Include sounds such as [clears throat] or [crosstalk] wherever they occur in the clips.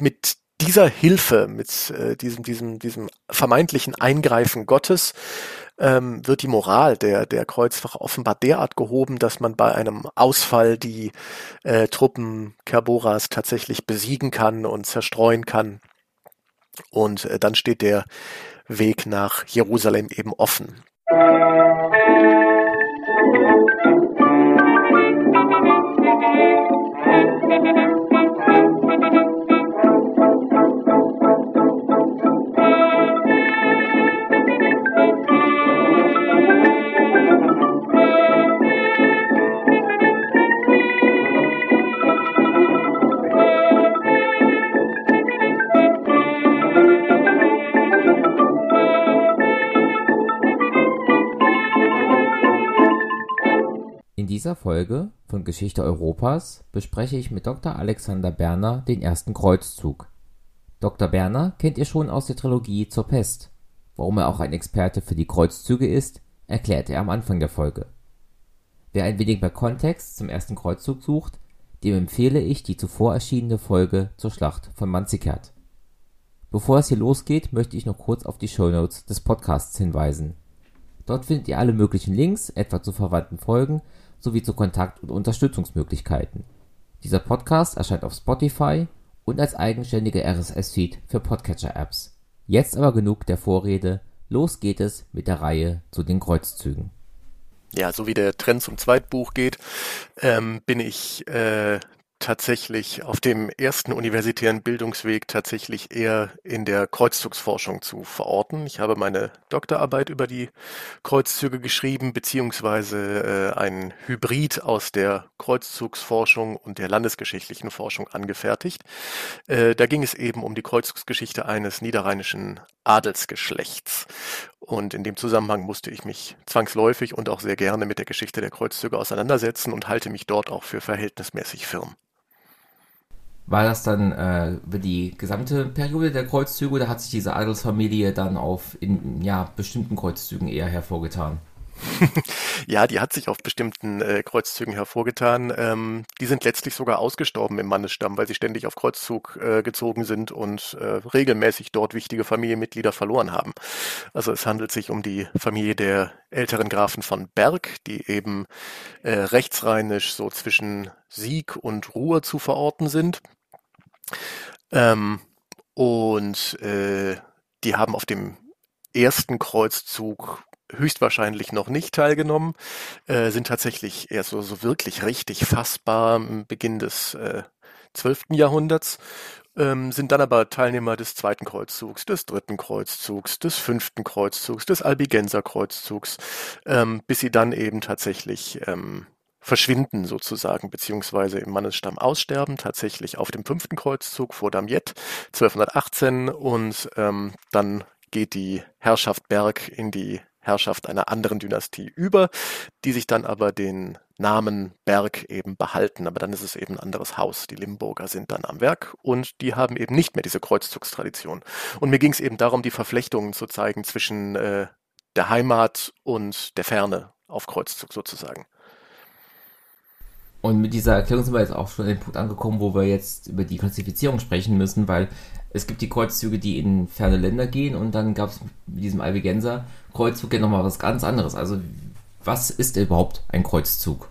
mit dieser Hilfe, mit äh, diesem, diesem, diesem vermeintlichen Eingreifen Gottes, ähm, wird die Moral der, der Kreuzfacher offenbar derart gehoben, dass man bei einem Ausfall die äh, Truppen Kerboras tatsächlich besiegen kann und zerstreuen kann. Und äh, dann steht der Weg nach Jerusalem eben offen. Dieser Folge von Geschichte Europas bespreche ich mit Dr. Alexander Berner den ersten Kreuzzug. Dr. Berner kennt ihr schon aus der Trilogie Zur Pest. Warum er auch ein Experte für die Kreuzzüge ist, erklärt er am Anfang der Folge. Wer ein wenig mehr Kontext zum ersten Kreuzzug sucht, dem empfehle ich die zuvor erschienene Folge zur Schlacht von Manzikert. Bevor es hier losgeht, möchte ich noch kurz auf die Shownotes des Podcasts hinweisen. Dort findet ihr alle möglichen Links, etwa zu verwandten Folgen sowie zu Kontakt- und Unterstützungsmöglichkeiten. Dieser Podcast erscheint auf Spotify und als eigenständiger RSS-Feed für Podcatcher-Apps. Jetzt aber genug der Vorrede, los geht es mit der Reihe zu den Kreuzzügen. Ja, so wie der Trend zum Zweitbuch geht, ähm, bin ich äh, tatsächlich auf dem ersten universitären Bildungsweg tatsächlich eher in der Kreuzzugsforschung zu verorten. Ich habe meine Doktorarbeit über die Kreuzzüge geschrieben, beziehungsweise äh, ein Hybrid aus der Kreuzzugsforschung und der landesgeschichtlichen Forschung angefertigt. Äh, da ging es eben um die Kreuzzugsgeschichte eines niederrheinischen Adelsgeschlechts. Und in dem Zusammenhang musste ich mich zwangsläufig und auch sehr gerne mit der Geschichte der Kreuzzüge auseinandersetzen und halte mich dort auch für verhältnismäßig firm. War das dann äh, über die gesamte Periode der Kreuzzüge oder hat sich diese Adelsfamilie dann auf in ja, bestimmten Kreuzzügen eher hervorgetan? [laughs] ja, die hat sich auf bestimmten äh, Kreuzzügen hervorgetan. Ähm, die sind letztlich sogar ausgestorben im Mannesstamm, weil sie ständig auf Kreuzzug äh, gezogen sind und äh, regelmäßig dort wichtige Familienmitglieder verloren haben. Also es handelt sich um die Familie der älteren Grafen von Berg, die eben äh, rechtsrheinisch so zwischen Sieg und Ruhr zu verorten sind. Ähm, und äh, die haben auf dem ersten Kreuzzug höchstwahrscheinlich noch nicht teilgenommen, äh, sind tatsächlich erst so, so wirklich richtig fassbar am Beginn des äh, 12. Jahrhunderts, ähm, sind dann aber Teilnehmer des zweiten Kreuzzugs, des dritten Kreuzzugs, des fünften Kreuzzugs, des Albigenser Kreuzzugs, ähm, bis sie dann eben tatsächlich ähm, verschwinden sozusagen, beziehungsweise im Mannesstamm aussterben, tatsächlich auf dem fünften Kreuzzug vor Damiette 1218 und ähm, dann geht die Herrschaft Berg in die Herrschaft einer anderen Dynastie über, die sich dann aber den Namen Berg eben behalten. Aber dann ist es eben ein anderes Haus. Die Limburger sind dann am Werk und die haben eben nicht mehr diese Kreuzzugstradition. Und mir ging es eben darum, die Verflechtungen zu zeigen zwischen äh, der Heimat und der Ferne auf Kreuzzug sozusagen. Und mit dieser Erklärung sind wir jetzt auch schon an den Punkt angekommen, wo wir jetzt über die Klassifizierung sprechen müssen, weil es gibt die Kreuzzüge, die in ferne Länder gehen und dann gab es mit diesem Albigenser Kreuzzug ja nochmal was ganz anderes. Also was ist überhaupt ein Kreuzzug?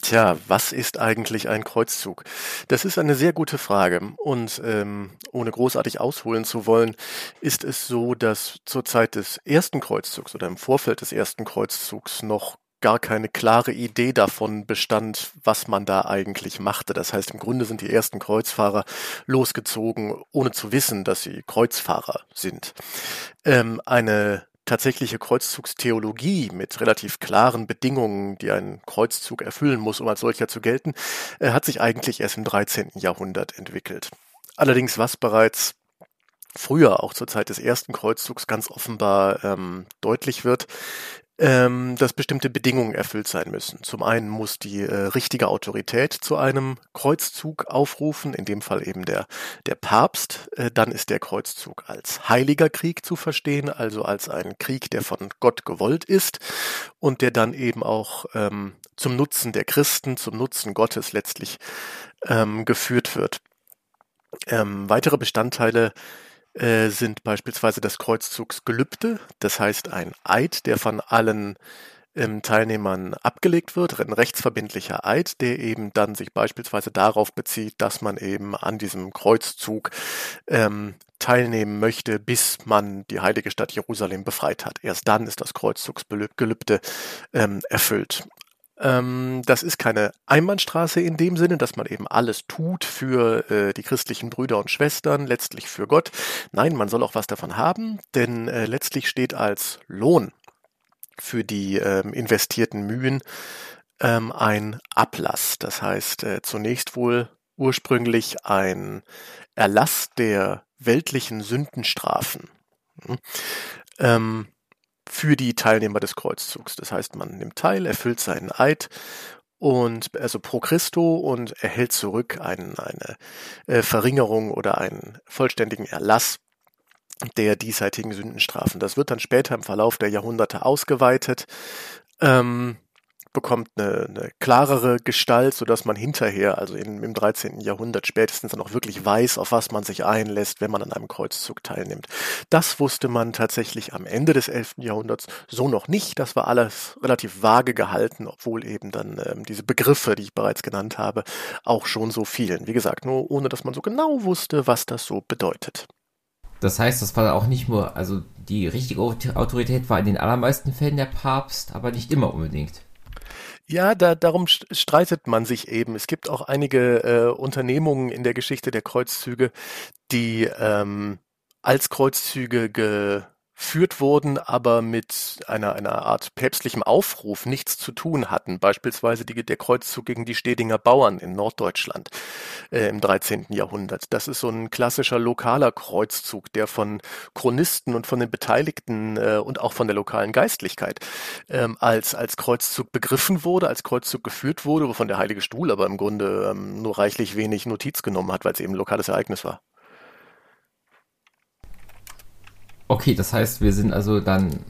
Tja, was ist eigentlich ein Kreuzzug? Das ist eine sehr gute Frage. Und ähm, ohne großartig ausholen zu wollen, ist es so, dass zur Zeit des ersten Kreuzzugs oder im Vorfeld des ersten Kreuzzugs noch gar keine klare Idee davon bestand, was man da eigentlich machte. Das heißt, im Grunde sind die ersten Kreuzfahrer losgezogen, ohne zu wissen, dass sie Kreuzfahrer sind. Ähm, eine tatsächliche Kreuzzugstheologie mit relativ klaren Bedingungen, die ein Kreuzzug erfüllen muss, um als solcher zu gelten, äh, hat sich eigentlich erst im 13. Jahrhundert entwickelt. Allerdings was bereits früher, auch zur Zeit des ersten Kreuzzugs, ganz offenbar ähm, deutlich wird, ähm, dass bestimmte Bedingungen erfüllt sein müssen. Zum einen muss die äh, richtige Autorität zu einem Kreuzzug aufrufen, in dem Fall eben der, der Papst. Äh, dann ist der Kreuzzug als heiliger Krieg zu verstehen, also als ein Krieg, der von Gott gewollt ist und der dann eben auch ähm, zum Nutzen der Christen, zum Nutzen Gottes letztlich ähm, geführt wird. Ähm, weitere Bestandteile äh, sind beispielsweise das Kreuzzugsgelübde, das heißt ein Eid, der von allen ähm, Teilnehmern abgelegt wird, ein rechtsverbindlicher Eid, der eben dann sich beispielsweise darauf bezieht, dass man eben an diesem Kreuzzug ähm, teilnehmen möchte, bis man die heilige Stadt Jerusalem befreit hat. Erst dann ist das Kreuzzugsgelübde ähm, erfüllt. Ähm, das ist keine Einbahnstraße in dem Sinne, dass man eben alles tut für äh, die christlichen Brüder und Schwestern, letztlich für Gott. Nein, man soll auch was davon haben, denn äh, letztlich steht als Lohn für die ähm, investierten Mühen ähm, ein Ablass. Das heißt, äh, zunächst wohl ursprünglich ein Erlass der weltlichen Sündenstrafen. Hm. Ähm, für die Teilnehmer des Kreuzzugs. Das heißt, man nimmt teil, erfüllt seinen Eid und also pro Christo und erhält zurück einen, eine äh, Verringerung oder einen vollständigen Erlass der diesseitigen Sündenstrafen. Das wird dann später im Verlauf der Jahrhunderte ausgeweitet. Ähm, bekommt eine, eine klarere Gestalt, so dass man hinterher, also in, im 13. Jahrhundert spätestens dann auch wirklich weiß, auf was man sich einlässt, wenn man an einem Kreuzzug teilnimmt. Das wusste man tatsächlich am Ende des 11. Jahrhunderts so noch nicht. Das war alles relativ vage gehalten, obwohl eben dann ähm, diese Begriffe, die ich bereits genannt habe, auch schon so fielen. Wie gesagt, nur ohne dass man so genau wusste, was das so bedeutet. Das heißt, das war auch nicht nur, also die richtige Autorität war in den allermeisten Fällen der Papst, aber nicht immer unbedingt. Ja, da, darum streitet man sich eben. Es gibt auch einige äh, Unternehmungen in der Geschichte der Kreuzzüge, die ähm, als Kreuzzüge ge, geführt wurden, aber mit einer, einer Art päpstlichem Aufruf nichts zu tun hatten. Beispielsweise die, der Kreuzzug gegen die Stedinger Bauern in Norddeutschland äh, im 13. Jahrhundert. Das ist so ein klassischer lokaler Kreuzzug, der von Chronisten und von den Beteiligten äh, und auch von der lokalen Geistlichkeit ähm, als, als Kreuzzug begriffen wurde, als Kreuzzug geführt wurde, wovon der Heilige Stuhl aber im Grunde ähm, nur reichlich wenig Notiz genommen hat, weil es eben ein lokales Ereignis war. Okay, das heißt, wir sind also dann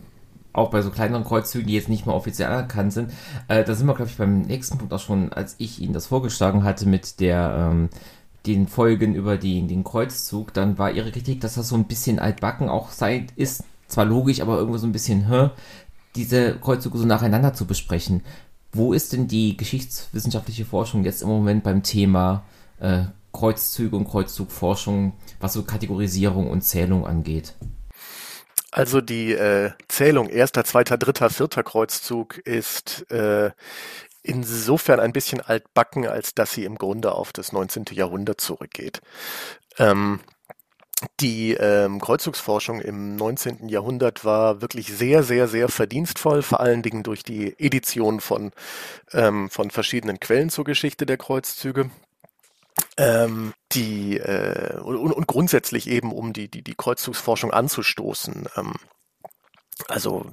auch bei so kleineren Kreuzzügen, die jetzt nicht mehr offiziell anerkannt sind. Äh, da sind wir, glaube ich, beim nächsten Punkt auch schon, als ich Ihnen das vorgeschlagen hatte mit der ähm, den Folgen über die, den Kreuzzug, dann war Ihre Kritik, dass das so ein bisschen altbacken auch sei, ist. Zwar logisch, aber irgendwo so ein bisschen, hä, diese Kreuzzüge so nacheinander zu besprechen. Wo ist denn die geschichtswissenschaftliche Forschung jetzt im Moment beim Thema äh, Kreuzzüge und Kreuzzugforschung, was so Kategorisierung und Zählung angeht? Also die äh, Zählung erster, zweiter, dritter, vierter Kreuzzug ist äh, insofern ein bisschen altbacken, als dass sie im Grunde auf das 19. Jahrhundert zurückgeht. Ähm, die ähm, Kreuzzugsforschung im 19. Jahrhundert war wirklich sehr, sehr, sehr verdienstvoll, vor allen Dingen durch die Edition von, ähm, von verschiedenen Quellen zur Geschichte der Kreuzzüge ähm, die äh, und, und grundsätzlich eben um die die die Kreuzzugsforschung anzustoßen. Ähm, also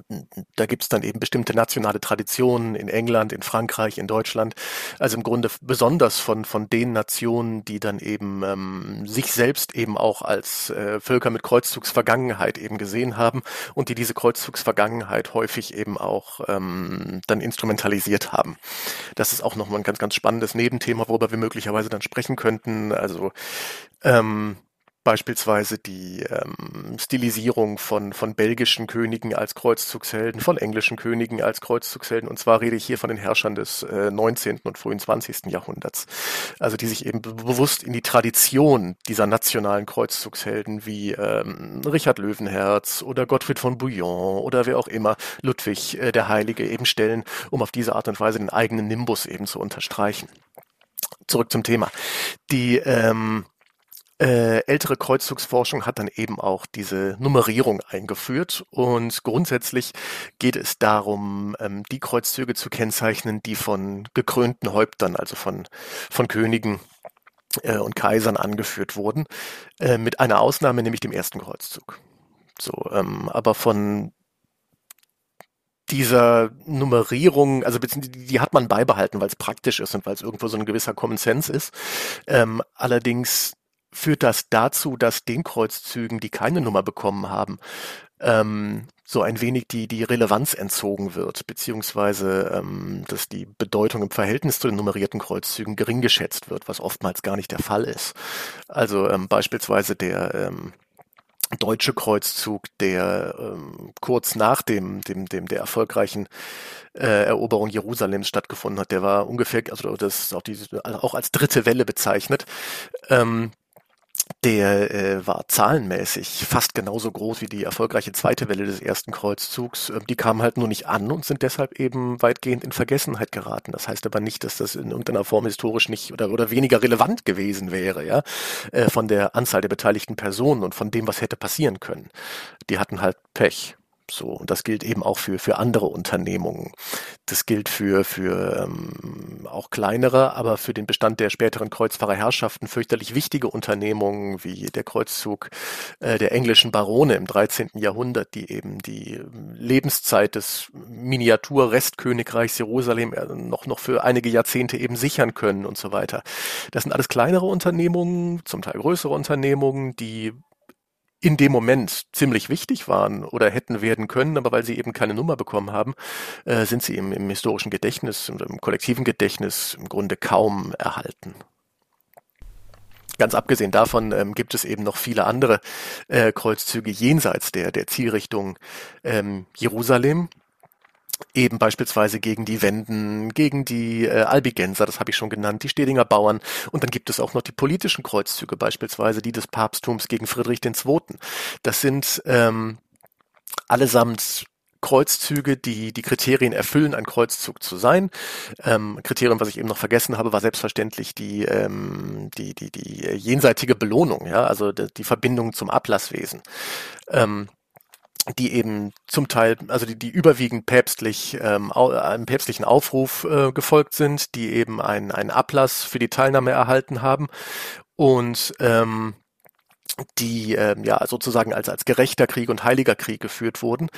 da gibt's dann eben bestimmte nationale Traditionen in England, in Frankreich, in Deutschland. Also im Grunde besonders von, von den Nationen, die dann eben ähm, sich selbst eben auch als äh, Völker mit Kreuzzugsvergangenheit eben gesehen haben und die diese Kreuzzugsvergangenheit häufig eben auch ähm, dann instrumentalisiert haben. Das ist auch nochmal ein ganz, ganz spannendes Nebenthema, worüber wir möglicherweise dann sprechen könnten. Also ähm, beispielsweise die ähm, Stilisierung von, von belgischen Königen als Kreuzzugshelden, von englischen Königen als Kreuzzugshelden. Und zwar rede ich hier von den Herrschern des äh, 19. und frühen 20. Jahrhunderts. Also die sich eben bewusst in die Tradition dieser nationalen Kreuzzugshelden wie ähm, Richard Löwenherz oder Gottfried von Bouillon oder wer auch immer, Ludwig äh, der Heilige eben stellen, um auf diese Art und Weise den eigenen Nimbus eben zu unterstreichen. Zurück zum Thema. Die ähm, äh, ältere Kreuzzugsforschung hat dann eben auch diese Nummerierung eingeführt und grundsätzlich geht es darum, ähm, die Kreuzzüge zu kennzeichnen, die von gekrönten Häuptern, also von, von Königen äh, und Kaisern angeführt wurden, äh, mit einer Ausnahme, nämlich dem ersten Kreuzzug. So, ähm, aber von dieser Nummerierung, also die, hat man beibehalten, weil es praktisch ist und weil es irgendwo so ein gewisser Common Sense ist. Ähm, allerdings führt das dazu, dass den Kreuzzügen, die keine Nummer bekommen haben, ähm, so ein wenig die, die Relevanz entzogen wird, beziehungsweise ähm, dass die Bedeutung im Verhältnis zu den nummerierten Kreuzzügen gering geschätzt wird, was oftmals gar nicht der Fall ist. Also ähm, beispielsweise der ähm, deutsche Kreuzzug, der ähm, kurz nach dem, dem, dem der erfolgreichen äh, Eroberung Jerusalems stattgefunden hat, der war ungefähr, also das ist auch, diese, auch als dritte Welle bezeichnet. Ähm, der äh, war zahlenmäßig fast genauso groß wie die erfolgreiche zweite Welle des ersten Kreuzzugs. Ähm, die kamen halt nur nicht an und sind deshalb eben weitgehend in Vergessenheit geraten. Das heißt aber nicht, dass das in irgendeiner Form historisch nicht oder, oder weniger relevant gewesen wäre, ja, äh, von der Anzahl der beteiligten Personen und von dem, was hätte passieren können. Die hatten halt Pech. So, und das gilt eben auch für, für andere Unternehmungen. Das gilt für, für ähm, auch kleinere, aber für den Bestand der späteren Kreuzfahrerherrschaften fürchterlich wichtige Unternehmungen wie der Kreuzzug äh, der englischen Barone im 13. Jahrhundert, die eben die Lebenszeit des Miniatur-Restkönigreichs Jerusalem äh, noch, noch für einige Jahrzehnte eben sichern können und so weiter. Das sind alles kleinere Unternehmungen, zum Teil größere Unternehmungen, die in dem Moment ziemlich wichtig waren oder hätten werden können, aber weil sie eben keine Nummer bekommen haben, äh, sind sie im, im historischen Gedächtnis, im, im kollektiven Gedächtnis im Grunde kaum erhalten. Ganz abgesehen davon ähm, gibt es eben noch viele andere äh, Kreuzzüge jenseits der, der Zielrichtung ähm, Jerusalem, eben beispielsweise gegen die Wenden, gegen die äh, Albigenser, das habe ich schon genannt, die Stedinger Bauern. Und dann gibt es auch noch die politischen Kreuzzüge, beispielsweise die des Papsttums gegen Friedrich II. Das sind ähm, allesamt Kreuzzüge, die die Kriterien erfüllen, ein Kreuzzug zu sein. Ähm, Kriterium, was ich eben noch vergessen habe, war selbstverständlich die, ähm, die, die, die jenseitige Belohnung, ja, also die, die Verbindung zum Ablasswesen. Ähm, die eben zum Teil, also die, die überwiegend päpstlich, ähm, einem päpstlichen Aufruf äh, gefolgt sind, die eben einen, einen Ablass für die Teilnahme erhalten haben und ähm, die ähm, ja sozusagen als, als gerechter Krieg und heiliger Krieg geführt wurden.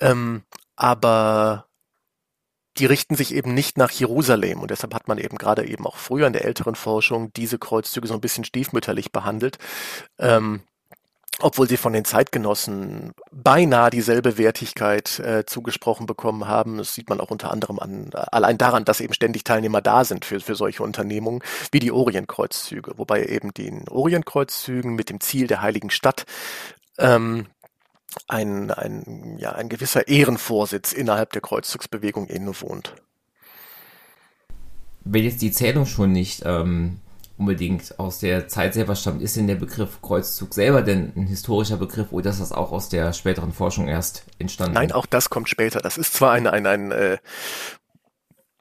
Ähm, aber die richten sich eben nicht nach Jerusalem und deshalb hat man eben gerade eben auch früher in der älteren Forschung diese Kreuzzüge so ein bisschen stiefmütterlich behandelt. Ähm, obwohl sie von den Zeitgenossen beinahe dieselbe Wertigkeit äh, zugesprochen bekommen haben. Das sieht man auch unter anderem an, allein daran, dass eben ständig Teilnehmer da sind für, für solche Unternehmungen, wie die Orientkreuzzüge, wobei eben den Orientkreuzzügen mit dem Ziel der Heiligen Stadt ähm, ein, ein, ja, ein gewisser Ehrenvorsitz innerhalb der Kreuzzugsbewegung innewohnt. Wenn jetzt die Zählung schon nicht ähm, unbedingt aus der Zeit selber stammt. Ist denn der Begriff Kreuzzug selber denn ein historischer Begriff oder ist das auch aus der späteren Forschung erst entstanden? Nein, auch das kommt später. Das ist zwar ein, ein, ein äh,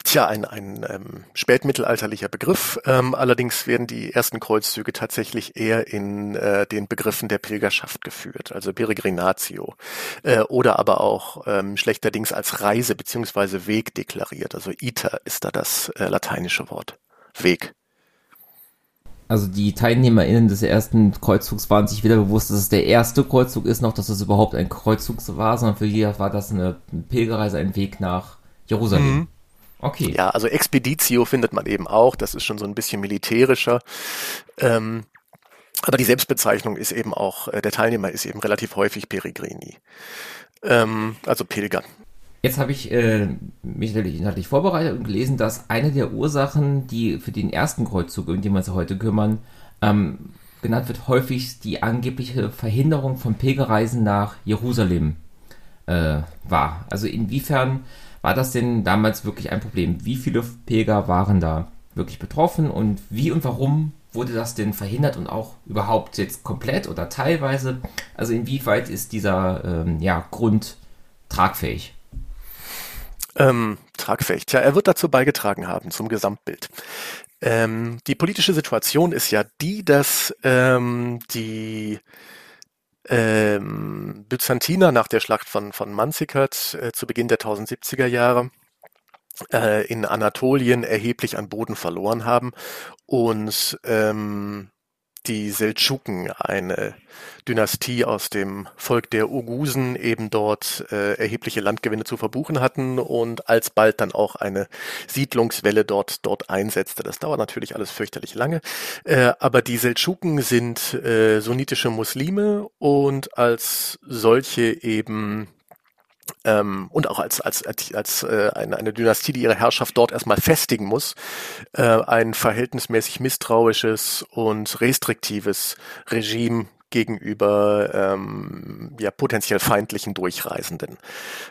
Tja, ein, ein ähm, spätmittelalterlicher Begriff. Ähm, allerdings werden die ersten Kreuzzüge tatsächlich eher in äh, den Begriffen der Pilgerschaft geführt, also Peregrinatio, äh, oder aber auch ähm, schlechterdings als Reise beziehungsweise Weg deklariert. Also Iter ist da das äh, lateinische Wort. Weg also die TeilnehmerInnen des ersten Kreuzzugs waren sich wieder bewusst, dass es der erste Kreuzzug ist, noch dass es überhaupt ein Kreuzzug war, sondern für jeder war das eine Pilgerreise, ein Weg nach Jerusalem. Mhm. Okay. Ja, also Expeditio findet man eben auch, das ist schon so ein bisschen militärischer. Ähm, aber die Selbstbezeichnung ist eben auch, äh, der Teilnehmer ist eben relativ häufig Peregrini. Ähm, also Pilger. Jetzt habe ich äh, mich natürlich inhaltlich vorbereitet und gelesen, dass eine der Ursachen, die für den ersten Kreuzzug, um den wir uns heute kümmern, ähm, genannt wird, häufig die angebliche Verhinderung von Pilgerreisen nach Jerusalem äh, war. Also inwiefern war das denn damals wirklich ein Problem? Wie viele Pilger waren da wirklich betroffen und wie und warum wurde das denn verhindert und auch überhaupt jetzt komplett oder teilweise? Also inwieweit ist dieser ähm, ja, Grund tragfähig? Ähm, tragfähig. Tja, er wird dazu beigetragen haben zum Gesamtbild. Ähm, die politische Situation ist ja die, dass ähm, die ähm, Byzantiner nach der Schlacht von, von Manzikert äh, zu Beginn der 1070er Jahre äh, in Anatolien erheblich an Boden verloren haben und ähm, die Seldschuken, eine Dynastie aus dem Volk der Ogusen, eben dort äh, erhebliche Landgewinne zu verbuchen hatten und alsbald dann auch eine Siedlungswelle dort dort einsetzte. Das dauert natürlich alles fürchterlich lange, äh, aber die Seldschuken sind äh, sunnitische Muslime und als solche eben ähm, und auch als, als, als, als äh, eine, eine Dynastie, die ihre Herrschaft dort erstmal festigen muss, äh, ein verhältnismäßig misstrauisches und restriktives Regime gegenüber ähm, ja, potenziell feindlichen Durchreisenden.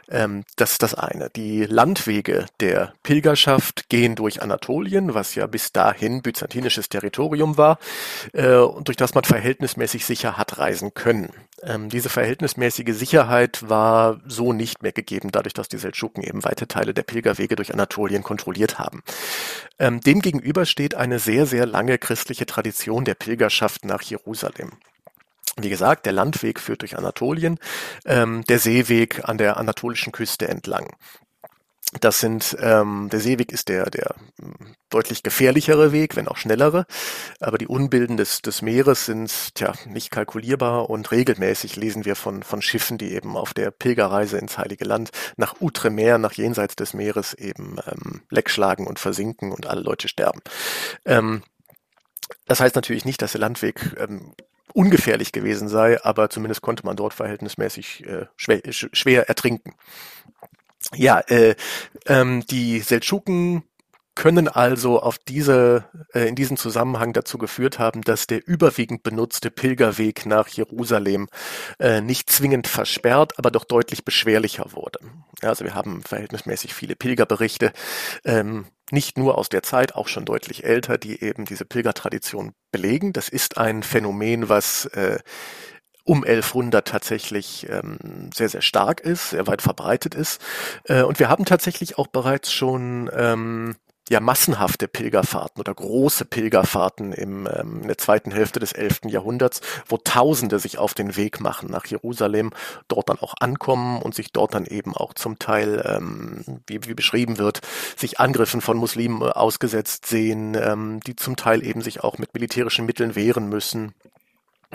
Ähm, das ist das eine. Die Landwege der Pilgerschaft gehen durch Anatolien, was ja bis dahin byzantinisches Territorium war äh, und durch das man verhältnismäßig sicher hat reisen können. Ähm, diese verhältnismäßige Sicherheit war so nicht mehr gegeben, dadurch, dass die Seldschuken eben weite Teile der Pilgerwege durch Anatolien kontrolliert haben. Ähm, Demgegenüber steht eine sehr, sehr lange christliche Tradition der Pilgerschaft nach Jerusalem. Wie gesagt, der Landweg führt durch Anatolien, ähm, der Seeweg an der anatolischen Küste entlang. Das sind, ähm, der Seeweg ist der, der hm, deutlich gefährlichere Weg, wenn auch schnellere. Aber die Unbilden des, des Meeres sind tja, nicht kalkulierbar und regelmäßig lesen wir von, von Schiffen, die eben auf der Pilgerreise ins Heilige Land nach Outremer, nach jenseits des Meeres eben ähm, leckschlagen und versinken und alle Leute sterben. Ähm, das heißt natürlich nicht, dass der Landweg ähm, ungefährlich gewesen sei, aber zumindest konnte man dort verhältnismäßig äh, schwer, schwer ertrinken. Ja, äh, ähm, die Seldschuken können also auf diese, äh, in diesem Zusammenhang dazu geführt haben, dass der überwiegend benutzte Pilgerweg nach Jerusalem äh, nicht zwingend versperrt, aber doch deutlich beschwerlicher wurde. Also wir haben verhältnismäßig viele Pilgerberichte, ähm, nicht nur aus der Zeit, auch schon deutlich älter, die eben diese Pilgertradition belegen. Das ist ein Phänomen, was äh, um 1100 tatsächlich ähm, sehr, sehr stark ist, sehr weit verbreitet ist. Äh, und wir haben tatsächlich auch bereits schon ähm, ja massenhafte Pilgerfahrten oder große Pilgerfahrten im, ähm, in der zweiten Hälfte des 11. Jahrhunderts, wo Tausende sich auf den Weg machen nach Jerusalem, dort dann auch ankommen und sich dort dann eben auch zum Teil, ähm, wie, wie beschrieben wird, sich Angriffen von Muslimen ausgesetzt sehen, ähm, die zum Teil eben sich auch mit militärischen Mitteln wehren müssen.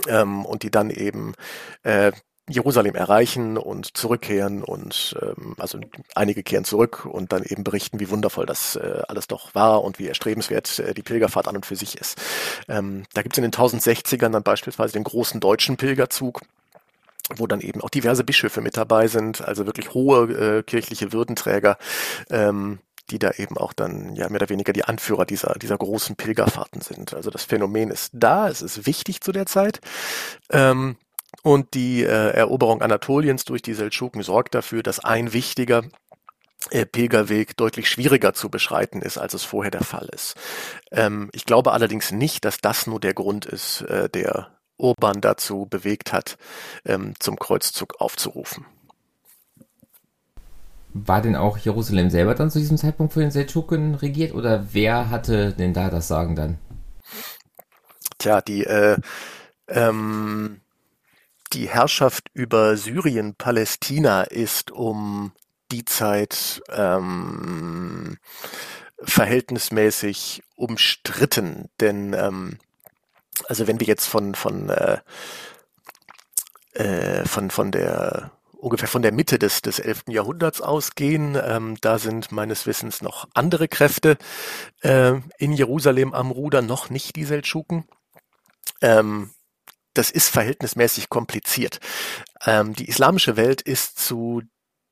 Ähm, und die dann eben äh, Jerusalem erreichen und zurückkehren und ähm, also einige kehren zurück und dann eben berichten, wie wundervoll das äh, alles doch war und wie erstrebenswert äh, die Pilgerfahrt an und für sich ist. Ähm, da gibt es in den 1060ern dann beispielsweise den großen deutschen Pilgerzug wo dann eben auch diverse Bischöfe mit dabei sind, also wirklich hohe äh, kirchliche Würdenträger, ähm, die da eben auch dann ja mehr oder weniger die Anführer dieser, dieser großen Pilgerfahrten sind. Also das Phänomen ist da, es ist wichtig zu der Zeit. Ähm, und die äh, Eroberung Anatoliens durch die Seldschuken sorgt dafür, dass ein wichtiger äh, Pilgerweg deutlich schwieriger zu beschreiten ist, als es vorher der Fall ist. Ähm, ich glaube allerdings nicht, dass das nur der Grund ist, äh, der Urban dazu bewegt hat, ähm, zum Kreuzzug aufzurufen. War denn auch Jerusalem selber dann zu diesem Zeitpunkt für den Seldschuken regiert oder wer hatte denn da das Sagen dann? Tja, die äh, ähm, die Herrschaft über Syrien, Palästina ist um die Zeit ähm, verhältnismäßig umstritten, denn ähm, also wenn wir jetzt von von äh, äh, von von der ungefähr von der Mitte des des 11. Jahrhunderts ausgehen, ähm, da sind meines Wissens noch andere Kräfte äh, in Jerusalem am Ruder, noch nicht die Seldschuken. Ähm, das ist verhältnismäßig kompliziert. Ähm, die islamische Welt ist zu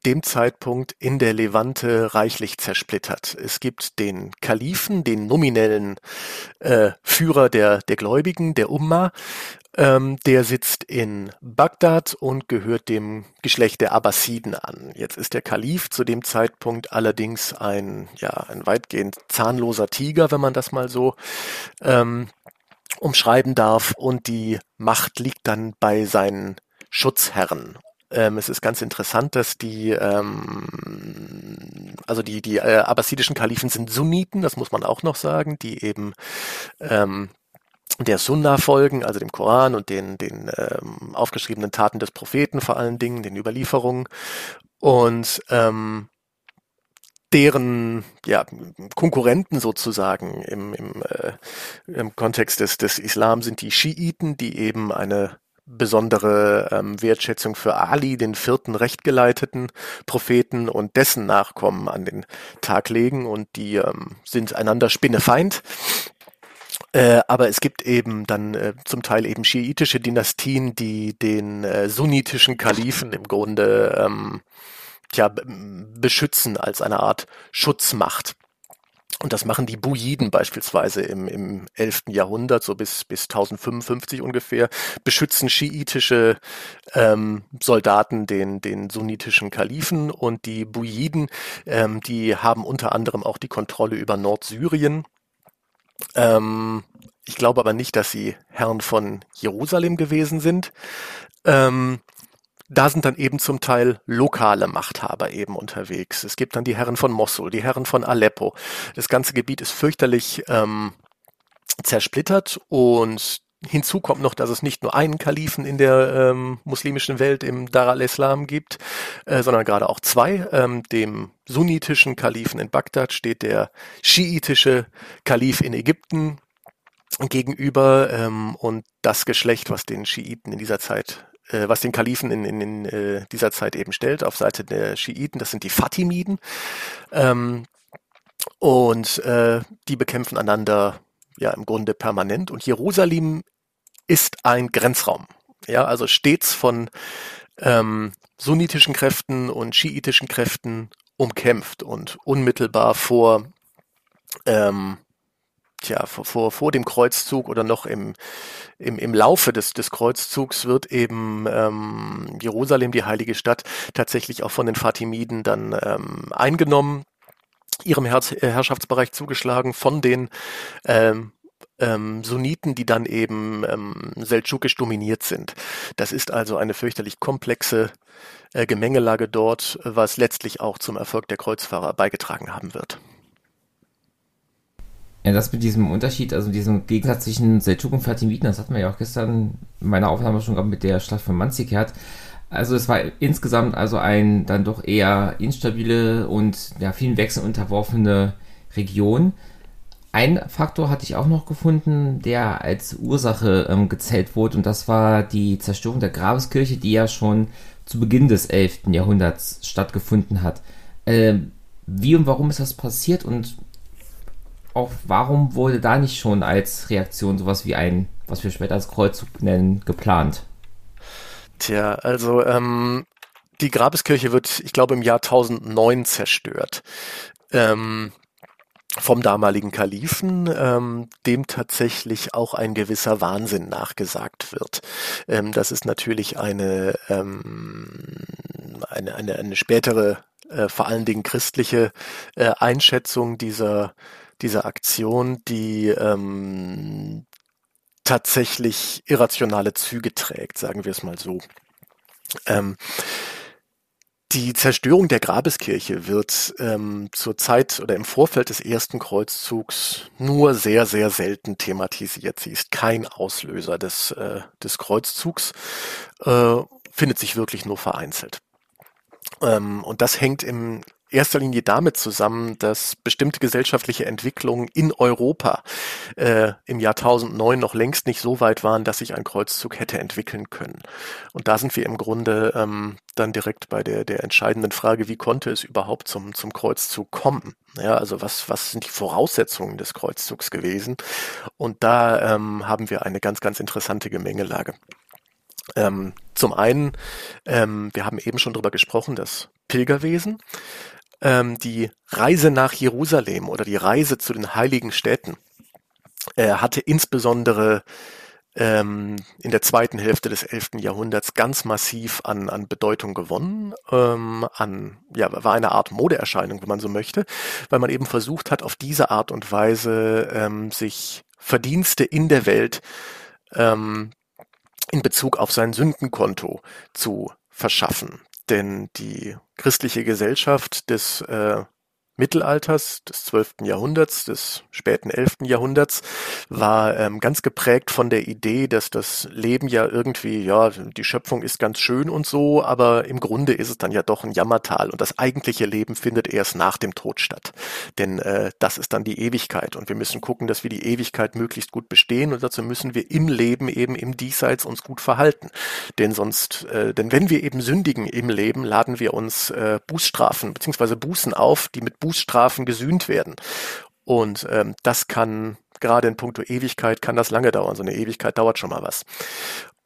dem Zeitpunkt in der Levante reichlich zersplittert. Es gibt den Kalifen, den nominellen äh, Führer der, der Gläubigen, der Umma, ähm, der sitzt in Bagdad und gehört dem Geschlecht der Abbasiden an. Jetzt ist der Kalif zu dem Zeitpunkt allerdings ein, ja, ein weitgehend zahnloser Tiger, wenn man das mal so ähm, umschreiben darf und die Macht liegt dann bei seinen Schutzherren. Ähm, es ist ganz interessant, dass die, ähm, also die, die äh, abbasidischen Kalifen sind Sunniten, das muss man auch noch sagen, die eben ähm, der Sunna folgen, also dem Koran und den, den ähm, aufgeschriebenen Taten des Propheten vor allen Dingen, den Überlieferungen. Und ähm, deren ja, Konkurrenten sozusagen im, im, äh, im Kontext des, des Islam sind die Schiiten, die eben eine besondere ähm, Wertschätzung für Ali, den vierten rechtgeleiteten Propheten und dessen Nachkommen an den Tag legen und die ähm, sind einander spinnefeind. Äh, aber es gibt eben dann äh, zum Teil eben schiitische Dynastien, die den äh, sunnitischen Kalifen im Grunde ähm, ja, beschützen als eine Art Schutzmacht. Und das machen die Bujiden beispielsweise im, im 11. Jahrhundert, so bis, bis 1055 ungefähr, beschützen schiitische ähm, Soldaten den, den sunnitischen Kalifen und die Bujiden, ähm, die haben unter anderem auch die Kontrolle über Nordsyrien. Ähm, ich glaube aber nicht, dass sie Herren von Jerusalem gewesen sind. Ähm, da sind dann eben zum Teil lokale Machthaber eben unterwegs. Es gibt dann die Herren von Mosul, die Herren von Aleppo. Das ganze Gebiet ist fürchterlich ähm, zersplittert und hinzu kommt noch, dass es nicht nur einen Kalifen in der ähm, muslimischen Welt im Dar al-Islam gibt, äh, sondern gerade auch zwei. Ähm, dem sunnitischen Kalifen in Bagdad steht der schiitische Kalif in Ägypten gegenüber ähm, und das Geschlecht, was den Schiiten in dieser Zeit äh, was den Kalifen in, in, in äh, dieser Zeit eben stellt, auf Seite der Schiiten, das sind die Fatimiden. Ähm, und äh, die bekämpfen einander ja im Grunde permanent. Und Jerusalem ist ein Grenzraum. Ja, also stets von ähm, sunnitischen Kräften und schiitischen Kräften umkämpft und unmittelbar vor ähm, vor, vor, vor dem Kreuzzug oder noch im, im, im Laufe des, des Kreuzzugs wird eben ähm, Jerusalem, die heilige Stadt, tatsächlich auch von den Fatimiden dann ähm, eingenommen, ihrem Herz, äh, Herrschaftsbereich zugeschlagen von den ähm, ähm, Sunniten, die dann eben ähm, seldschukisch dominiert sind. Das ist also eine fürchterlich komplexe äh, Gemengelage dort, was letztlich auch zum Erfolg der Kreuzfahrer beigetragen haben wird. Ja, das mit diesem Unterschied, also diesem Gegensatz zwischen Seldschuken und Fatimiden, das hatten wir ja auch gestern in meiner Aufnahme schon gehabt mit der Schlacht von Manzikert. Also es war insgesamt also ein dann doch eher instabile und ja, vielen Wechseln unterworfene Region. Ein Faktor hatte ich auch noch gefunden, der als Ursache ähm, gezählt wurde, und das war die Zerstörung der Grabeskirche, die ja schon zu Beginn des 11. Jahrhunderts stattgefunden hat. Ähm, wie und warum ist das passiert und auch warum wurde da nicht schon als Reaktion sowas wie ein, was wir später als Kreuzzug nennen, geplant? Tja, also ähm, die Grabeskirche wird, ich glaube, im Jahr 1009 zerstört. Ähm, vom damaligen Kalifen, ähm, dem tatsächlich auch ein gewisser Wahnsinn nachgesagt wird. Ähm, das ist natürlich eine, ähm, eine, eine, eine spätere, äh, vor allen Dingen christliche äh, Einschätzung dieser dieser Aktion, die ähm, tatsächlich irrationale Züge trägt, sagen wir es mal so. Ähm, die Zerstörung der Grabeskirche wird ähm, zur Zeit oder im Vorfeld des ersten Kreuzzugs nur sehr, sehr selten thematisiert. Sie ist kein Auslöser des, äh, des Kreuzzugs, äh, findet sich wirklich nur vereinzelt. Ähm, und das hängt im erster Linie damit zusammen, dass bestimmte gesellschaftliche Entwicklungen in Europa äh, im Jahr 1009 noch längst nicht so weit waren, dass sich ein Kreuzzug hätte entwickeln können. Und da sind wir im Grunde ähm, dann direkt bei der, der entscheidenden Frage, wie konnte es überhaupt zum, zum Kreuzzug kommen? Ja, also was, was sind die Voraussetzungen des Kreuzzugs gewesen? Und da ähm, haben wir eine ganz, ganz interessante Gemengelage. Ähm, zum einen, ähm, wir haben eben schon drüber gesprochen, das Pilgerwesen ähm, die Reise nach Jerusalem oder die Reise zu den heiligen Städten äh, hatte insbesondere ähm, in der zweiten Hälfte des 11. Jahrhunderts ganz massiv an, an Bedeutung gewonnen, ähm, an, ja, war eine Art Modeerscheinung, wenn man so möchte, weil man eben versucht hat, auf diese Art und Weise ähm, sich Verdienste in der Welt ähm, in Bezug auf sein Sündenkonto zu verschaffen denn die christliche Gesellschaft des äh, Mittelalters, des 12. Jahrhunderts, des späten 11. Jahrhunderts, war ähm, ganz geprägt von der Idee, dass das Leben ja irgendwie, ja, die Schöpfung ist ganz schön und so, aber im Grunde ist es dann ja doch ein Jammertal und das eigentliche Leben findet erst nach dem Tod statt. Denn äh, das ist dann die Ewigkeit und wir müssen gucken, dass wir die Ewigkeit möglichst gut bestehen und dazu müssen wir im Leben eben im Diesseits uns gut verhalten. Denn sonst, äh, denn wenn wir eben sündigen im Leben, laden wir uns äh, Bußstrafen bzw. Bußen auf, die mit Bußstrafen gesühnt werden. Und ähm, das kann gerade in puncto Ewigkeit kann das lange dauern. So eine Ewigkeit dauert schon mal was.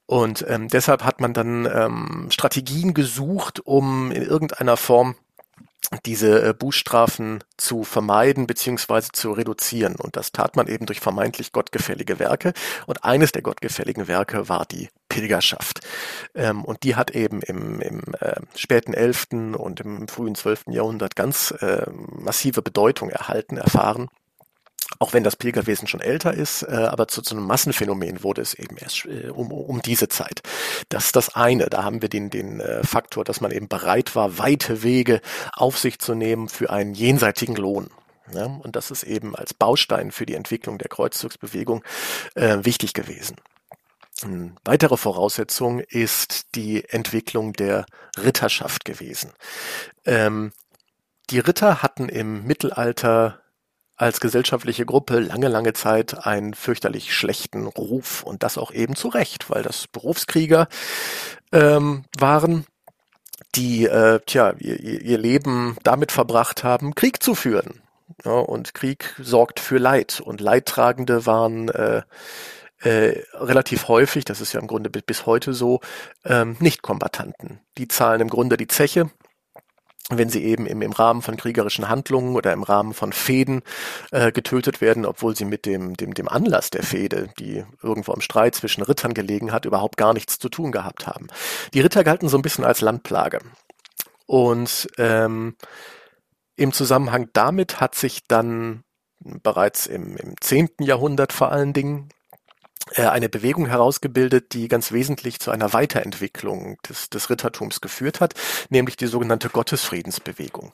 Und ähm, deshalb hat man dann ähm, Strategien gesucht, um in irgendeiner Form diese äh, Bußstrafen zu vermeiden beziehungsweise zu reduzieren. Und das tat man eben durch vermeintlich gottgefällige Werke. Und eines der gottgefälligen Werke war die Pilgerschaft. Ähm, und die hat eben im, im äh, späten 11. und im frühen 12. Jahrhundert ganz äh, massive Bedeutung erhalten, erfahren auch wenn das Pilgerwesen schon älter ist, äh, aber zu, zu einem Massenphänomen wurde es eben erst äh, um, um diese Zeit. Das ist das eine. Da haben wir den, den äh, Faktor, dass man eben bereit war, weite Wege auf sich zu nehmen für einen jenseitigen Lohn. Ja, und das ist eben als Baustein für die Entwicklung der Kreuzzugsbewegung äh, wichtig gewesen. Eine weitere Voraussetzung ist die Entwicklung der Ritterschaft gewesen. Ähm, die Ritter hatten im Mittelalter als gesellschaftliche Gruppe lange, lange Zeit einen fürchterlich schlechten Ruf und das auch eben zu Recht, weil das Berufskrieger ähm, waren, die äh, tja, ihr, ihr Leben damit verbracht haben, Krieg zu führen. Ja, und Krieg sorgt für Leid und Leidtragende waren äh, äh, relativ häufig, das ist ja im Grunde bis heute so, ähm, Nicht-Kombatanten. Die zahlen im Grunde die Zeche wenn sie eben im, im Rahmen von kriegerischen Handlungen oder im Rahmen von Fäden äh, getötet werden, obwohl sie mit dem, dem, dem Anlass der Fehde, die irgendwo im Streit zwischen Rittern gelegen hat, überhaupt gar nichts zu tun gehabt haben. Die Ritter galten so ein bisschen als Landplage. Und ähm, im Zusammenhang damit hat sich dann bereits im, im 10. Jahrhundert vor allen Dingen eine Bewegung herausgebildet, die ganz wesentlich zu einer Weiterentwicklung des, des Rittertums geführt hat, nämlich die sogenannte Gottesfriedensbewegung.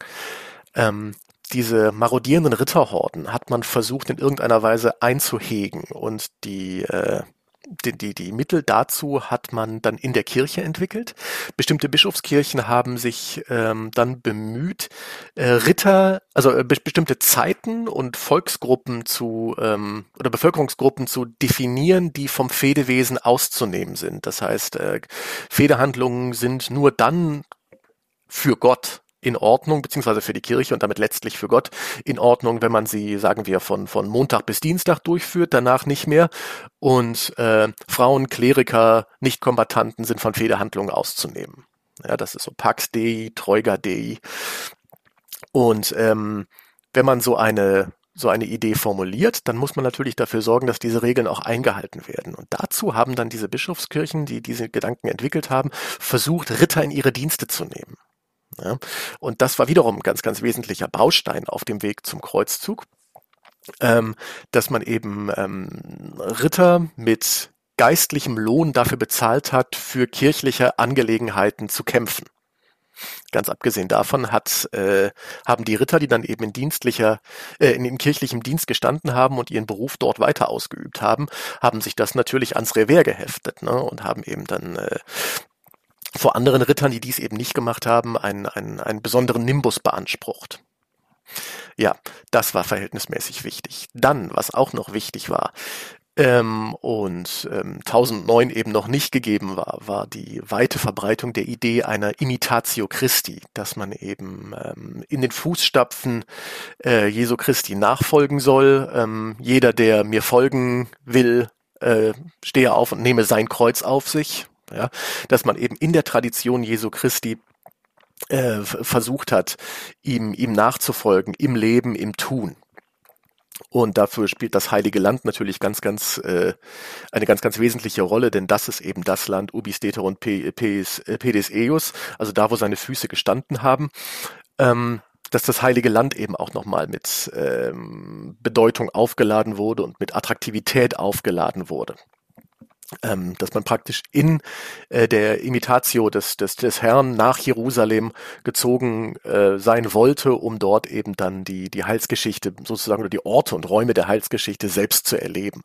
Ähm, diese marodierenden Ritterhorden hat man versucht in irgendeiner Weise einzuhegen und die äh, die, die, die Mittel dazu hat man dann in der Kirche entwickelt. Bestimmte Bischofskirchen haben sich ähm, dann bemüht, äh, Ritter, also äh, be bestimmte Zeiten und Volksgruppen zu ähm, oder Bevölkerungsgruppen zu definieren, die vom Fedewesen auszunehmen sind. Das heißt, äh, Fehdehandlungen sind nur dann für Gott in Ordnung, beziehungsweise für die Kirche und damit letztlich für Gott in Ordnung, wenn man sie, sagen wir, von, von Montag bis Dienstag durchführt, danach nicht mehr. Und äh, Frauen, Kleriker, Nichtkombatanten sind von Fehdehandlungen auszunehmen. Ja, das ist so Pax Dei, Treuga Dei. Und ähm, wenn man so eine so eine Idee formuliert, dann muss man natürlich dafür sorgen, dass diese Regeln auch eingehalten werden. Und dazu haben dann diese Bischofskirchen, die diese Gedanken entwickelt haben, versucht, Ritter in ihre Dienste zu nehmen. Ja, und das war wiederum ein ganz, ganz wesentlicher Baustein auf dem Weg zum Kreuzzug, ähm, dass man eben ähm, Ritter mit geistlichem Lohn dafür bezahlt hat, für kirchliche Angelegenheiten zu kämpfen. Ganz abgesehen davon hat, äh, haben die Ritter, die dann eben in dienstlicher, äh, in, in kirchlichem Dienst gestanden haben und ihren Beruf dort weiter ausgeübt haben, haben sich das natürlich ans Revers geheftet ne, und haben eben dann äh, vor anderen Rittern, die dies eben nicht gemacht haben, einen, einen, einen besonderen Nimbus beansprucht. Ja, das war verhältnismäßig wichtig. Dann, was auch noch wichtig war, ähm, und ähm, 1009 eben noch nicht gegeben war, war die weite Verbreitung der Idee einer Imitatio Christi, dass man eben ähm, in den Fußstapfen äh, Jesu Christi nachfolgen soll. Ähm, jeder, der mir folgen will, äh, stehe auf und nehme sein Kreuz auf sich ja, dass man eben in der Tradition Jesu Christi äh, versucht hat, ihm, ihm nachzufolgen im Leben, im Tun. Und dafür spielt das Heilige Land natürlich ganz, ganz äh, eine ganz, ganz wesentliche Rolle, denn das ist eben das Land Ubis Deter und Pedes, Pedes Eius, also da, wo seine Füße gestanden haben. Ähm, dass das Heilige Land eben auch nochmal mit ähm, Bedeutung aufgeladen wurde und mit Attraktivität aufgeladen wurde. Ähm, dass man praktisch in äh, der Imitatio des, des, des Herrn nach Jerusalem gezogen äh, sein wollte, um dort eben dann die, die Heilsgeschichte sozusagen oder die Orte und Räume der Heilsgeschichte selbst zu erleben.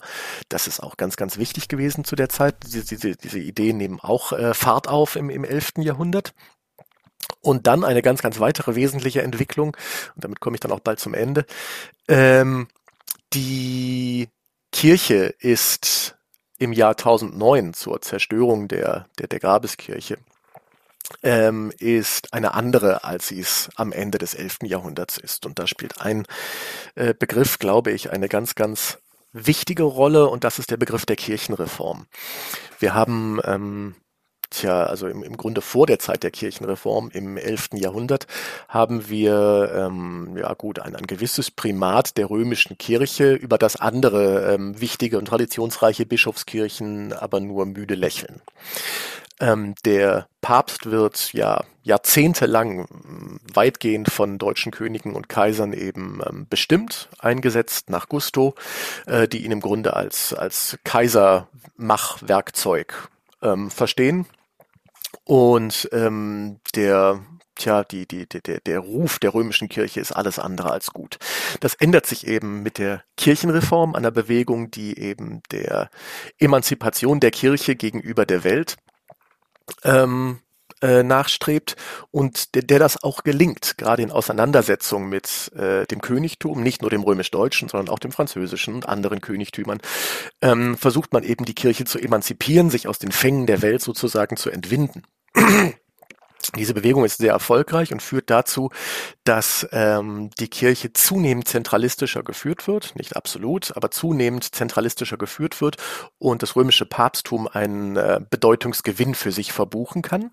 Das ist auch ganz, ganz wichtig gewesen zu der Zeit. Diese, diese, diese Ideen nehmen auch äh, Fahrt auf im, im 11. Jahrhundert. Und dann eine ganz, ganz weitere wesentliche Entwicklung, und damit komme ich dann auch bald zum Ende. Ähm, die Kirche ist im Jahr 1009 zur Zerstörung der, der, der Grabeskirche ähm, ist eine andere, als sie es am Ende des 11. Jahrhunderts ist. Und da spielt ein äh, Begriff, glaube ich, eine ganz, ganz wichtige Rolle und das ist der Begriff der Kirchenreform. Wir haben ähm, Tja, also im, im Grunde vor der Zeit der Kirchenreform im 11. Jahrhundert haben wir ähm, ja gut ein, ein gewisses Primat der römischen Kirche über das andere ähm, wichtige und traditionsreiche Bischofskirchen aber nur müde lächeln. Ähm, der Papst wird ja jahrzehntelang weitgehend von deutschen Königen und Kaisern eben ähm, bestimmt, eingesetzt nach Gusto, äh, die ihn im Grunde als, als Kaisermachwerkzeug ähm, verstehen und ähm, der tja, die, die, der, der Ruf der römischen Kirche ist alles andere als gut. Das ändert sich eben mit der Kirchenreform, einer Bewegung, die eben der Emanzipation der Kirche gegenüber der Welt ähm, äh, nachstrebt und der, der das auch gelingt, gerade in Auseinandersetzung mit äh, dem Königtum, nicht nur dem römisch-deutschen, sondern auch dem französischen und anderen Königtümern, ähm, versucht man eben die Kirche zu emanzipieren, sich aus den Fängen der Welt sozusagen zu entwinden. [clears throat] Diese Bewegung ist sehr erfolgreich und führt dazu, dass ähm, die Kirche zunehmend zentralistischer geführt wird, nicht absolut, aber zunehmend zentralistischer geführt wird und das römische Papsttum einen äh, Bedeutungsgewinn für sich verbuchen kann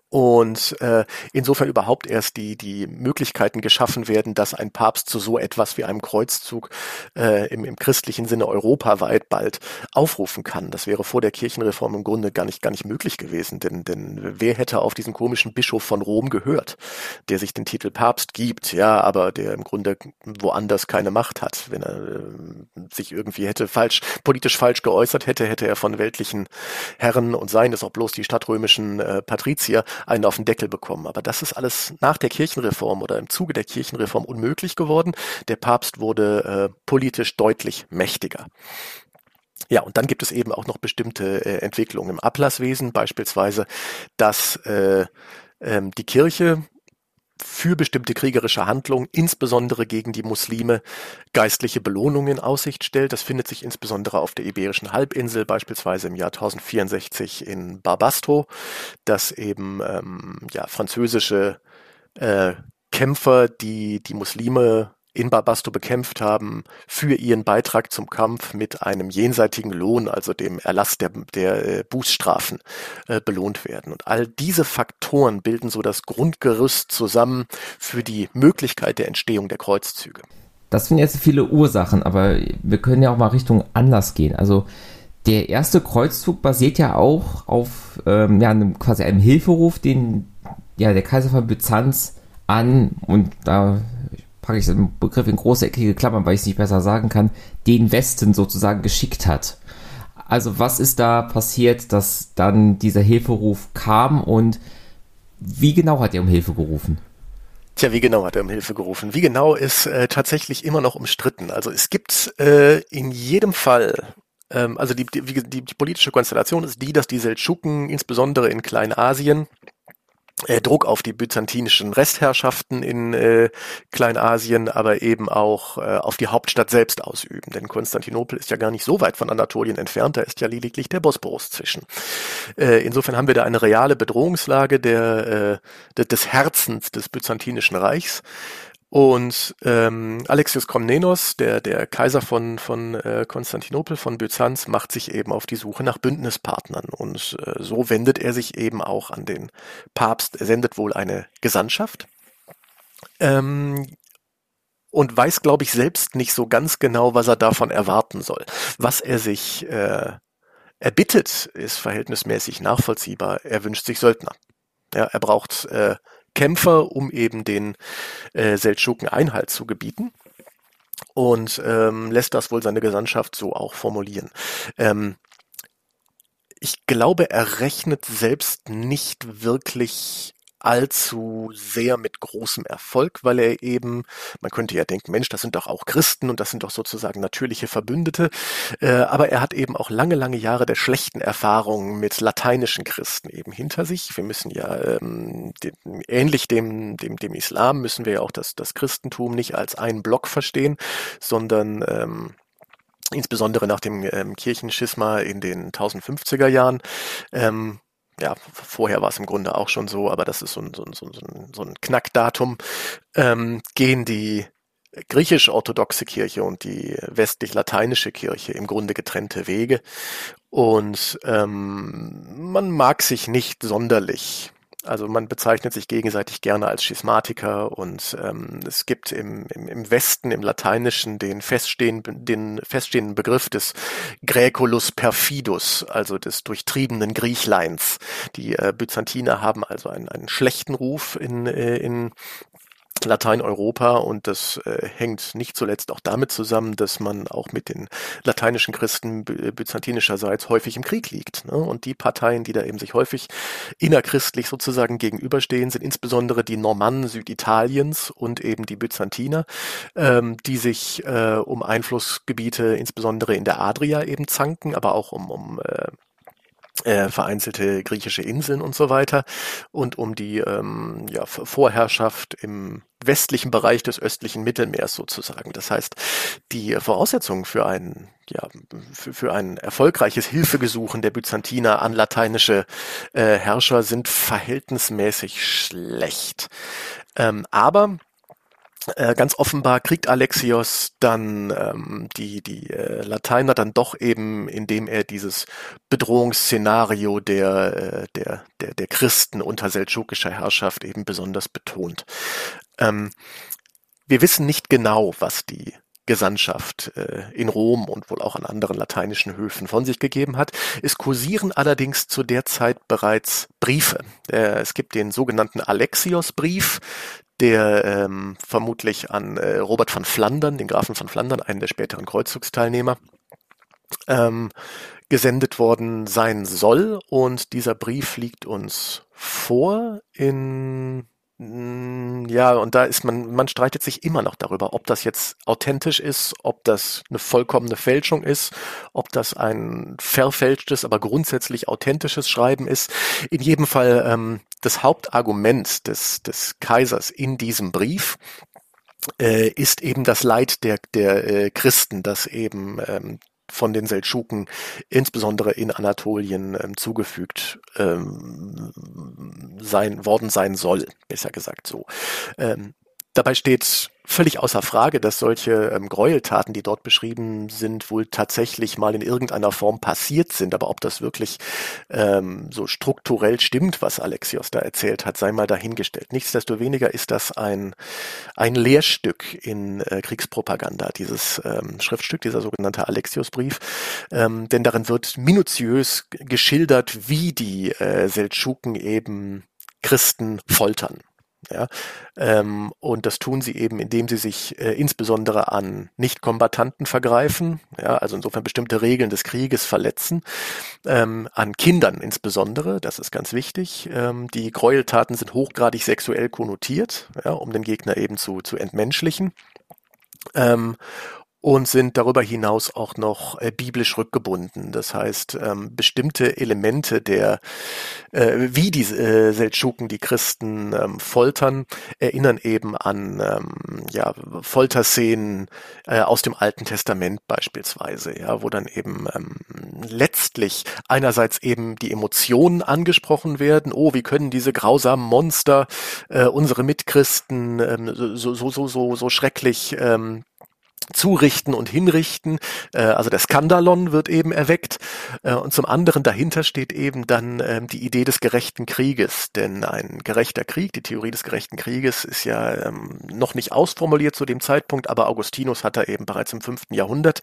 und äh, insofern überhaupt erst die, die Möglichkeiten geschaffen werden, dass ein Papst zu so etwas wie einem Kreuzzug äh, im, im christlichen Sinne europaweit bald aufrufen kann. Das wäre vor der Kirchenreform im Grunde gar nicht, gar nicht möglich gewesen, denn, denn wer hätte auf diesen komischen Bischof von Rom gehört, der sich den Titel Papst gibt, ja, aber der im Grunde woanders keine Macht hat. Wenn er äh, sich irgendwie hätte falsch, politisch falsch geäußert hätte, hätte er von weltlichen Herren und seien es auch bloß die stadtrömischen äh, Patrizier einen auf den Deckel bekommen. Aber das ist alles nach der Kirchenreform oder im Zuge der Kirchenreform unmöglich geworden. Der Papst wurde äh, politisch deutlich mächtiger. Ja, und dann gibt es eben auch noch bestimmte äh, Entwicklungen im Ablasswesen, beispielsweise, dass äh, ähm, die Kirche für bestimmte kriegerische Handlungen, insbesondere gegen die Muslime, geistliche Belohnungen in Aussicht stellt. Das findet sich insbesondere auf der Iberischen Halbinsel, beispielsweise im Jahr 1064 in Barbastro, dass eben ähm, ja, französische äh, Kämpfer, die die Muslime in Barbasto bekämpft haben, für ihren Beitrag zum Kampf mit einem jenseitigen Lohn, also dem Erlass der, der äh, Bußstrafen, äh, belohnt werden. Und all diese Faktoren bilden so das Grundgerüst zusammen für die Möglichkeit der Entstehung der Kreuzzüge. Das sind jetzt viele Ursachen, aber wir können ja auch mal Richtung Anlass gehen. Also der erste Kreuzzug basiert ja auch auf ähm, ja, einem, quasi einem Hilferuf, den ja, der Kaiser von Byzanz an, und da packe ich den Begriff in große eckige Klammern, weil ich es nicht besser sagen kann, den Westen sozusagen geschickt hat. Also was ist da passiert, dass dann dieser Hilferuf kam und wie genau hat er um Hilfe gerufen? Tja, wie genau hat er um Hilfe gerufen? Wie genau ist äh, tatsächlich immer noch umstritten. Also es gibt äh, in jedem Fall, ähm, also die, die, die, die politische Konstellation ist die, dass die Seldschuken insbesondere in Kleinasien Druck auf die byzantinischen Restherrschaften in äh, Kleinasien, aber eben auch äh, auf die Hauptstadt selbst ausüben. Denn Konstantinopel ist ja gar nicht so weit von Anatolien entfernt, da ist ja lediglich der Bosporus zwischen. Äh, insofern haben wir da eine reale Bedrohungslage der, äh, des Herzens des byzantinischen Reichs. Und ähm, Alexios Komnenos, der, der Kaiser von, von äh, Konstantinopel, von Byzanz, macht sich eben auf die Suche nach Bündnispartnern. Und äh, so wendet er sich eben auch an den Papst. Er sendet wohl eine Gesandtschaft. Ähm, und weiß, glaube ich, selbst nicht so ganz genau, was er davon erwarten soll. Was er sich äh, erbittet, ist verhältnismäßig nachvollziehbar. Er wünscht sich Söldner. Ja, er braucht äh, Kämpfer, um eben den äh, Seldschuken Einhalt zu gebieten und ähm, lässt das wohl seine Gesandtschaft so auch formulieren. Ähm, glaube, er rechnet selbst nicht wirklich allzu sehr mit großem Erfolg, weil er eben, man könnte ja denken, Mensch, das sind doch auch Christen und das sind doch sozusagen natürliche Verbündete, äh, aber er hat eben auch lange, lange Jahre der schlechten Erfahrungen mit lateinischen Christen eben hinter sich. Wir müssen ja ähm, dem, ähnlich dem, dem, dem Islam müssen wir ja auch das, das Christentum nicht als einen Block verstehen, sondern ähm, insbesondere nach dem ähm, Kirchenschisma in den 1050er Jahren ähm, ja, vorher war es im Grunde auch schon so, aber das ist so ein, so ein, so ein, so ein Knackdatum, ähm, gehen die griechisch-orthodoxe Kirche und die westlich-lateinische Kirche im Grunde getrennte Wege. Und ähm, man mag sich nicht sonderlich also man bezeichnet sich gegenseitig gerne als Schismatiker und ähm, es gibt im, im, im Westen, im Lateinischen, den feststehenden, den feststehenden Begriff des Graeculus perfidus, also des durchtriebenen Griechleins. Die äh, Byzantiner haben also einen, einen schlechten Ruf in, äh, in Lateineuropa und das äh, hängt nicht zuletzt auch damit zusammen, dass man auch mit den lateinischen Christen byzantinischerseits häufig im Krieg liegt. Ne? Und die Parteien, die da eben sich häufig innerchristlich sozusagen gegenüberstehen, sind insbesondere die Normannen Süditaliens und eben die Byzantiner, ähm, die sich äh, um Einflussgebiete insbesondere in der Adria eben zanken, aber auch um, um äh, äh, vereinzelte griechische Inseln und so weiter und um die ähm, ja, Vorherrschaft im westlichen Bereich des östlichen Mittelmeers sozusagen. Das heißt, die Voraussetzungen für ein ja, für, für ein erfolgreiches Hilfegesuchen der Byzantiner an lateinische äh, Herrscher sind verhältnismäßig schlecht. Ähm, aber ganz offenbar kriegt Alexios dann ähm, die, die äh, Lateiner dann doch eben, indem er dieses Bedrohungsszenario der, äh, der, der, der Christen unter seldschukischer Herrschaft eben besonders betont. Ähm, wir wissen nicht genau, was die Gesandtschaft äh, in Rom und wohl auch an anderen lateinischen Höfen von sich gegeben hat. Es kursieren allerdings zu der Zeit bereits Briefe. Äh, es gibt den sogenannten Alexios-Brief, der ähm, vermutlich an äh, Robert von Flandern, den Grafen von Flandern, einen der späteren Kreuzzugsteilnehmer, ähm, gesendet worden sein soll. Und dieser Brief liegt uns vor in ja, und da ist man, man streitet sich immer noch darüber, ob das jetzt authentisch ist, ob das eine vollkommene Fälschung ist, ob das ein verfälschtes, aber grundsätzlich authentisches Schreiben ist. In jedem Fall ähm, das Hauptargument des, des Kaisers in diesem Brief äh, ist eben das Leid der, der äh, Christen, das eben ähm, von den Seldschuken, insbesondere in Anatolien, ähm, zugefügt ähm, sein worden sein soll, besser gesagt so. Ähm, dabei steht völlig außer Frage, dass solche ähm, Gräueltaten, die dort beschrieben sind, wohl tatsächlich mal in irgendeiner Form passiert sind. Aber ob das wirklich ähm, so strukturell stimmt, was Alexios da erzählt hat, sei mal dahingestellt. Nichtsdestoweniger ist das ein, ein Lehrstück in äh, Kriegspropaganda, dieses ähm, Schriftstück, dieser sogenannte Alexios-Brief. Ähm, denn darin wird minutiös geschildert, wie die äh, Seldschuken eben Christen foltern. Ja, ähm, und das tun sie eben, indem sie sich äh, insbesondere an Nichtkombatanten vergreifen, ja, also insofern bestimmte Regeln des Krieges verletzen, ähm, an Kindern insbesondere, das ist ganz wichtig. Ähm, die Gräueltaten sind hochgradig sexuell konnotiert, ja, um den Gegner eben zu, zu entmenschlichen. Ähm, und sind darüber hinaus auch noch äh, biblisch rückgebunden. Das heißt, ähm, bestimmte Elemente der, äh, wie die äh, Seldschuken die Christen ähm, foltern, erinnern eben an ähm, ja, Folterszenen äh, aus dem Alten Testament beispielsweise, ja, wo dann eben ähm, letztlich einerseits eben die Emotionen angesprochen werden. Oh, wie können diese grausamen Monster äh, unsere Mitchristen ähm, so, so, so, so, so schrecklich ähm, zurichten und hinrichten. Äh, also der Skandalon wird eben erweckt. Äh, und zum anderen dahinter steht eben dann ähm, die Idee des gerechten Krieges. Denn ein gerechter Krieg, die Theorie des gerechten Krieges ist ja ähm, noch nicht ausformuliert zu dem Zeitpunkt, aber Augustinus hat da eben bereits im fünften Jahrhundert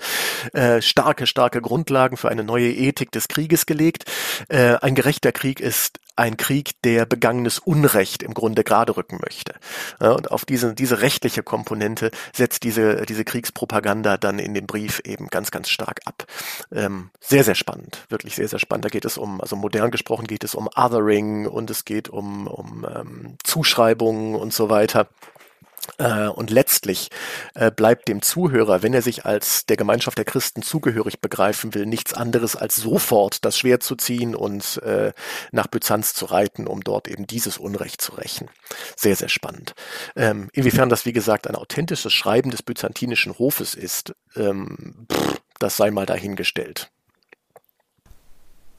äh, starke, starke Grundlagen für eine neue Ethik des Krieges gelegt. Ein gerechter Krieg ist ein Krieg, der begangenes Unrecht im Grunde gerade rücken möchte. Und auf diese, diese rechtliche Komponente setzt diese, diese Kriegspropaganda dann in dem Brief eben ganz, ganz stark ab. Ähm, sehr, sehr spannend, wirklich sehr, sehr spannend. Da geht es um, also modern gesprochen geht es um Othering und es geht um, um ähm, Zuschreibungen und so weiter. Äh, und letztlich äh, bleibt dem Zuhörer, wenn er sich als der Gemeinschaft der Christen zugehörig begreifen will, nichts anderes als sofort das Schwert zu ziehen und äh, nach Byzanz zu reiten, um dort eben dieses Unrecht zu rächen. Sehr, sehr spannend. Ähm, inwiefern das, wie gesagt, ein authentisches Schreiben des byzantinischen Hofes ist, ähm, das sei mal dahingestellt.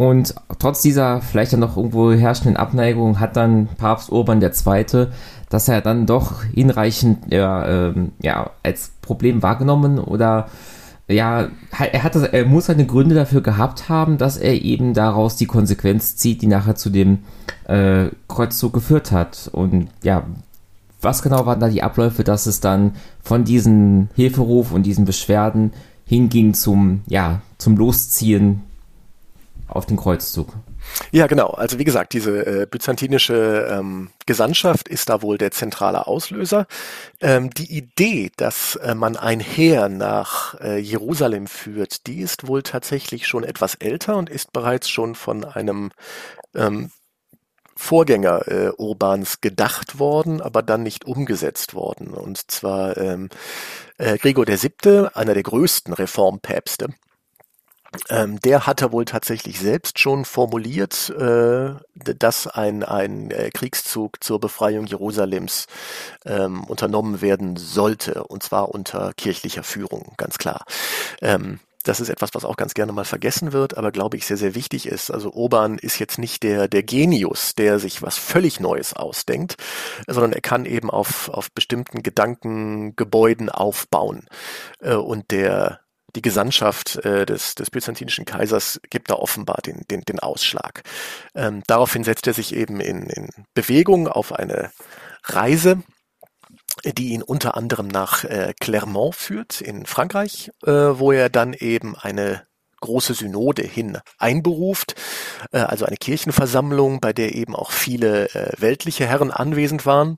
Und trotz dieser vielleicht dann noch irgendwo herrschenden Abneigung hat dann Papst Urban II dass er dann doch hinreichend ja, ähm, ja, als Problem wahrgenommen oder ja, er hat das, er muss seine Gründe dafür gehabt haben, dass er eben daraus die Konsequenz zieht, die nachher zu dem äh, Kreuzzug geführt hat. Und ja, was genau waren da die Abläufe, dass es dann von diesem Hilferuf und diesen Beschwerden hinging zum, ja, zum Losziehen auf den Kreuzzug? Ja, genau. Also wie gesagt, diese äh, byzantinische ähm, Gesandtschaft ist da wohl der zentrale Auslöser. Ähm, die Idee, dass äh, man ein Heer nach äh, Jerusalem führt, die ist wohl tatsächlich schon etwas älter und ist bereits schon von einem ähm, Vorgänger äh, Urbans gedacht worden, aber dann nicht umgesetzt worden. Und zwar ähm, äh, Gregor VII., einer der größten Reformpäpste, ähm, der hatte wohl tatsächlich selbst schon formuliert, äh, dass ein, ein äh, Kriegszug zur Befreiung Jerusalems ähm, unternommen werden sollte, und zwar unter kirchlicher Führung, ganz klar. Ähm, das ist etwas, was auch ganz gerne mal vergessen wird, aber glaube ich sehr, sehr wichtig ist. Also Urban ist jetzt nicht der, der Genius, der sich was völlig Neues ausdenkt, sondern er kann eben auf, auf bestimmten Gedankengebäuden aufbauen. Äh, und der, die Gesandtschaft äh, des, des byzantinischen Kaisers gibt da offenbar den, den, den Ausschlag. Ähm, daraufhin setzt er sich eben in, in Bewegung auf eine Reise, die ihn unter anderem nach äh, Clermont führt in Frankreich, äh, wo er dann eben eine große Synode hin einberuft, äh, also eine Kirchenversammlung, bei der eben auch viele äh, weltliche Herren anwesend waren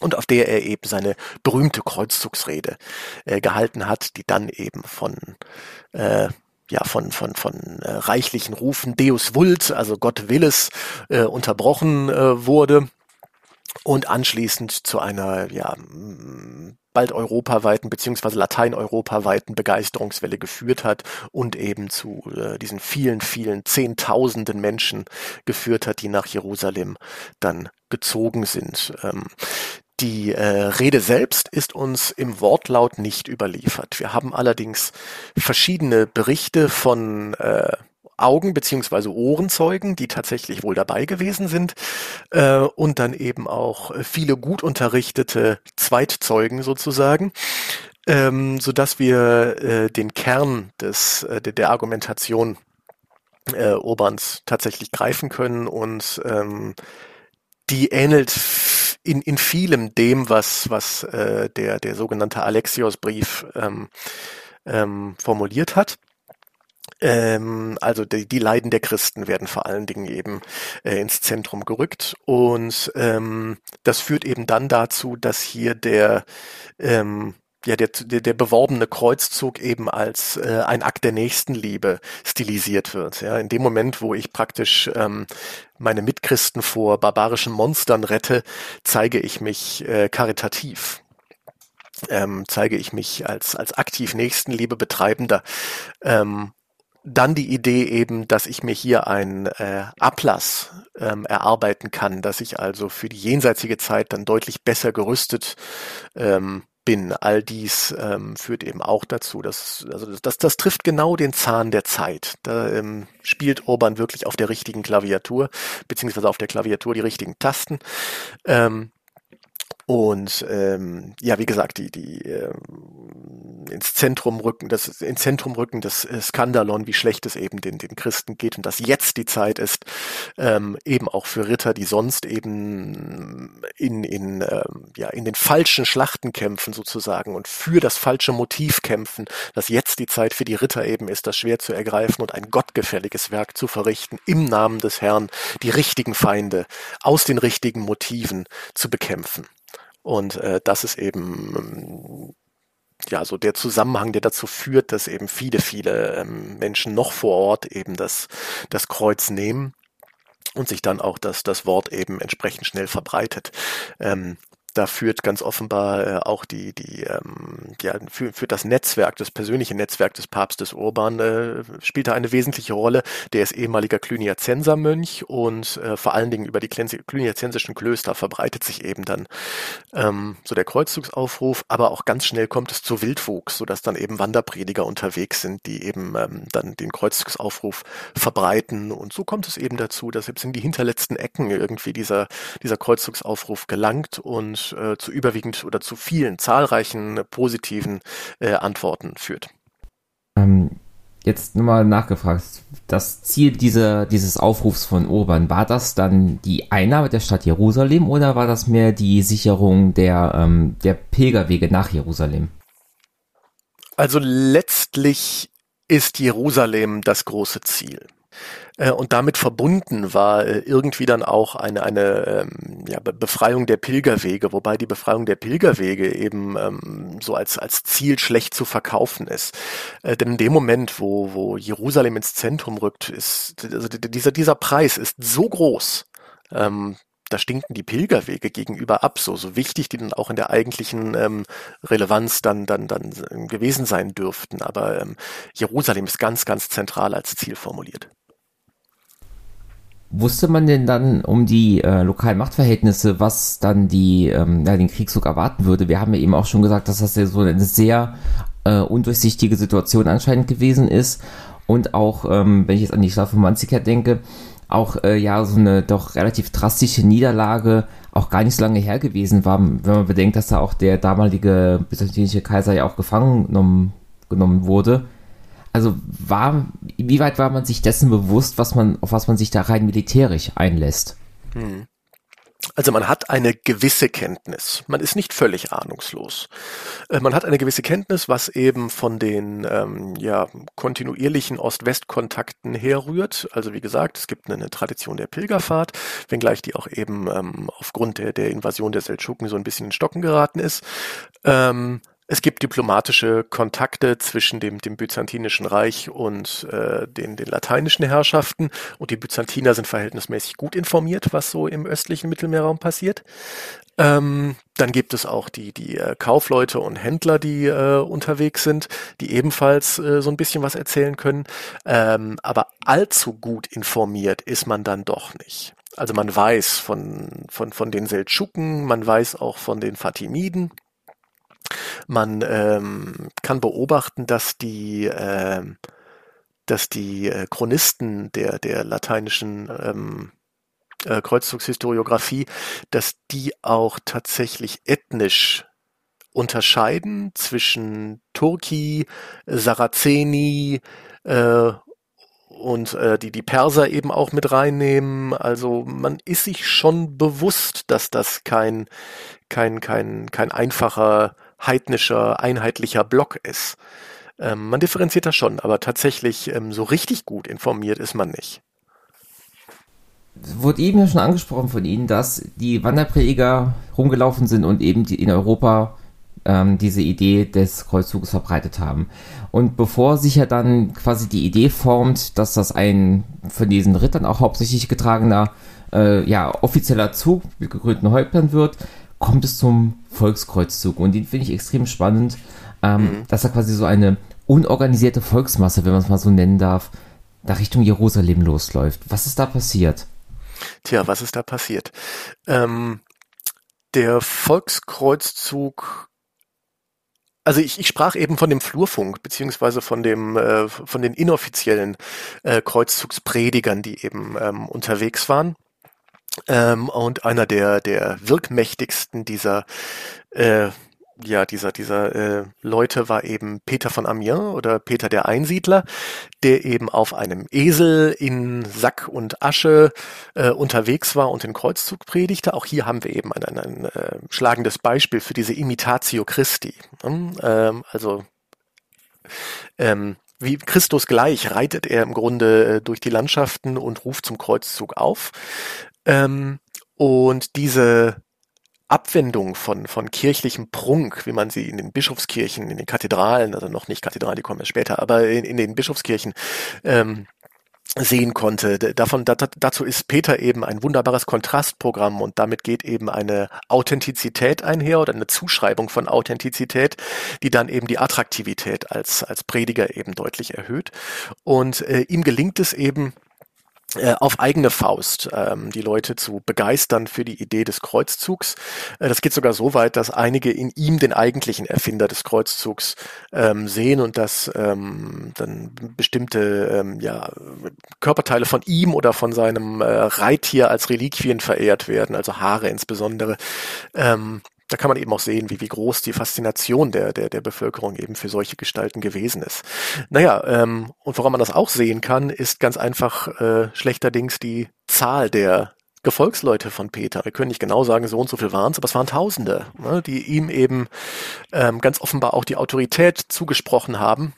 und auf der er eben seine berühmte Kreuzzugsrede äh, gehalten hat, die dann eben von äh, ja von von von äh, reichlichen Rufen Deus vult, also Gott will es, äh, unterbrochen äh, wurde und anschließend zu einer ja bald europaweiten beziehungsweise lateineuropaweiten Begeisterungswelle geführt hat und eben zu äh, diesen vielen, vielen Zehntausenden Menschen geführt hat, die nach Jerusalem dann gezogen sind. Ähm, die äh, Rede selbst ist uns im Wortlaut nicht überliefert. Wir haben allerdings verschiedene Berichte von äh, Augen- beziehungsweise Ohrenzeugen, die tatsächlich wohl dabei gewesen sind, äh, und dann eben auch viele gut unterrichtete Zweitzeugen sozusagen, ähm, so dass wir äh, den Kern des, äh, der Argumentation äh, Urbans tatsächlich greifen können und ähm, die ähnelt in, in vielem dem, was, was äh, der, der sogenannte Alexios-Brief ähm, ähm, formuliert hat. Ähm, also die, die Leiden der Christen werden vor allen Dingen eben äh, ins Zentrum gerückt und ähm, das führt eben dann dazu, dass hier der ähm, ja, der, der, der beworbene Kreuzzug eben als äh, ein Akt der Nächstenliebe stilisiert wird. Ja, in dem Moment, wo ich praktisch ähm, meine Mitchristen vor barbarischen Monstern rette, zeige ich mich äh, karitativ. Ähm, zeige ich mich als, als aktiv Nächstenliebe betreibender. Ähm, dann die Idee eben, dass ich mir hier einen äh, Ablass ähm, erarbeiten kann, dass ich also für die jenseitige Zeit dann deutlich besser gerüstet ähm, bin. All dies ähm, führt eben auch dazu, dass also das, das trifft genau den Zahn der Zeit. Da ähm, spielt Orban wirklich auf der richtigen Klaviatur, beziehungsweise auf der Klaviatur die richtigen Tasten. Ähm, Und ähm, ja, wie gesagt, die, die ähm, ins Zentrum rücken, das ins Zentrum rücken des äh, Skandalon, wie schlecht es eben den, den Christen geht und dass jetzt die Zeit ist, ähm, eben auch für Ritter, die sonst eben in, in, ähm, ja, in den falschen Schlachten kämpfen sozusagen und für das falsche Motiv kämpfen, dass jetzt die Zeit für die Ritter eben ist, das Schwert zu ergreifen und ein gottgefälliges Werk zu verrichten, im Namen des Herrn die richtigen Feinde aus den richtigen Motiven zu bekämpfen. Und äh, das ist eben ähm, ja so der Zusammenhang, der dazu führt, dass eben viele, viele ähm, Menschen noch vor Ort eben das, das Kreuz nehmen und sich dann auch das, das Wort eben entsprechend schnell verbreitet. Ähm, da führt ganz offenbar äh, auch die, die ähm, ja, für, für das Netzwerk, das persönliche Netzwerk des Papstes Urban, äh, spielt da eine wesentliche Rolle. Der ist ehemaliger Cluniacensermönch und äh, vor allen Dingen über die cluniacensischen Klöster verbreitet sich eben dann ähm, so der Kreuzzugsaufruf, aber auch ganz schnell kommt es zu Wildwuchs, sodass dann eben Wanderprediger unterwegs sind, die eben ähm, dann den Kreuzzugsaufruf verbreiten. Und so kommt es eben dazu, dass selbst in die hinterletzten Ecken irgendwie dieser, dieser Kreuzzugsaufruf gelangt und äh, zu überwiegend oder zu vielen zahlreichen positiven äh, Antworten führt. Ähm, jetzt nochmal nachgefragt, das Ziel dieser, dieses Aufrufs von Urban, war das dann die Einnahme der Stadt Jerusalem oder war das mehr die Sicherung der, ähm, der Pilgerwege nach Jerusalem? Also letztlich ist Jerusalem das große Ziel. Äh, und damit verbunden war äh, irgendwie dann auch eine, eine ähm, ja, Befreiung der Pilgerwege, wobei die Befreiung der Pilgerwege eben ähm, so als, als Ziel schlecht zu verkaufen ist. Äh, denn in dem Moment, wo, wo Jerusalem ins Zentrum rückt, ist also dieser, dieser Preis ist so groß, ähm, da stinken die Pilgerwege gegenüber ab, so, so wichtig die dann auch in der eigentlichen ähm, Relevanz dann, dann, dann gewesen sein dürften. Aber ähm, Jerusalem ist ganz, ganz zentral als Ziel formuliert. Wusste man denn dann um die äh, lokalen Machtverhältnisse, was dann die, ähm, ja, den Kriegszug erwarten würde? Wir haben ja eben auch schon gesagt, dass das ja so eine sehr äh, undurchsichtige Situation anscheinend gewesen ist. Und auch, ähm, wenn ich jetzt an die Schlafe Manziker denke, auch äh, ja so eine doch relativ drastische Niederlage auch gar nicht so lange her gewesen war, wenn man bedenkt, dass da auch der damalige byzantinische Kaiser ja auch gefangen genommen, genommen wurde also war, wie weit war man sich dessen bewusst, was man, auf was man sich da rein militärisch einlässt? Hm. Also man hat eine gewisse Kenntnis. Man ist nicht völlig ahnungslos. Äh, man hat eine gewisse Kenntnis, was eben von den ähm, ja, kontinuierlichen Ost-West-Kontakten herrührt. Also wie gesagt, es gibt eine Tradition der Pilgerfahrt, wenngleich die auch eben ähm, aufgrund der, der Invasion der Seldschuken so ein bisschen in Stocken geraten ist. Ähm, es gibt diplomatische Kontakte zwischen dem, dem Byzantinischen Reich und äh, den, den lateinischen Herrschaften und die Byzantiner sind verhältnismäßig gut informiert, was so im östlichen Mittelmeerraum passiert. Ähm, dann gibt es auch die, die äh, Kaufleute und Händler, die äh, unterwegs sind, die ebenfalls äh, so ein bisschen was erzählen können. Ähm, aber allzu gut informiert ist man dann doch nicht. Also man weiß von, von, von den Seldschuken, man weiß auch von den Fatimiden, man ähm, kann beobachten, dass die, äh, dass die äh, Chronisten der, der lateinischen ähm, äh, Kreuzzugshistoriographie, dass die auch tatsächlich ethnisch unterscheiden zwischen Turki, Sarazeni äh, und äh, die die Perser eben auch mit reinnehmen. Also man ist sich schon bewusst, dass das kein kein kein kein einfacher heidnischer, einheitlicher Block ist. Ähm, man differenziert das schon, aber tatsächlich ähm, so richtig gut informiert ist man nicht. Es wurde eben ja schon angesprochen von Ihnen, dass die Wanderprediger rumgelaufen sind und eben in Europa ähm, diese Idee des Kreuzzuges verbreitet haben. Und bevor sich ja dann quasi die Idee formt, dass das ein von diesen Rittern auch hauptsächlich getragener, äh, ja, offizieller Zug mit gekrönten Häuptern wird, kommt es zum Volkskreuzzug. Und den finde ich extrem spannend, ähm, mhm. dass er quasi so eine unorganisierte Volksmasse, wenn man es mal so nennen darf, nach Richtung Jerusalem losläuft. Was ist da passiert? Tja, was ist da passiert? Ähm, der Volkskreuzzug also ich, ich sprach eben von dem Flurfunk, beziehungsweise von dem, äh, von den inoffiziellen äh, Kreuzzugspredigern, die eben ähm, unterwegs waren. Ähm, und einer der, der wirkmächtigsten dieser äh, ja, dieser, dieser äh, Leute war eben Peter von Amiens oder Peter der Einsiedler, der eben auf einem Esel in Sack und Asche äh, unterwegs war und den Kreuzzug predigte. Auch hier haben wir eben ein, ein, ein äh, schlagendes Beispiel für diese Imitatio Christi. Hm? Ähm, also ähm, wie Christus gleich reitet er im Grunde äh, durch die Landschaften und ruft zum Kreuzzug auf. Ähm, und diese Abwendung von, von kirchlichem Prunk, wie man sie in den Bischofskirchen, in den Kathedralen, also noch nicht Kathedralen, die kommen ja später, aber in, in den Bischofskirchen ähm, sehen konnte. Davon, da, dazu ist Peter eben ein wunderbares Kontrastprogramm und damit geht eben eine Authentizität einher oder eine Zuschreibung von Authentizität, die dann eben die Attraktivität als, als Prediger eben deutlich erhöht. Und äh, ihm gelingt es eben, auf eigene Faust ähm, die Leute zu begeistern für die Idee des Kreuzzugs. Äh, das geht sogar so weit, dass einige in ihm den eigentlichen Erfinder des Kreuzzugs ähm, sehen und dass ähm, dann bestimmte ähm, ja, Körperteile von ihm oder von seinem äh, Reittier als Reliquien verehrt werden, also Haare insbesondere. Ähm, da kann man eben auch sehen, wie, wie groß die Faszination der, der, der Bevölkerung eben für solche Gestalten gewesen ist. Naja, ähm, und woran man das auch sehen kann, ist ganz einfach äh, schlechterdings die Zahl der Gefolgsleute von Peter. Wir können nicht genau sagen, so und so viel waren es, aber es waren Tausende, ne, die ihm eben ähm, ganz offenbar auch die Autorität zugesprochen haben,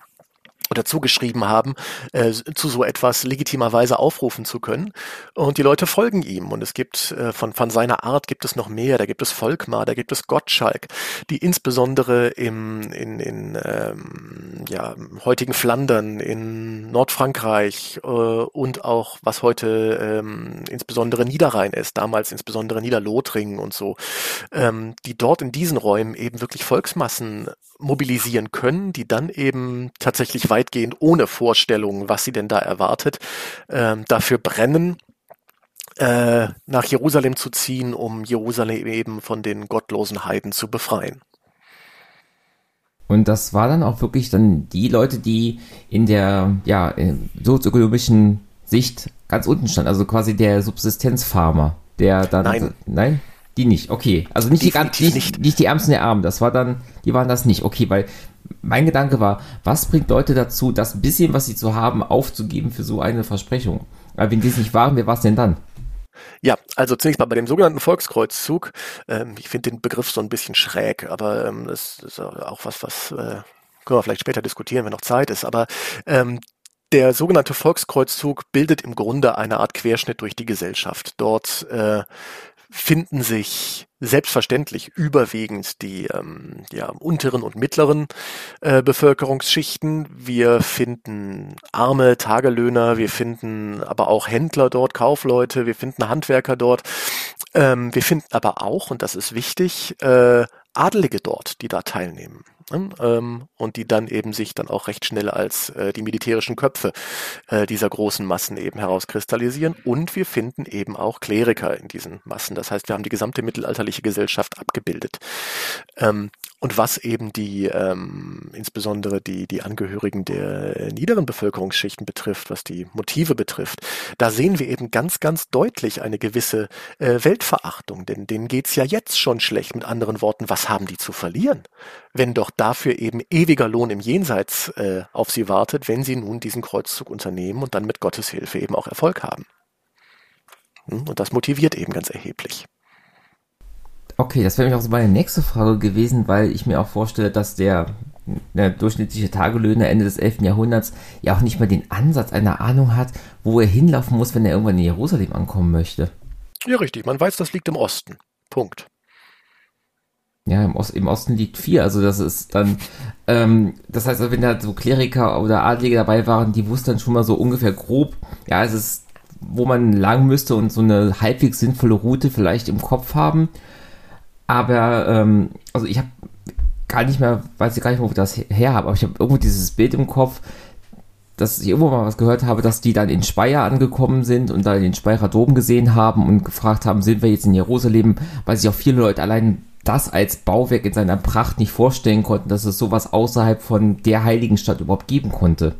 oder zugeschrieben haben, äh, zu so etwas legitimerweise aufrufen zu können. Und die Leute folgen ihm. Und es gibt äh, von, von seiner Art gibt es noch mehr. Da gibt es Volkmar, da gibt es Gottschalk, die insbesondere im in, in ähm, ja, heutigen Flandern, in Nordfrankreich äh, und auch was heute ähm, insbesondere Niederrhein ist, damals insbesondere Niederlothringen und so, ähm, die dort in diesen Räumen eben wirklich Volksmassen mobilisieren können, die dann eben tatsächlich weitgehend ohne Vorstellungen, was sie denn da erwartet, äh, dafür brennen, äh, nach Jerusalem zu ziehen, um Jerusalem eben von den gottlosen Heiden zu befreien. Und das war dann auch wirklich dann die Leute, die in der ja, sozioökonomischen Sicht ganz unten standen, also quasi der Subsistenzfarmer, der dann. Nein. Nein? Die nicht, okay. Also nicht die, ganz, nicht, nicht. die Ärmsten der Armen, das war dann, die waren das nicht, okay, weil mein Gedanke war, was bringt Leute dazu, das bisschen, was sie zu haben, aufzugeben für so eine Versprechung? Aber wenn die es nicht waren, wer war es denn dann? Ja, also zunächst mal bei dem sogenannten Volkskreuzzug. Ähm, ich finde den Begriff so ein bisschen schräg, aber ähm, das ist auch was, was äh, können wir vielleicht später diskutieren, wenn noch Zeit ist. Aber ähm, der sogenannte Volkskreuzzug bildet im Grunde eine Art Querschnitt durch die Gesellschaft. Dort äh, finden sich selbstverständlich überwiegend die ähm, ja, unteren und mittleren äh, Bevölkerungsschichten. Wir finden arme Tagelöhner, wir finden aber auch Händler dort, Kaufleute, wir finden Handwerker dort. Ähm, wir finden aber auch, und das ist wichtig, äh, Adelige dort, die da teilnehmen. Ne? Ähm, und die dann eben sich dann auch recht schnell als äh, die militärischen Köpfe äh, dieser großen Massen eben herauskristallisieren. Und wir finden eben auch Kleriker in diesen Massen. Das heißt, wir haben die gesamte mittelalterliche Gesellschaft abgebildet. Ähm, und was eben die, ähm, insbesondere die, die Angehörigen der äh, niederen Bevölkerungsschichten betrifft, was die Motive betrifft, da sehen wir eben ganz, ganz deutlich eine gewisse äh, Weltverachtung, denn denen geht's ja jetzt schon schlecht. Mit anderen Worten, was haben die zu verlieren? Wenn doch dafür eben ewiger Lohn im Jenseits äh, auf sie wartet, wenn sie nun diesen Kreuzzug unternehmen und dann mit Gottes Hilfe eben auch Erfolg haben. Hm? Und das motiviert eben ganz erheblich. Okay, das wäre nämlich auch so meine nächste Frage gewesen, weil ich mir auch vorstelle, dass der, der durchschnittliche Tagelöhner Ende des 11. Jahrhunderts ja auch nicht mal den Ansatz einer Ahnung hat, wo er hinlaufen muss, wenn er irgendwann in Jerusalem ankommen möchte. Ja, richtig. Man weiß, das liegt im Osten. Punkt. Ja, im, Ost, im Osten liegt vier. Also das ist dann, ähm, das heißt, wenn da so Kleriker oder Adlige dabei waren, die wussten dann schon mal so ungefähr grob, ja, es ist, wo man lang müsste und so eine halbwegs sinnvolle Route vielleicht im Kopf haben. Aber, ähm, also ich habe gar nicht mehr, weiß ich gar nicht, wo ich das her habe, aber ich habe irgendwo dieses Bild im Kopf, dass ich irgendwo mal was gehört habe, dass die dann in Speyer angekommen sind und da den Speyerer Dom gesehen haben und gefragt haben, sind wir jetzt in Jerusalem, weil sich auch viele Leute allein das als Bauwerk in seiner Pracht nicht vorstellen konnten, dass es sowas außerhalb von der heiligen Stadt überhaupt geben konnte.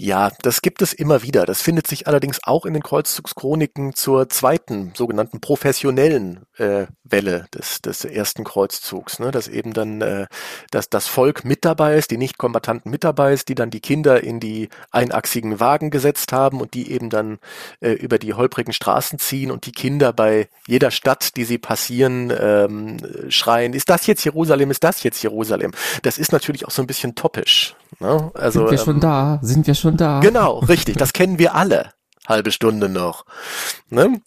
Ja, das gibt es immer wieder. Das findet sich allerdings auch in den Kreuzzugschroniken zur zweiten, sogenannten professionellen äh, Welle des, des ersten Kreuzzugs. Ne? Dass eben dann äh, dass das Volk mit dabei ist, die Nicht-Kombattanten mit dabei ist, die dann die Kinder in die einachsigen Wagen gesetzt haben und die eben dann äh, über die holprigen Straßen ziehen und die Kinder bei jeder Stadt, die sie passieren, ähm, schreien, ist das jetzt Jerusalem, ist das jetzt Jerusalem? Das ist natürlich auch so ein bisschen toppisch. Ne? Also, Sind wir ähm, schon da? Sind wir schon da. Genau, [laughs] richtig. Das kennen wir alle. Halbe Stunde noch. Ne?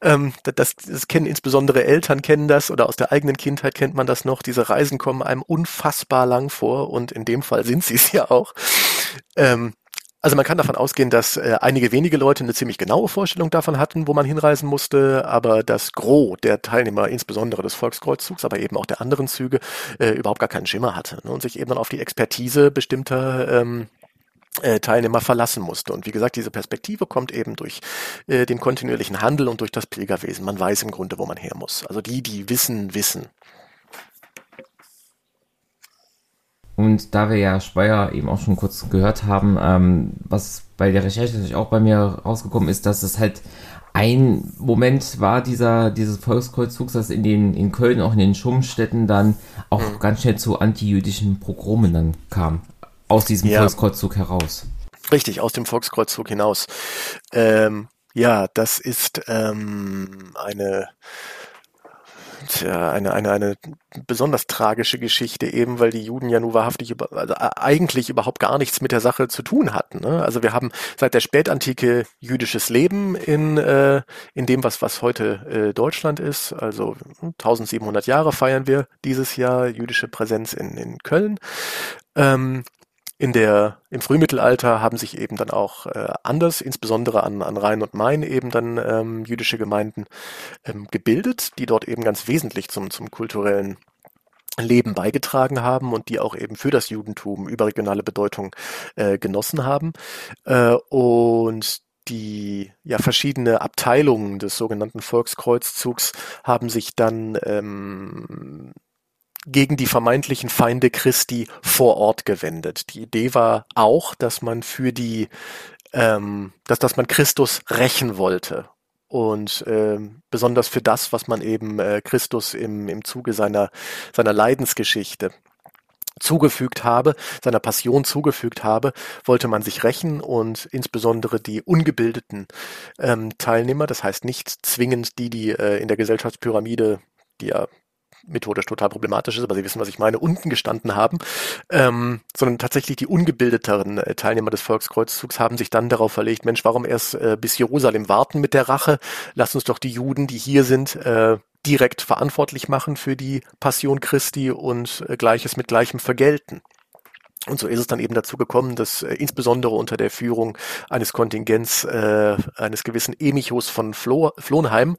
Ähm, das, das kennen insbesondere Eltern kennen das oder aus der eigenen Kindheit kennt man das noch. Diese Reisen kommen einem unfassbar lang vor und in dem Fall sind sie es ja auch. Ähm, also man kann davon ausgehen, dass äh, einige wenige Leute eine ziemlich genaue Vorstellung davon hatten, wo man hinreisen musste, aber das Gros der Teilnehmer, insbesondere des Volkskreuzzug, aber eben auch der anderen Züge, äh, überhaupt gar keinen Schimmer hatte ne? und sich eben dann auf die Expertise bestimmter ähm, äh, Teilnehmer verlassen musste. Und wie gesagt, diese Perspektive kommt eben durch äh, den kontinuierlichen Handel und durch das Pilgerwesen. Man weiß im Grunde, wo man her muss. Also die, die wissen, wissen. Und da wir ja Speyer eben auch schon kurz gehört haben, ähm, was bei der Recherche natürlich auch bei mir rausgekommen ist, dass es halt ein Moment war dieser dieses Volkskreuzzugs, das in den in Köln auch in den Schummstätten dann auch mhm. ganz schnell zu antijüdischen Pogromen dann kam aus diesem ja. Volkskreuzzug heraus. Richtig, aus dem Volkskreuzzug hinaus. Ähm, ja, das ist ähm, eine Tja, eine, eine, eine besonders tragische Geschichte eben, weil die Juden ja nur wahrhaftig über, also eigentlich überhaupt gar nichts mit der Sache zu tun hatten. Ne? Also wir haben seit der Spätantike jüdisches Leben in, äh, in dem, was, was heute äh, Deutschland ist. Also 1700 Jahre feiern wir dieses Jahr jüdische Präsenz in, in Köln. Ähm, in der, im Frühmittelalter haben sich eben dann auch äh, anders, insbesondere an, an Rhein und Main eben dann ähm, jüdische Gemeinden ähm, gebildet, die dort eben ganz wesentlich zum, zum kulturellen Leben beigetragen haben und die auch eben für das Judentum überregionale Bedeutung äh, genossen haben. Äh, und die ja verschiedene Abteilungen des sogenannten Volkskreuzzugs haben sich dann ähm, gegen die vermeintlichen Feinde Christi vor Ort gewendet. Die Idee war auch, dass man für die, ähm, dass, dass man Christus rächen wollte. Und ähm, besonders für das, was man eben äh, Christus im, im Zuge seiner, seiner Leidensgeschichte zugefügt habe, seiner Passion zugefügt habe, wollte man sich rächen und insbesondere die ungebildeten ähm, Teilnehmer, das heißt nicht zwingend die, die äh, in der Gesellschaftspyramide, die ja methodisch total problematisch ist, aber Sie wissen, was ich meine, unten gestanden haben, ähm, sondern tatsächlich die ungebildeteren äh, Teilnehmer des Volkskreuzzugs haben sich dann darauf verlegt, Mensch, warum erst äh, bis Jerusalem warten mit der Rache? Lass uns doch die Juden, die hier sind, äh, direkt verantwortlich machen für die Passion Christi und äh, Gleiches mit Gleichem vergelten. Und so ist es dann eben dazu gekommen, dass äh, insbesondere unter der Führung eines Kontingents äh, eines gewissen Emichos von Flo Flohnheim,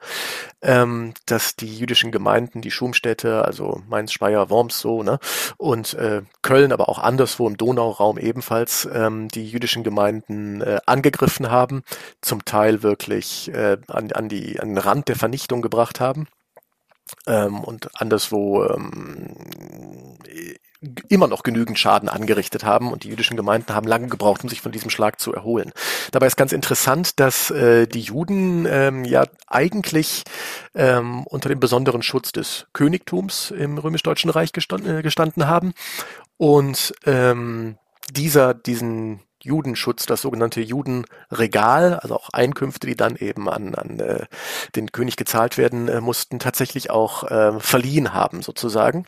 ähm, dass die jüdischen Gemeinden, die Schumstädte, also Mainz, Speyer, Worms so, ne, und äh, Köln, aber auch anderswo im Donauraum ebenfalls, ähm, die jüdischen Gemeinden äh, angegriffen haben, zum Teil wirklich äh, an, an, die, an den Rand der Vernichtung gebracht haben. Ähm, und anderswo ähm, immer noch genügend Schaden angerichtet haben und die jüdischen Gemeinden haben lange gebraucht, um sich von diesem Schlag zu erholen. Dabei ist ganz interessant, dass äh, die Juden ähm, ja eigentlich ähm, unter dem besonderen Schutz des Königtums im römisch-deutschen Reich gestanden, äh, gestanden haben und ähm, dieser diesen Judenschutz, das sogenannte Judenregal, also auch Einkünfte, die dann eben an, an äh, den König gezahlt werden äh, mussten, tatsächlich auch äh, verliehen haben sozusagen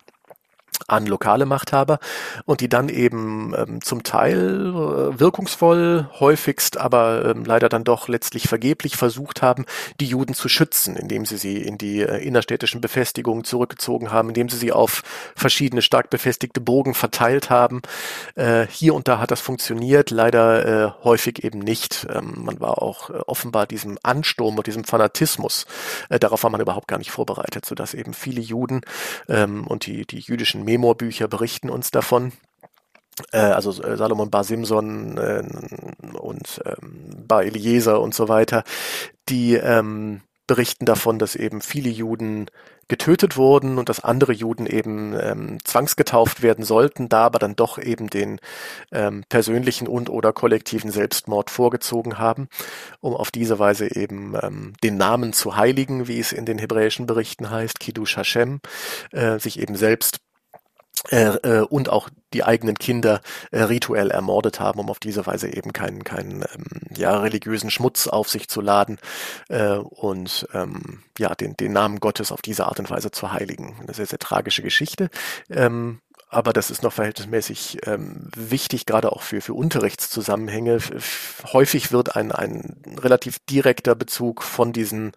an lokale Machthaber und die dann eben ähm, zum Teil äh, wirkungsvoll, häufigst aber ähm, leider dann doch letztlich vergeblich versucht haben, die Juden zu schützen, indem sie sie in die äh, innerstädtischen Befestigungen zurückgezogen haben, indem sie sie auf verschiedene stark befestigte Burgen verteilt haben. Äh, hier und da hat das funktioniert, leider äh, häufig eben nicht. Ähm, man war auch äh, offenbar diesem Ansturm und diesem Fanatismus, äh, darauf war man überhaupt gar nicht vorbereitet, sodass eben viele Juden ähm, und die, die jüdischen Memoirbücher berichten uns davon. Äh, also äh, Salomon Bar Simson äh, und ähm, Bar Eliezer und so weiter, die ähm, berichten davon, dass eben viele Juden getötet wurden und dass andere Juden eben ähm, zwangsgetauft werden sollten, da aber dann doch eben den ähm, persönlichen und oder kollektiven Selbstmord vorgezogen haben, um auf diese Weise eben ähm, den Namen zu heiligen, wie es in den hebräischen Berichten heißt, Kiddush Hashem, äh, sich eben selbst äh, äh, und auch die eigenen Kinder äh, rituell ermordet haben, um auf diese Weise eben keinen keinen ähm, ja religiösen Schmutz auf sich zu laden äh, und ähm, ja den den Namen Gottes auf diese Art und Weise zu heiligen. Eine sehr sehr tragische Geschichte. Ähm, aber das ist noch verhältnismäßig ähm, wichtig, gerade auch für, für Unterrichtszusammenhänge. Häufig wird ein, ein relativ direkter Bezug von diesen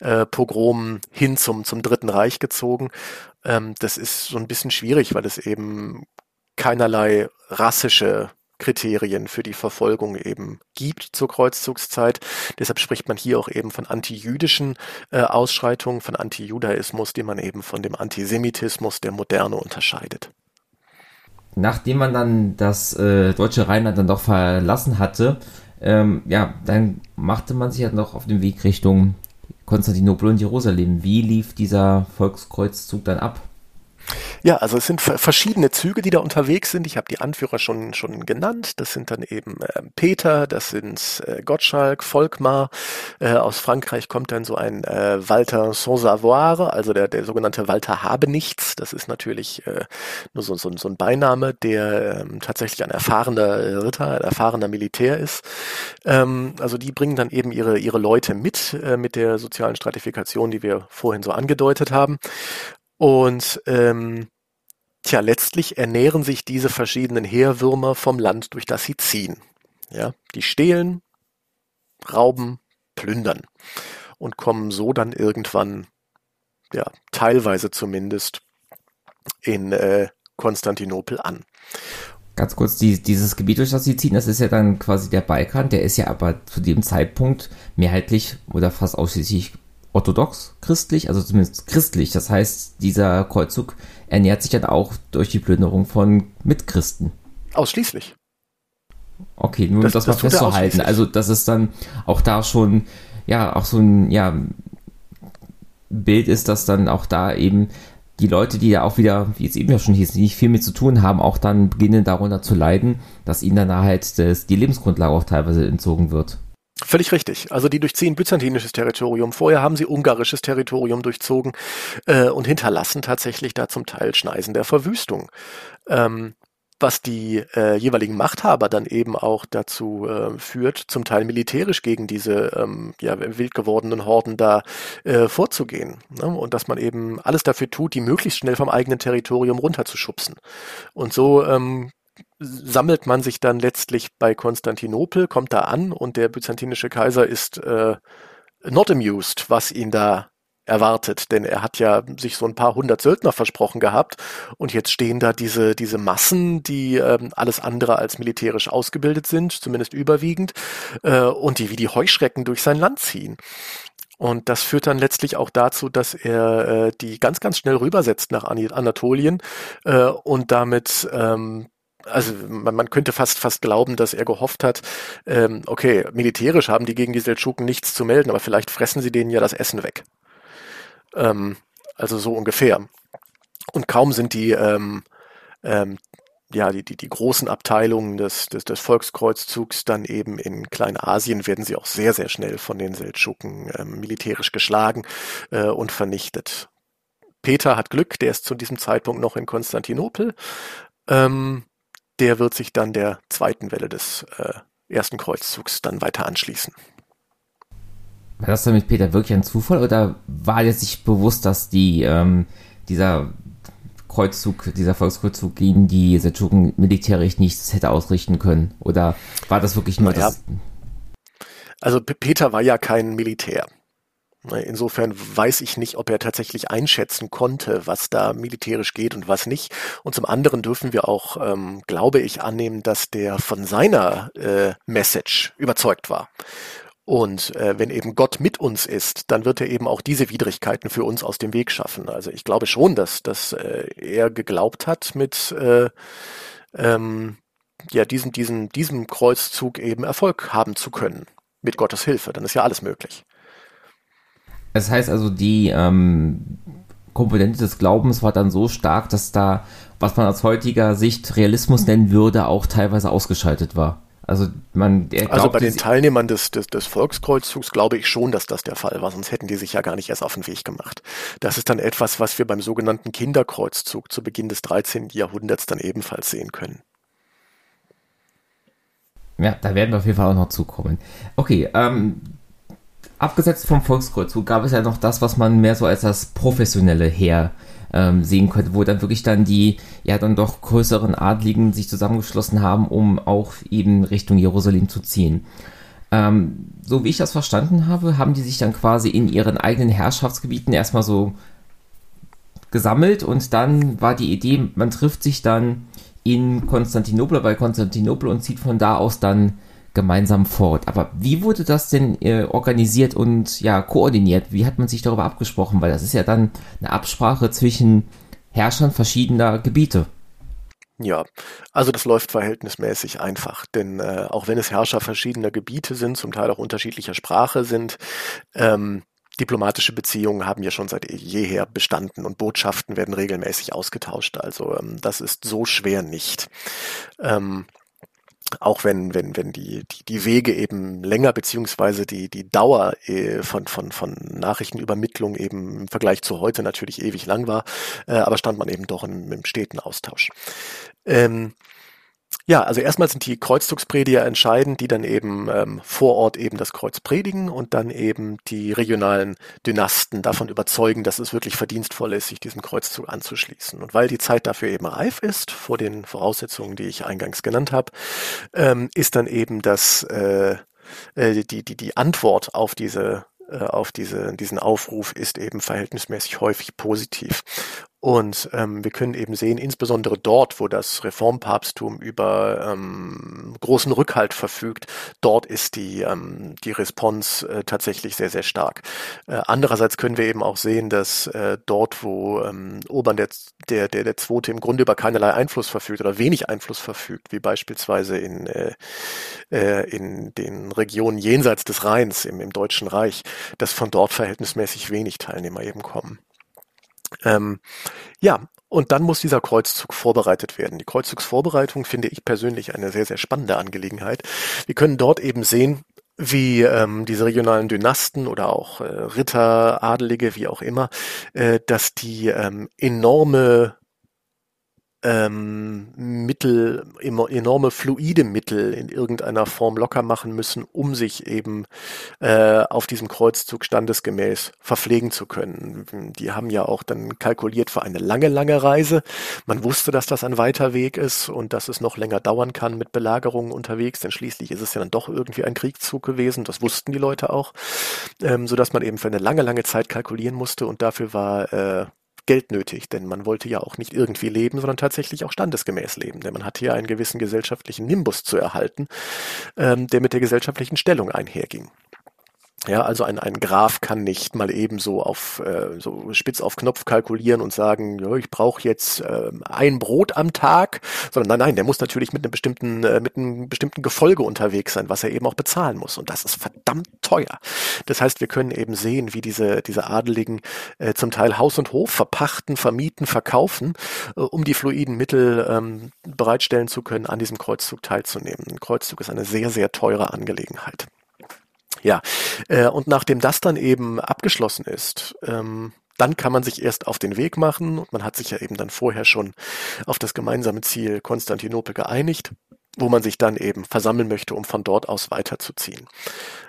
äh, Pogromen hin zum, zum Dritten Reich gezogen. Ähm, das ist so ein bisschen schwierig, weil es eben keinerlei rassische Kriterien für die Verfolgung eben gibt zur Kreuzzugszeit. Deshalb spricht man hier auch eben von antijüdischen äh, Ausschreitungen, von Antijudaismus, die man eben von dem Antisemitismus der Moderne unterscheidet nachdem man dann das äh, deutsche Rheinland dann doch verlassen hatte, ähm, ja, dann machte man sich ja noch auf den Weg Richtung Konstantinopel und Jerusalem. Wie lief dieser Volkskreuzzug dann ab? Ja, also es sind verschiedene Züge, die da unterwegs sind. Ich habe die Anführer schon schon genannt. Das sind dann eben äh, Peter, das sind äh, Gottschalk, Volkmar. Äh, aus Frankreich kommt dann so ein äh, Walter sans savoir, also der der sogenannte Walter Habenichts. Das ist natürlich äh, nur so, so, so ein Beiname, der ähm, tatsächlich ein erfahrener Ritter, ein erfahrener Militär ist. Ähm, also die bringen dann eben ihre ihre Leute mit äh, mit der sozialen Stratifikation, die wir vorhin so angedeutet haben. Und ähm, tja, letztlich ernähren sich diese verschiedenen Heerwürmer vom Land, durch das sie ziehen. Ja, die stehlen, rauben, plündern und kommen so dann irgendwann, ja, teilweise zumindest in äh, Konstantinopel an. Ganz kurz, die, dieses Gebiet, durch das sie ziehen, das ist ja dann quasi der Balkan, der ist ja aber zu dem Zeitpunkt mehrheitlich oder fast ausschließlich orthodox christlich, also zumindest christlich. Das heißt, dieser Kreuzzug ernährt sich dann auch durch die Plünderung von Mitchristen. Ausschließlich. Okay, nur das, um das, das mal festzuhalten. Also, das ist dann auch da schon, ja, auch so ein, ja, Bild ist, dass dann auch da eben die Leute, die ja auch wieder, wie es eben ja schon hieß, nicht viel mit zu tun haben, auch dann beginnen darunter zu leiden, dass ihnen dann halt das, die Lebensgrundlage auch teilweise entzogen wird. Völlig richtig. Also die durchziehen byzantinisches Territorium. Vorher haben sie ungarisches Territorium durchzogen äh, und hinterlassen tatsächlich da zum Teil Schneisen der Verwüstung. Ähm, was die äh, jeweiligen Machthaber dann eben auch dazu äh, führt, zum Teil militärisch gegen diese ähm, ja, wild gewordenen Horden da äh, vorzugehen. Ne? Und dass man eben alles dafür tut, die möglichst schnell vom eigenen Territorium runterzuschubsen. Und so ähm, sammelt man sich dann letztlich bei Konstantinopel, kommt da an und der byzantinische Kaiser ist äh, not amused, was ihn da erwartet, denn er hat ja sich so ein paar hundert Söldner versprochen gehabt und jetzt stehen da diese diese Massen, die ähm, alles andere als militärisch ausgebildet sind, zumindest überwiegend, äh, und die wie die Heuschrecken durch sein Land ziehen. Und das führt dann letztlich auch dazu, dass er äh, die ganz, ganz schnell rübersetzt nach Anatolien äh, und damit ähm, also man, man, könnte fast fast glauben, dass er gehofft hat, ähm, okay, militärisch haben die gegen die Seldschuken nichts zu melden, aber vielleicht fressen sie denen ja das Essen weg. Ähm, also so ungefähr. Und kaum sind die ähm, ähm, ja, die, die, die großen Abteilungen des, des, des Volkskreuzzugs dann eben in Kleinasien werden sie auch sehr, sehr schnell von den Seldschuken ähm, militärisch geschlagen äh, und vernichtet. Peter hat Glück, der ist zu diesem Zeitpunkt noch in Konstantinopel. Ähm, der wird sich dann der zweiten Welle des äh, ersten Kreuzzugs dann weiter anschließen. War das dann mit Peter wirklich ein Zufall oder war er sich bewusst, dass die, ähm, dieser Kreuzzug, dieser Volkskreuzzug gegen die Seldschuken militärisch nichts hätte ausrichten können? Oder war das wirklich nur naja. das? Also Peter war ja kein Militär. Insofern weiß ich nicht, ob er tatsächlich einschätzen konnte, was da militärisch geht und was nicht. Und zum anderen dürfen wir auch, ähm, glaube ich, annehmen, dass der von seiner äh, Message überzeugt war. Und äh, wenn eben Gott mit uns ist, dann wird er eben auch diese Widrigkeiten für uns aus dem Weg schaffen. Also ich glaube schon, dass, dass äh, er geglaubt hat, mit äh, ähm, ja, diesen, diesen, diesem Kreuzzug eben Erfolg haben zu können. Mit Gottes Hilfe. Dann ist ja alles möglich. Das heißt also, die ähm, Komponente des Glaubens war dann so stark, dass da, was man aus heutiger Sicht Realismus nennen würde, auch teilweise ausgeschaltet war. Also man, also bei den Teilnehmern des, des, des Volkskreuzzugs glaube ich schon, dass das der Fall war, sonst hätten die sich ja gar nicht erst auf den Weg gemacht. Das ist dann etwas, was wir beim sogenannten Kinderkreuzzug zu Beginn des 13. Jahrhunderts dann ebenfalls sehen können. Ja, da werden wir auf jeden Fall auch noch zukommen. Okay, ähm, abgesetzt vom Volkskreuzzug gab es ja noch das, was man mehr so als das professionelle Heer ähm, sehen könnte, wo dann wirklich dann die ja dann doch größeren Adligen sich zusammengeschlossen haben, um auch eben Richtung Jerusalem zu ziehen. Ähm, so wie ich das verstanden habe, haben die sich dann quasi in ihren eigenen Herrschaftsgebieten erstmal so gesammelt und dann war die Idee, man trifft sich dann in Konstantinopel bei Konstantinopel und zieht von da aus dann gemeinsam fort. Aber wie wurde das denn äh, organisiert und ja koordiniert? Wie hat man sich darüber abgesprochen? Weil das ist ja dann eine Absprache zwischen Herrschern verschiedener Gebiete. Ja, also das läuft verhältnismäßig einfach, denn äh, auch wenn es Herrscher verschiedener Gebiete sind, zum Teil auch unterschiedlicher Sprache sind, ähm, diplomatische Beziehungen haben ja schon seit jeher bestanden und Botschaften werden regelmäßig ausgetauscht. Also ähm, das ist so schwer nicht. Ähm, auch wenn, wenn, wenn die, die, die Wege eben länger beziehungsweise die, die Dauer äh, von, von, von Nachrichtenübermittlung eben im Vergleich zu heute natürlich ewig lang war, äh, aber stand man eben doch im, im steten Austausch. Ähm, ja, also erstmal sind die Kreuzzugsprediger entscheidend, die dann eben ähm, vor Ort eben das Kreuz predigen und dann eben die regionalen Dynasten davon überzeugen, dass es wirklich verdienstvoll ist, sich diesem Kreuzzug anzuschließen. Und weil die Zeit dafür eben reif ist, vor den Voraussetzungen, die ich eingangs genannt habe, ähm, ist dann eben das äh, äh die, die, die Antwort auf diese äh, auf diese, diesen Aufruf ist eben verhältnismäßig häufig positiv. Und ähm, wir können eben sehen, insbesondere dort, wo das Reformpapsttum über ähm, großen Rückhalt verfügt, dort ist die, ähm, die Response äh, tatsächlich sehr, sehr stark. Äh, andererseits können wir eben auch sehen, dass äh, dort, wo ähm, Urban der, der, der, der Zweite im Grunde über keinerlei Einfluss verfügt oder wenig Einfluss verfügt, wie beispielsweise in, äh, äh, in den Regionen jenseits des Rheins im, im Deutschen Reich, dass von dort verhältnismäßig wenig Teilnehmer eben kommen. Ähm, ja, und dann muss dieser Kreuzzug vorbereitet werden. Die Kreuzzugsvorbereitung finde ich persönlich eine sehr, sehr spannende Angelegenheit. Wir können dort eben sehen, wie ähm, diese regionalen Dynasten oder auch äh, Ritter, Adelige, wie auch immer, äh, dass die ähm, enorme ähm, Mittel, enorme fluide Mittel in irgendeiner Form locker machen müssen, um sich eben äh, auf diesem Kreuzzug standesgemäß verpflegen zu können. Die haben ja auch dann kalkuliert für eine lange, lange Reise. Man wusste, dass das ein weiter Weg ist und dass es noch länger dauern kann mit Belagerungen unterwegs, denn schließlich ist es ja dann doch irgendwie ein Kriegszug gewesen. Das wussten die Leute auch, ähm, so dass man eben für eine lange, lange Zeit kalkulieren musste und dafür war äh, Geld nötig, denn man wollte ja auch nicht irgendwie leben, sondern tatsächlich auch standesgemäß leben, denn man hatte ja einen gewissen gesellschaftlichen Nimbus zu erhalten, ähm, der mit der gesellschaftlichen Stellung einherging. Ja, also ein, ein Graf kann nicht mal eben so auf äh, so spitz auf Knopf kalkulieren und sagen, ja, ich brauche jetzt äh, ein Brot am Tag, sondern nein, nein, der muss natürlich mit einem bestimmten äh, mit einem bestimmten Gefolge unterwegs sein, was er eben auch bezahlen muss und das ist verdammt teuer. Das heißt, wir können eben sehen, wie diese diese Adeligen äh, zum Teil Haus und Hof verpachten, vermieten, verkaufen, äh, um die fluiden Mittel ähm, bereitstellen zu können, an diesem Kreuzzug teilzunehmen. Ein Kreuzzug ist eine sehr sehr teure Angelegenheit. Ja, äh, und nachdem das dann eben abgeschlossen ist, ähm, dann kann man sich erst auf den Weg machen und man hat sich ja eben dann vorher schon auf das gemeinsame Ziel Konstantinopel geeinigt, wo man sich dann eben versammeln möchte, um von dort aus weiterzuziehen.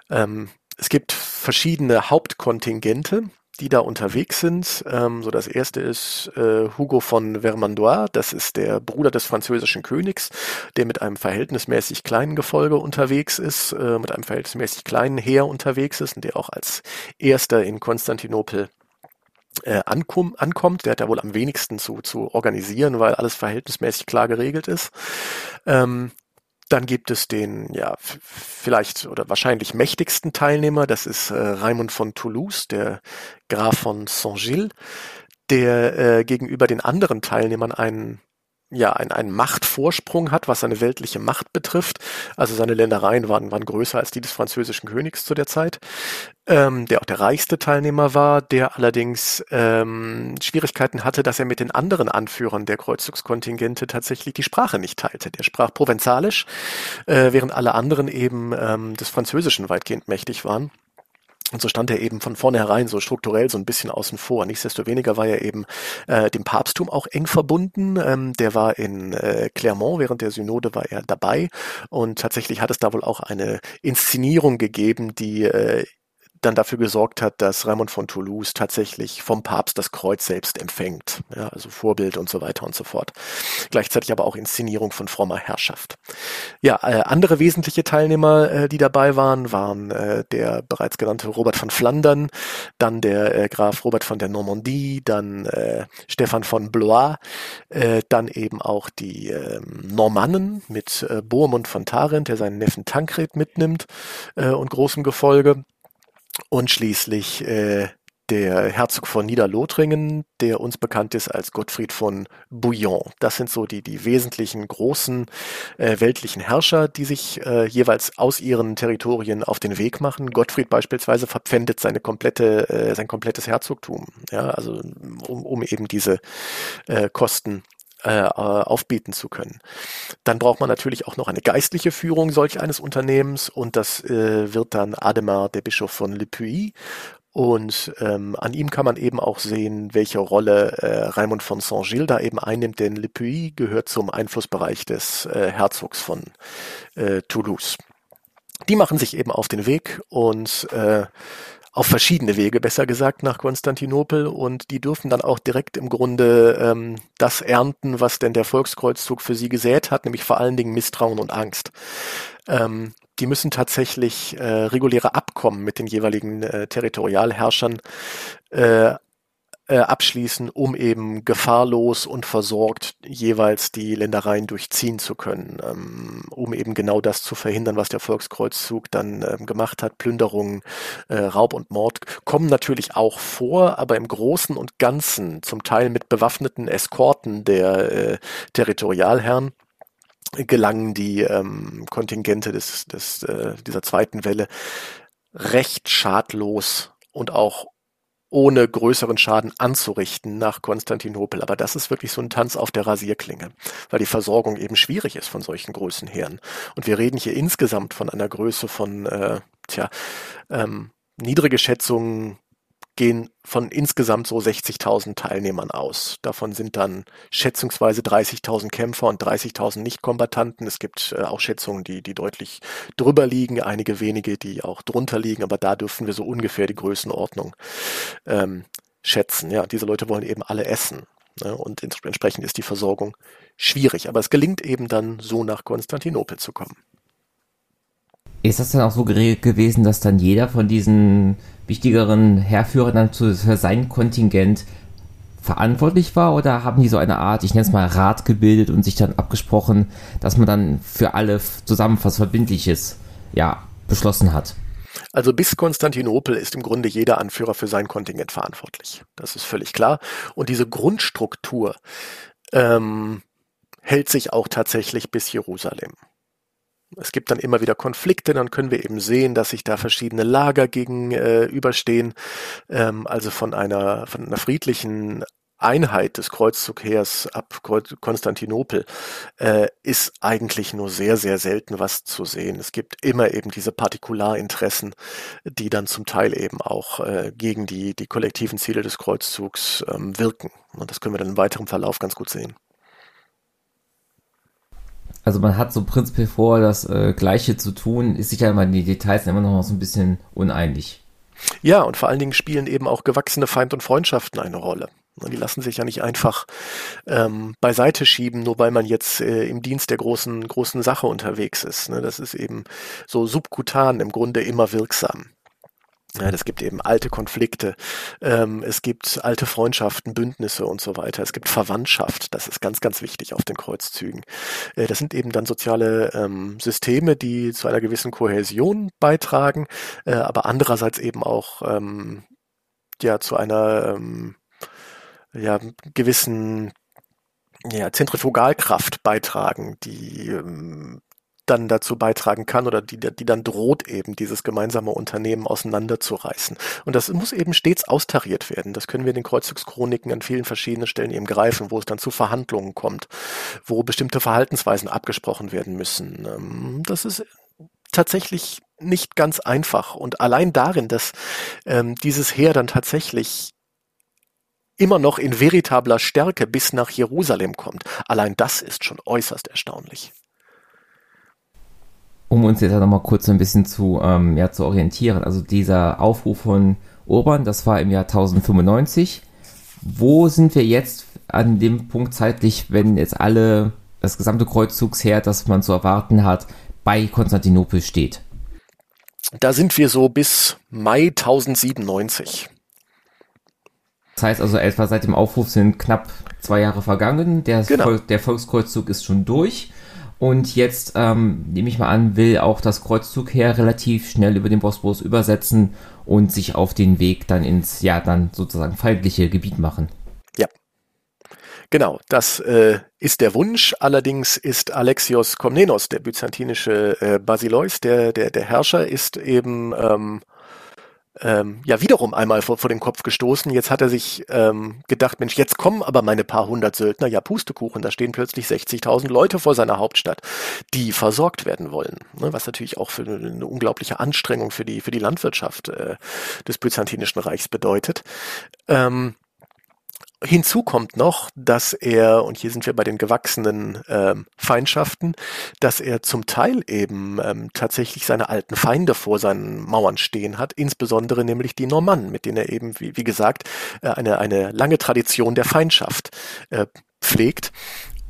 Ähm, es gibt verschiedene Hauptkontingente, die da unterwegs sind. Ähm, so das erste ist äh, Hugo von Vermandois, das ist der Bruder des französischen Königs, der mit einem verhältnismäßig kleinen Gefolge unterwegs ist, äh, mit einem verhältnismäßig kleinen Heer unterwegs ist und der auch als erster in Konstantinopel äh, ankom ankommt. Der hat ja wohl am wenigsten zu, zu organisieren, weil alles verhältnismäßig klar geregelt ist. Ähm, dann gibt es den, ja, vielleicht oder wahrscheinlich mächtigsten Teilnehmer, das ist äh, Raimund von Toulouse, der Graf von Saint-Gilles, der äh, gegenüber den anderen Teilnehmern einen ja, ein, einen Machtvorsprung hat, was seine weltliche Macht betrifft. Also seine Ländereien waren, waren größer als die des französischen Königs zu der Zeit, ähm, der auch der reichste Teilnehmer war, der allerdings ähm, Schwierigkeiten hatte, dass er mit den anderen Anführern der Kreuzzugskontingente tatsächlich die Sprache nicht teilte. Der sprach Provenzalisch, äh, während alle anderen eben ähm, des Französischen weitgehend mächtig waren. Und so stand er eben von vornherein so strukturell so ein bisschen außen vor. Nichtsdestoweniger war er eben äh, dem Papsttum auch eng verbunden. Ähm, der war in äh, Clermont, während der Synode war er dabei. Und tatsächlich hat es da wohl auch eine Inszenierung gegeben, die äh, dann dafür gesorgt hat, dass Raimund von Toulouse tatsächlich vom Papst das Kreuz selbst empfängt. Ja, also Vorbild und so weiter und so fort. Gleichzeitig aber auch Inszenierung von frommer Herrschaft. Ja, äh, andere wesentliche Teilnehmer, äh, die dabei waren, waren äh, der bereits genannte Robert von Flandern, dann der äh, Graf Robert von der Normandie, dann äh, Stefan von Blois, äh, dann eben auch die äh, Normannen mit äh, Bohemund von Tarent, der seinen Neffen Tankred mitnimmt äh, und großem Gefolge und schließlich äh, der Herzog von Niederlothringen, der uns bekannt ist als Gottfried von Bouillon. Das sind so die, die wesentlichen großen äh, weltlichen Herrscher, die sich äh, jeweils aus ihren Territorien auf den Weg machen. Gottfried beispielsweise verpfändet seine komplette, äh, sein komplettes Herzogtum, ja, also um, um eben diese äh, Kosten äh, aufbieten zu können. Dann braucht man natürlich auch noch eine geistliche Führung solch eines Unternehmens und das äh, wird dann Ademar, der Bischof von Le Puy. Und ähm, an ihm kann man eben auch sehen, welche Rolle äh, Raimund von Saint-Gilles da eben einnimmt, denn Le Puy gehört zum Einflussbereich des äh, Herzogs von äh, Toulouse. Die machen sich eben auf den Weg und äh, auf verschiedene Wege, besser gesagt, nach Konstantinopel und die dürfen dann auch direkt im Grunde ähm, das ernten, was denn der Volkskreuzzug für sie gesät hat, nämlich vor allen Dingen Misstrauen und Angst. Ähm, die müssen tatsächlich äh, reguläre Abkommen mit den jeweiligen äh, Territorialherrschern äh, äh, abschließen, um eben gefahrlos und versorgt jeweils die Ländereien durchziehen zu können, ähm, um eben genau das zu verhindern, was der Volkskreuzzug dann ähm, gemacht hat. Plünderungen, äh, Raub und Mord kommen natürlich auch vor, aber im Großen und Ganzen, zum Teil mit bewaffneten Eskorten der äh, Territorialherren, gelangen die ähm, Kontingente des, des, äh, dieser zweiten Welle recht schadlos und auch ohne größeren Schaden anzurichten nach Konstantinopel. Aber das ist wirklich so ein Tanz auf der Rasierklinge, weil die Versorgung eben schwierig ist von solchen Größenherren. Und wir reden hier insgesamt von einer Größe von, äh, tja, ähm, niedrige Schätzungen gehen von insgesamt so 60.000 Teilnehmern aus. Davon sind dann schätzungsweise 30.000 Kämpfer und 30.000 Nichtkombatanten. Es gibt äh, auch Schätzungen, die, die deutlich drüber liegen, einige wenige, die auch drunter liegen, aber da dürfen wir so ungefähr die Größenordnung ähm, schätzen. Ja, diese Leute wollen eben alle essen. Ne? Und entsprechend ist die Versorgung schwierig. Aber es gelingt eben dann so nach Konstantinopel zu kommen. Ist das dann auch so geregelt gewesen, dass dann jeder von diesen wichtigeren Herrführern dann für sein Kontingent verantwortlich war oder haben die so eine Art, ich nenne es mal Rat gebildet und sich dann abgesprochen, dass man dann für alle zusammen was Verbindliches ja, beschlossen hat? Also bis Konstantinopel ist im Grunde jeder Anführer für sein Kontingent verantwortlich. Das ist völlig klar. Und diese Grundstruktur ähm, hält sich auch tatsächlich bis Jerusalem. Es gibt dann immer wieder Konflikte, dann können wir eben sehen, dass sich da verschiedene Lager gegenüberstehen. Äh, ähm, also von einer, von einer friedlichen Einheit des Kreuzzugheers ab Konstantinopel äh, ist eigentlich nur sehr, sehr selten was zu sehen. Es gibt immer eben diese Partikularinteressen, die dann zum Teil eben auch äh, gegen die, die kollektiven Ziele des Kreuzzugs ähm, wirken. Und das können wir dann im weiteren Verlauf ganz gut sehen. Also man hat so prinzipiell vor, das äh, Gleiche zu tun, ist sich ja immer die Details immer noch so ein bisschen uneinig. Ja, und vor allen Dingen spielen eben auch gewachsene Feind- und Freundschaften eine Rolle. Die lassen sich ja nicht einfach ähm, beiseite schieben, nur weil man jetzt äh, im Dienst der großen, großen Sache unterwegs ist. Ne? Das ist eben so subkutan im Grunde immer wirksam. Ja, es gibt eben alte Konflikte, ähm, es gibt alte Freundschaften, Bündnisse und so weiter. Es gibt Verwandtschaft, das ist ganz, ganz wichtig auf den Kreuzzügen. Äh, das sind eben dann soziale ähm, Systeme, die zu einer gewissen Kohäsion beitragen, äh, aber andererseits eben auch ähm, ja zu einer ähm, ja, gewissen ja, Zentrifugalkraft beitragen, die ähm, dann dazu beitragen kann oder die, die dann droht eben, dieses gemeinsame Unternehmen auseinanderzureißen. Und das muss eben stets austariert werden. Das können wir in den Kreuzzugschroniken an vielen verschiedenen Stellen eben greifen, wo es dann zu Verhandlungen kommt, wo bestimmte Verhaltensweisen abgesprochen werden müssen. Ähm, das ist tatsächlich nicht ganz einfach. Und allein darin, dass ähm, dieses Heer dann tatsächlich immer noch in veritabler Stärke bis nach Jerusalem kommt, allein das ist schon äußerst erstaunlich um uns jetzt nochmal kurz ein bisschen zu, ähm, ja, zu orientieren. Also dieser Aufruf von Urban, das war im Jahr 1095. Wo sind wir jetzt an dem Punkt zeitlich, wenn jetzt alle, das gesamte Kreuzzugsheer, das man zu erwarten hat, bei Konstantinopel steht? Da sind wir so bis Mai 1097. Das heißt also etwa seit dem Aufruf sind knapp zwei Jahre vergangen. Der, genau. Vol der Volkskreuzzug ist schon durch. Und jetzt, ähm, nehme ich mal an, will auch das Kreuzzugheer relativ schnell über den Bosporus übersetzen und sich auf den Weg dann ins, ja, dann sozusagen feindliche Gebiet machen. Ja. Genau, das äh, ist der Wunsch. Allerdings ist Alexios Komnenos, der byzantinische äh, Basileus, der, der, der Herrscher, ist eben ähm, ähm, ja wiederum einmal vor, vor den Kopf gestoßen. Jetzt hat er sich ähm, gedacht, Mensch, jetzt kommen aber meine paar hundert Söldner, ja Pustekuchen, da stehen plötzlich 60.000 Leute vor seiner Hauptstadt, die versorgt werden wollen. Ne, was natürlich auch für eine unglaubliche Anstrengung für die, für die Landwirtschaft äh, des Byzantinischen Reichs bedeutet. Ähm, Hinzu kommt noch, dass er, und hier sind wir bei den gewachsenen ähm, Feindschaften, dass er zum Teil eben ähm, tatsächlich seine alten Feinde vor seinen Mauern stehen hat, insbesondere nämlich die Normannen, mit denen er eben, wie, wie gesagt, äh, eine, eine lange Tradition der Feindschaft äh, pflegt.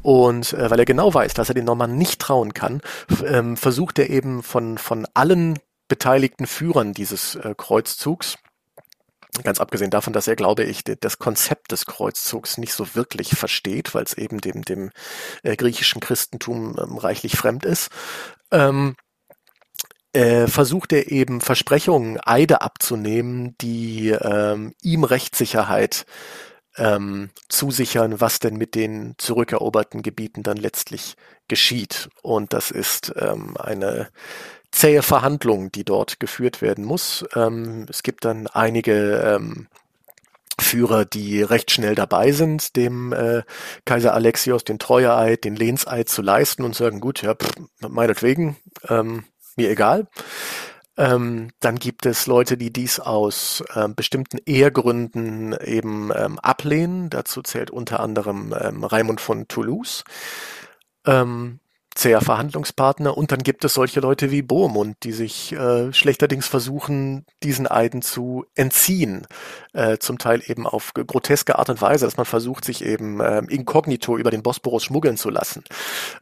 Und äh, weil er genau weiß, dass er den Normannen nicht trauen kann, ähm, versucht er eben von, von allen beteiligten Führern dieses äh, Kreuzzugs, Ganz abgesehen davon, dass er, glaube ich, das Konzept des Kreuzzugs nicht so wirklich versteht, weil es eben dem, dem äh, griechischen Christentum ähm, reichlich fremd ist, ähm, äh, versucht er eben Versprechungen, Eide abzunehmen, die ähm, ihm Rechtssicherheit ähm, zusichern, was denn mit den zurückeroberten Gebieten dann letztlich geschieht. Und das ist ähm, eine zähe Verhandlung, die dort geführt werden muss. Ähm, es gibt dann einige ähm, Führer, die recht schnell dabei sind, dem äh, Kaiser Alexios den Treueeid, den Lehnseid zu leisten und sagen, gut, ja, pff, meinetwegen, ähm, mir egal. Ähm, dann gibt es Leute, die dies aus ähm, bestimmten Ehrgründen eben ähm, ablehnen. Dazu zählt unter anderem ähm, Raimund von Toulouse. Ähm, zäher Verhandlungspartner und dann gibt es solche Leute wie Bohemund, die sich äh, schlechterdings versuchen, diesen Eiden zu entziehen, äh, zum Teil eben auf groteske Art und Weise, dass man versucht, sich eben äh, inkognito über den Bosporus schmuggeln zu lassen,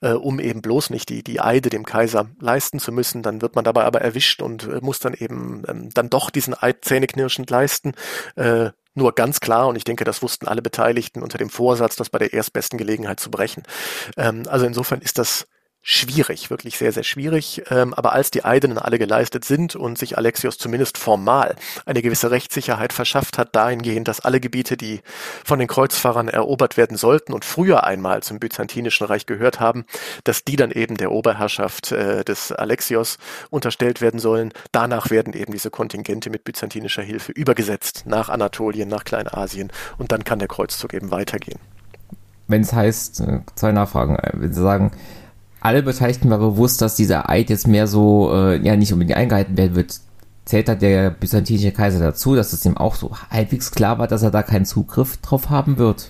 äh, um eben bloß nicht die, die Eide dem Kaiser leisten zu müssen. Dann wird man dabei aber erwischt und äh, muss dann eben ähm, dann doch diesen Eid zähneknirschend leisten. Äh, nur ganz klar, und ich denke, das wussten alle Beteiligten unter dem Vorsatz, das bei der erstbesten Gelegenheit zu brechen. Ähm, also insofern ist das schwierig, wirklich sehr, sehr schwierig. Ähm, aber als die Eiden alle geleistet sind und sich Alexios zumindest formal eine gewisse Rechtssicherheit verschafft hat, dahingehend, dass alle Gebiete, die von den Kreuzfahrern erobert werden sollten und früher einmal zum Byzantinischen Reich gehört haben, dass die dann eben der Oberherrschaft äh, des Alexios unterstellt werden sollen. Danach werden eben diese Kontingente mit byzantinischer Hilfe übergesetzt nach Anatolien, nach Kleinasien und dann kann der Kreuzzug eben weitergehen. Wenn es heißt, äh, zwei Nachfragen, äh, wenn Sie sagen, alle Beteiligten war bewusst, dass dieser Eid jetzt mehr so, äh, ja, nicht unbedingt eingehalten werden wird. Zählt da der byzantinische Kaiser dazu, dass es ihm auch so halbwegs klar war, dass er da keinen Zugriff drauf haben wird?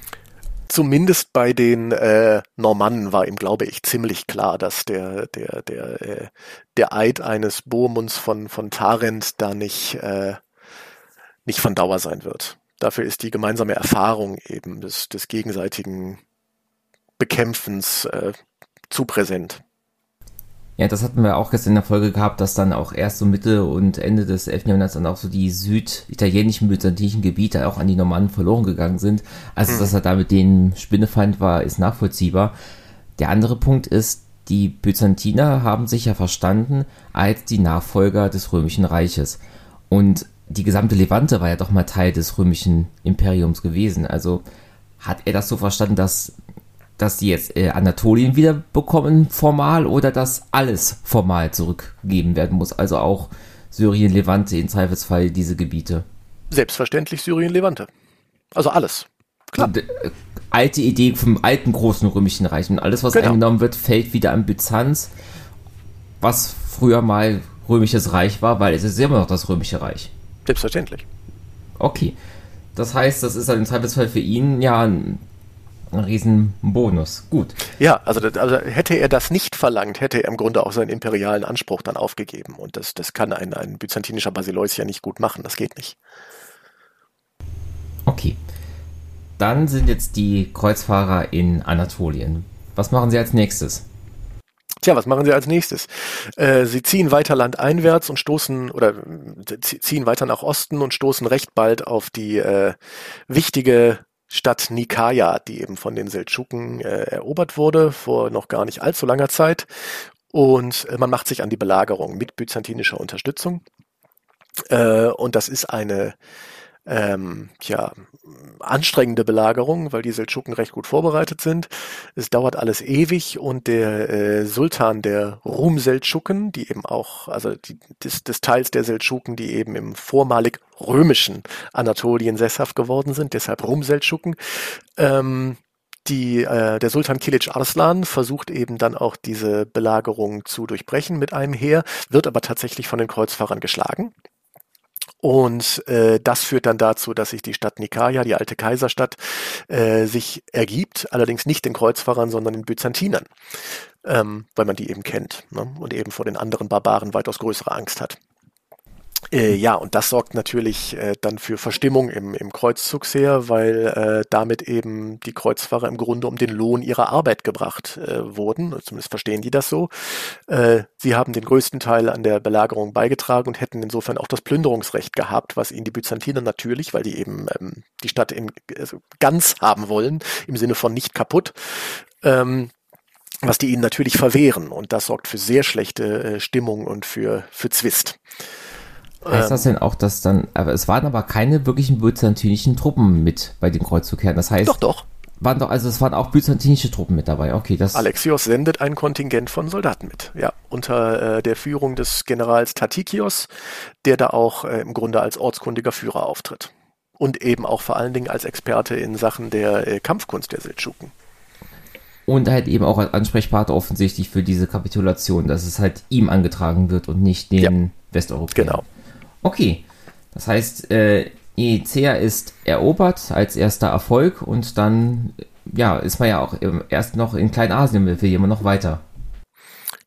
Zumindest bei den äh, Normannen war ihm, glaube ich, ziemlich klar, dass der der der äh, der Eid eines Bohemunds von von Tarent da nicht äh, nicht von Dauer sein wird. Dafür ist die gemeinsame Erfahrung eben des des gegenseitigen Bekämpfens äh, zu präsent. Ja, das hatten wir auch gestern in der Folge gehabt, dass dann auch erst so Mitte und Ende des 11. Jahrhunderts dann auch so die süditalienischen byzantinischen Gebiete auch an die Normannen verloren gegangen sind. Also, mhm. dass er da mit denen Spinnefeind war, ist nachvollziehbar. Der andere Punkt ist, die Byzantiner haben sich ja verstanden als die Nachfolger des Römischen Reiches. Und die gesamte Levante war ja doch mal Teil des Römischen Imperiums gewesen. Also hat er das so verstanden, dass dass die jetzt äh, Anatolien wieder bekommen formal oder dass alles formal zurückgegeben werden muss, also auch Syrien, Levante, in Zweifelsfall diese Gebiete. Selbstverständlich Syrien, Levante. Also alles. Klar. Und, äh, alte Idee vom alten großen römischen Reich und alles, was genau. eingenommen wird, fällt wieder an Byzanz, was früher mal römisches Reich war, weil es ist immer noch das römische Reich. Selbstverständlich. Okay. Das heißt, das ist dann im Zweifelsfall für ihn ja ein, ein Riesenbonus. Gut. Ja, also, also, hätte er das nicht verlangt, hätte er im Grunde auch seinen imperialen Anspruch dann aufgegeben. Und das, das kann ein, ein byzantinischer Basileus ja nicht gut machen. Das geht nicht. Okay. Dann sind jetzt die Kreuzfahrer in Anatolien. Was machen sie als nächstes? Tja, was machen sie als nächstes? Äh, sie ziehen weiter landeinwärts und stoßen oder äh, ziehen weiter nach Osten und stoßen recht bald auf die äh, wichtige Stadt Nikaya, die eben von den Seldschuken äh, erobert wurde vor noch gar nicht allzu langer Zeit. Und äh, man macht sich an die Belagerung mit byzantinischer Unterstützung. Äh, und das ist eine ähm, ja, anstrengende Belagerung, weil die Seldschuken recht gut vorbereitet sind. Es dauert alles ewig und der äh, Sultan der Rum-Seldschuken, die eben auch, also die, des, des Teils der Seldschuken, die eben im vormalig römischen Anatolien sesshaft geworden sind, deshalb Rum-Seldschuken, ähm, die, äh, der Sultan Kilic Arslan versucht eben dann auch diese Belagerung zu durchbrechen mit einem Heer, wird aber tatsächlich von den Kreuzfahrern geschlagen. Und äh, das führt dann dazu, dass sich die Stadt Nikaia, die alte Kaiserstadt, äh, sich ergibt, allerdings nicht den Kreuzfahrern, sondern den Byzantinern, ähm, weil man die eben kennt ne? und eben vor den anderen Barbaren weitaus größere Angst hat. Äh, ja, und das sorgt natürlich äh, dann für Verstimmung im, im Kreuzzugsheer, weil äh, damit eben die Kreuzfahrer im Grunde um den Lohn ihrer Arbeit gebracht äh, wurden. Zumindest verstehen die das so. Äh, sie haben den größten Teil an der Belagerung beigetragen und hätten insofern auch das Plünderungsrecht gehabt, was ihnen die Byzantiner natürlich, weil die eben ähm, die Stadt in, also ganz haben wollen, im Sinne von nicht kaputt, ähm, was die ihnen natürlich verwehren. Und das sorgt für sehr schlechte äh, Stimmung und für, für Zwist. Heißt das denn auch, dass dann, aber es waren aber keine wirklichen byzantinischen Truppen mit bei den Kreuzzugherren. Das heißt. Doch, doch. Waren doch, also es waren auch byzantinische Truppen mit dabei. Okay, das. Alexios sendet ein Kontingent von Soldaten mit. Ja, unter äh, der Führung des Generals Tatikios, der da auch äh, im Grunde als ortskundiger Führer auftritt. Und eben auch vor allen Dingen als Experte in Sachen der äh, Kampfkunst der Seldschuken. Und halt eben auch als Ansprechpartner offensichtlich für diese Kapitulation, dass es halt ihm angetragen wird und nicht den ja, Westeuropäern. Genau. Okay, das heißt, äh, Nicea ist erobert als erster Erfolg und dann ja, ist man ja auch erst noch in Kleinasien, will immer noch weiter.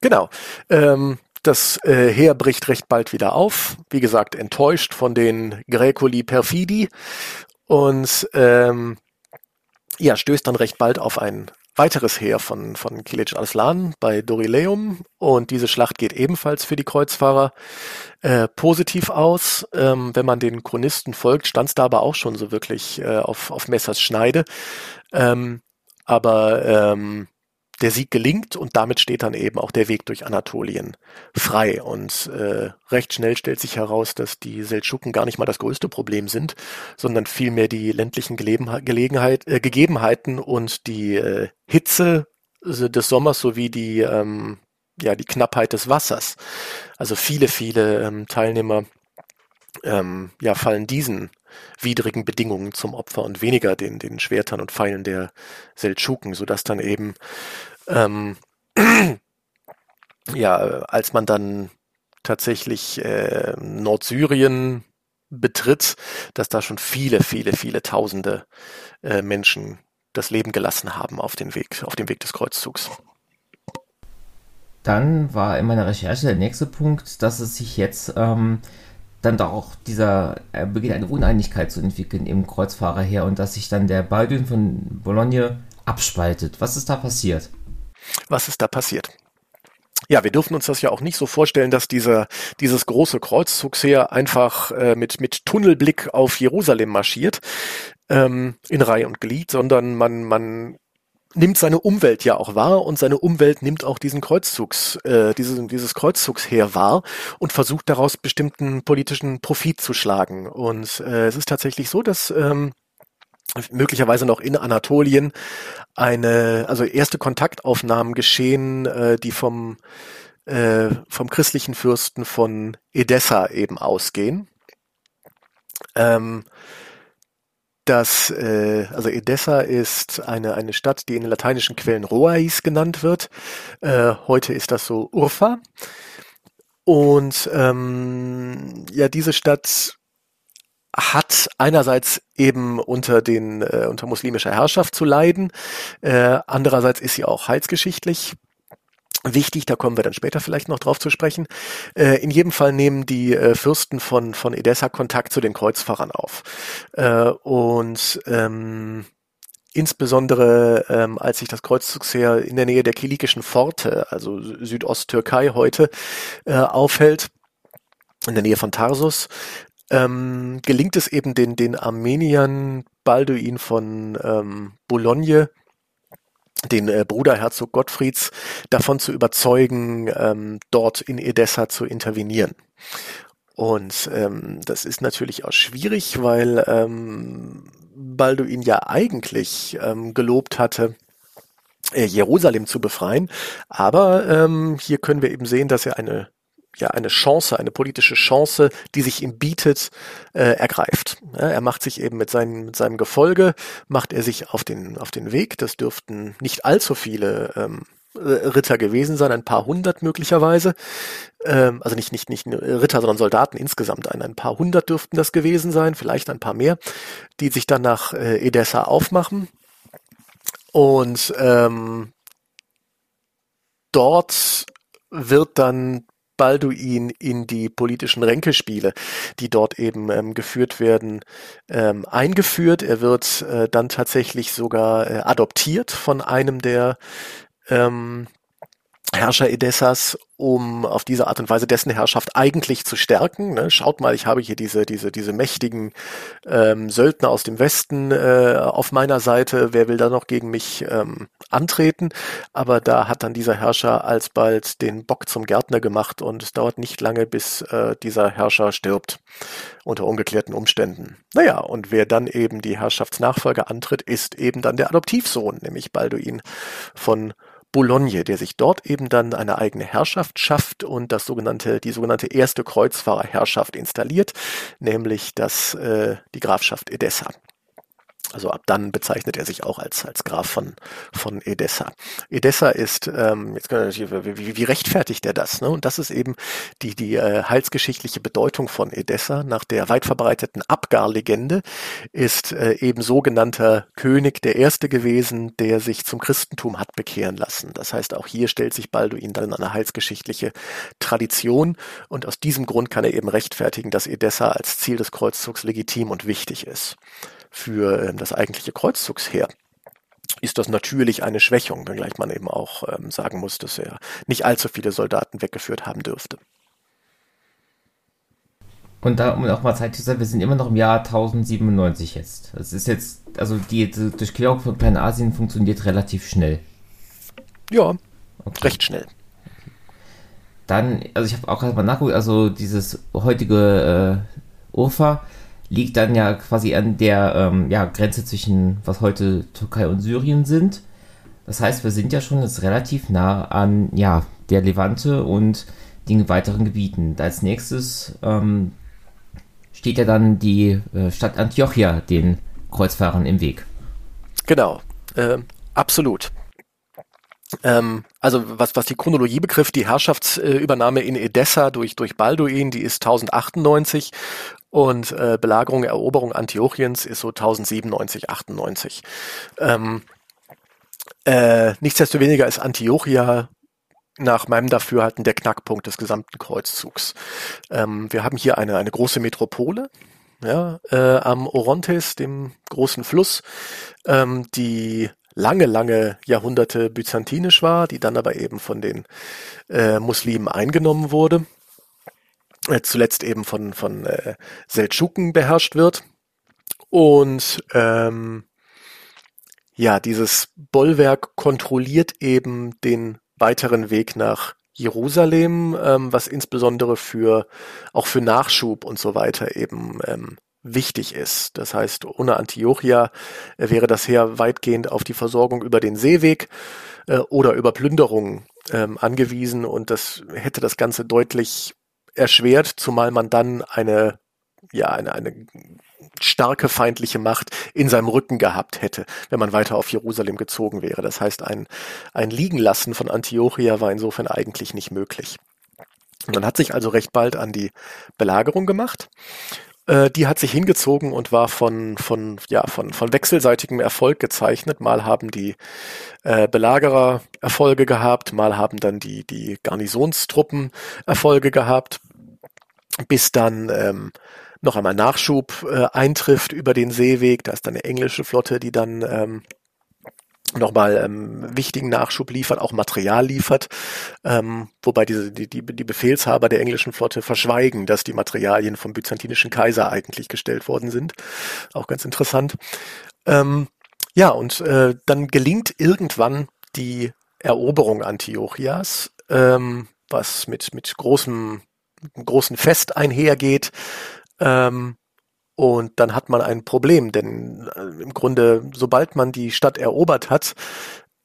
Genau. Ähm, das äh, Heer bricht recht bald wieder auf. Wie gesagt, enttäuscht von den Graeculi Perfidi und ähm, ja, stößt dann recht bald auf ein weiteres Heer von, von Kilic Arslan bei Dorileum und diese Schlacht geht ebenfalls für die Kreuzfahrer äh, positiv aus. Ähm, wenn man den Chronisten folgt, stand es da aber auch schon so wirklich äh, auf, auf Messers Schneide. Ähm, aber ähm, der Sieg gelingt und damit steht dann eben auch der Weg durch Anatolien frei. Und äh, recht schnell stellt sich heraus, dass die Seldschuken gar nicht mal das größte Problem sind, sondern vielmehr die ländlichen Gelegenheit, äh, Gegebenheiten und die äh, Hitze des Sommers sowie die, ähm, ja, die Knappheit des Wassers. Also viele, viele ähm, Teilnehmer ähm, ja, fallen diesen widrigen Bedingungen zum Opfer und weniger den, den Schwertern und Pfeilen der Seldschuken, sodass dann eben ähm, [clears throat] ja, als man dann tatsächlich äh, Nordsyrien betritt, dass da schon viele, viele, viele Tausende äh, Menschen das Leben gelassen haben auf dem Weg, auf dem Weg des Kreuzzugs. Dann war in meiner Recherche der nächste Punkt, dass es sich jetzt ähm, dann doch auch dieser äh, beginnt eine Uneinigkeit zu entwickeln im Kreuzfahrerheer und dass sich dann der Baldwin von Bologne abspaltet. Was ist da passiert? Was ist da passiert? Ja, wir dürfen uns das ja auch nicht so vorstellen, dass dieser, dieses große Kreuzzugsheer einfach äh, mit, mit Tunnelblick auf Jerusalem marschiert, ähm, in Reihe und Glied, sondern man, man nimmt seine Umwelt ja auch wahr und seine Umwelt nimmt auch diesen Kreuzzugs, äh, dieses, dieses Kreuzzugsheer wahr und versucht daraus bestimmten politischen Profit zu schlagen. Und äh, es ist tatsächlich so, dass ähm, möglicherweise noch in Anatolien eine, also erste Kontaktaufnahmen geschehen, äh, die vom, äh, vom christlichen Fürsten von Edessa eben ausgehen. Ähm, das, äh, also Edessa ist eine, eine Stadt, die in den lateinischen Quellen Roais genannt wird. Äh, heute ist das so Urfa. Und ähm, ja, diese Stadt hat einerseits eben unter den äh, unter muslimischer Herrschaft zu leiden, äh, andererseits ist sie auch heilsgeschichtlich wichtig, da kommen wir dann später vielleicht noch drauf zu sprechen. Äh, in jedem Fall nehmen die äh, Fürsten von von Edessa Kontakt zu den Kreuzfahrern auf äh, und ähm, Insbesondere ähm, als sich das Kreuzzugsheer in der Nähe der kilikischen Pforte, also Südosttürkei heute, äh, aufhält, in der Nähe von Tarsus, ähm, gelingt es eben den, den Armeniern Balduin von ähm, Boulogne, den äh, Bruder Herzog Gottfrieds, davon zu überzeugen, ähm, dort in Edessa zu intervenieren. Und ähm, das ist natürlich auch schwierig, weil ähm, Balduin ja eigentlich ähm, gelobt hatte, äh, Jerusalem zu befreien. Aber ähm, hier können wir eben sehen, dass er eine ja eine Chance, eine politische Chance, die sich ihm bietet, äh, ergreift. Ja, er macht sich eben mit, seinem mit seinem Gefolge, macht er sich auf den, auf den Weg. Das dürften nicht allzu viele ähm, Ritter gewesen sein, ein paar hundert möglicherweise. Ähm, also nicht, nicht, nicht Ritter, sondern Soldaten insgesamt. Ein, ein paar hundert dürften das gewesen sein, vielleicht ein paar mehr, die sich dann nach äh, Edessa aufmachen. Und ähm, dort wird dann Balduin in die politischen Ränkespiele, die dort eben ähm, geführt werden, ähm, eingeführt. Er wird äh, dann tatsächlich sogar äh, adoptiert von einem der ähm, Herrscher Edessas, um auf diese Art und Weise dessen Herrschaft eigentlich zu stärken. Ne? Schaut mal, ich habe hier diese, diese, diese mächtigen ähm, Söldner aus dem Westen äh, auf meiner Seite. Wer will da noch gegen mich ähm, antreten? Aber da hat dann dieser Herrscher alsbald den Bock zum Gärtner gemacht und es dauert nicht lange, bis äh, dieser Herrscher stirbt unter ungeklärten Umständen. Naja, und wer dann eben die Herrschaftsnachfolge antritt, ist eben dann der Adoptivsohn, nämlich Balduin von Boulogne, der sich dort eben dann eine eigene Herrschaft schafft und das sogenannte, die sogenannte erste Kreuzfahrerherrschaft installiert, nämlich das, äh, die Grafschaft Edessa. Also ab dann bezeichnet er sich auch als, als Graf von, von Edessa. Edessa ist, ähm, jetzt wie, wie rechtfertigt er das? Ne? Und das ist eben die, die äh, heilsgeschichtliche Bedeutung von Edessa. Nach der weit verbreiteten Abgar-Legende ist äh, eben sogenannter König der Erste gewesen, der sich zum Christentum hat bekehren lassen. Das heißt, auch hier stellt sich Balduin dann in eine heilsgeschichtliche Tradition und aus diesem Grund kann er eben rechtfertigen, dass Edessa als Ziel des Kreuzzugs legitim und wichtig ist für ähm, das eigentliche Kreuzzugsheer ist das natürlich eine Schwächung, wenngleich man eben auch ähm, sagen muss, dass er nicht allzu viele Soldaten weggeführt haben dürfte. Und da, um auch mal Zeit zu sagen, wir sind immer noch im Jahr 1097 jetzt. Das ist jetzt, also die, die Durchquerung von Kleinasien funktioniert relativ schnell. Ja, okay. recht schnell. Dann, also ich habe auch gerade mal nachgeguckt, also dieses heutige äh, Urfa, liegt dann ja quasi an der ähm, ja, Grenze zwischen, was heute Türkei und Syrien sind. Das heißt, wir sind ja schon jetzt relativ nah an ja, der Levante und den weiteren Gebieten. Als nächstes ähm, steht ja dann die äh, Stadt Antiochia den Kreuzfahrern im Weg. Genau, äh, absolut. Ähm, also was, was die Chronologie betrifft, die Herrschaftsübernahme in Edessa durch, durch Balduin, die ist 1098 und äh, Belagerung, Eroberung Antiochiens ist so 1097, 98. Ähm, äh, nichtsdestoweniger ist Antiochia nach meinem Dafürhalten der Knackpunkt des gesamten Kreuzzugs. Ähm, wir haben hier eine, eine große Metropole, ja, äh, am Orontes, dem großen Fluss, ähm, die lange, lange Jahrhunderte byzantinisch war, die dann aber eben von den äh, Muslimen eingenommen wurde. Äh, zuletzt eben von, von äh, Seldschuken beherrscht wird. Und ähm, ja, dieses Bollwerk kontrolliert eben den weiteren Weg nach Jerusalem, ähm, was insbesondere für auch für Nachschub und so weiter eben ähm, wichtig ist. Das heißt, ohne Antiochia äh, wäre das Heer weitgehend auf die Versorgung über den Seeweg äh, oder über Plünderungen ähm, angewiesen und das hätte das Ganze deutlich erschwert, zumal man dann eine ja eine, eine starke feindliche Macht in seinem Rücken gehabt hätte, wenn man weiter auf Jerusalem gezogen wäre. Das heißt, ein, ein Liegenlassen von Antiochia war insofern eigentlich nicht möglich. Man hat sich also recht bald an die Belagerung gemacht. Äh, die hat sich hingezogen und war von, von, ja, von, von wechselseitigem Erfolg gezeichnet. Mal haben die äh, Belagerer Erfolge gehabt, mal haben dann die, die Garnisonstruppen Erfolge gehabt, bis dann ähm, noch einmal Nachschub äh, eintrifft über den Seeweg. Da ist dann eine englische Flotte, die dann ähm, nochmal ähm, wichtigen Nachschub liefert, auch Material liefert, ähm, wobei diese, die, die, die Befehlshaber der englischen Flotte verschweigen, dass die Materialien vom byzantinischen Kaiser eigentlich gestellt worden sind. Auch ganz interessant. Ähm, ja, und äh, dann gelingt irgendwann die Eroberung Antiochias, ähm, was mit, mit großem, großen Fest einhergeht. Ähm, und dann hat man ein Problem, denn äh, im Grunde, sobald man die Stadt erobert hat,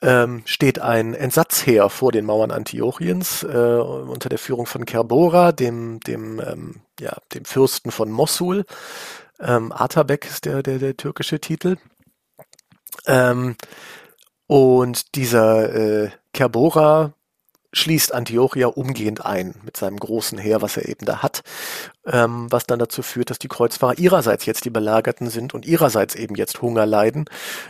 ähm, steht ein Entsatzheer vor den Mauern Antiochiens äh, unter der Führung von Kerbora, dem, dem, ähm, ja, dem Fürsten von Mossul. Ähm, Atabek ist der, der, der türkische Titel. Ähm, und dieser äh, Kerbora schließt Antiochia umgehend ein mit seinem großen Heer, was er eben da hat, ähm, was dann dazu führt, dass die Kreuzfahrer ihrerseits jetzt die Belagerten sind und ihrerseits eben jetzt Hunger leiden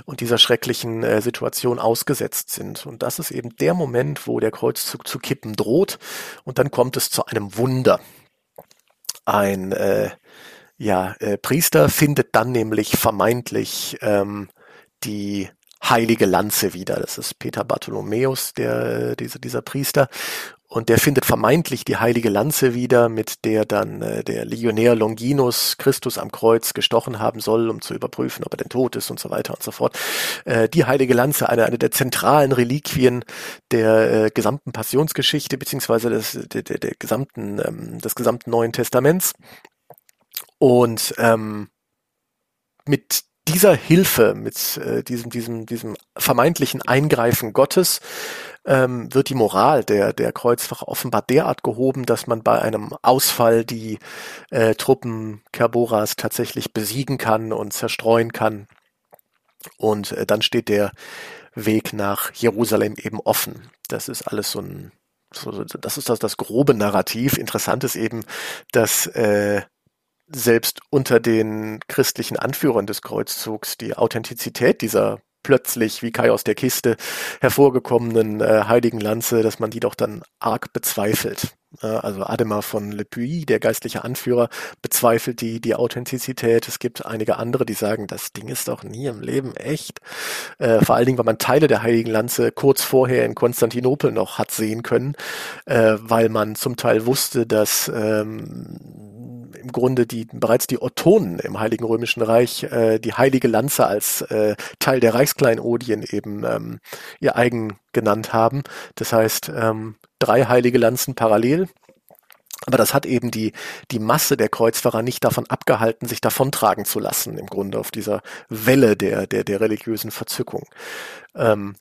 und dieser schrecklichen äh, Situation ausgesetzt sind. Und das ist eben der Moment, wo der Kreuzzug zu kippen droht und dann kommt es zu einem Wunder. Ein äh, ja, äh, Priester findet dann nämlich vermeintlich ähm, die heilige Lanze wieder. Das ist Peter Bartholomäus, der, dieser, dieser Priester. Und der findet vermeintlich die heilige Lanze wieder, mit der dann äh, der Legionär Longinus Christus am Kreuz gestochen haben soll, um zu überprüfen, ob er denn tot ist und so weiter und so fort. Äh, die heilige Lanze, eine, eine der zentralen Reliquien der äh, gesamten Passionsgeschichte, beziehungsweise des, der, der, der gesamten, ähm, des gesamten Neuen Testaments. Und ähm, mit dieser Hilfe, mit äh, diesem, diesem, diesem vermeintlichen Eingreifen Gottes, ähm, wird die Moral der, der Kreuzfahrer offenbar derart gehoben, dass man bei einem Ausfall die äh, Truppen Kerboras tatsächlich besiegen kann und zerstreuen kann. Und äh, dann steht der Weg nach Jerusalem eben offen. Das ist alles so ein, so, das ist das, das grobe Narrativ. Interessant ist eben, dass äh, selbst unter den christlichen Anführern des Kreuzzugs die Authentizität dieser plötzlich wie Kai aus der Kiste hervorgekommenen äh, heiligen Lanze, dass man die doch dann arg bezweifelt. Äh, also Ademar von Le Puy, der geistliche Anführer, bezweifelt die, die Authentizität. Es gibt einige andere, die sagen, das Ding ist doch nie im Leben echt. Äh, vor allen Dingen, weil man Teile der heiligen Lanze kurz vorher in Konstantinopel noch hat sehen können, äh, weil man zum Teil wusste, dass ähm, im Grunde die bereits die Ottonen im Heiligen Römischen Reich äh, die heilige Lanze als äh, Teil der Reichskleinodien eben ähm, ihr eigen genannt haben. Das heißt, ähm, drei heilige Lanzen parallel. Aber das hat eben die, die Masse der Kreuzfahrer nicht davon abgehalten, sich davontragen zu lassen, im Grunde auf dieser Welle der, der, der religiösen Verzückung. Ähm,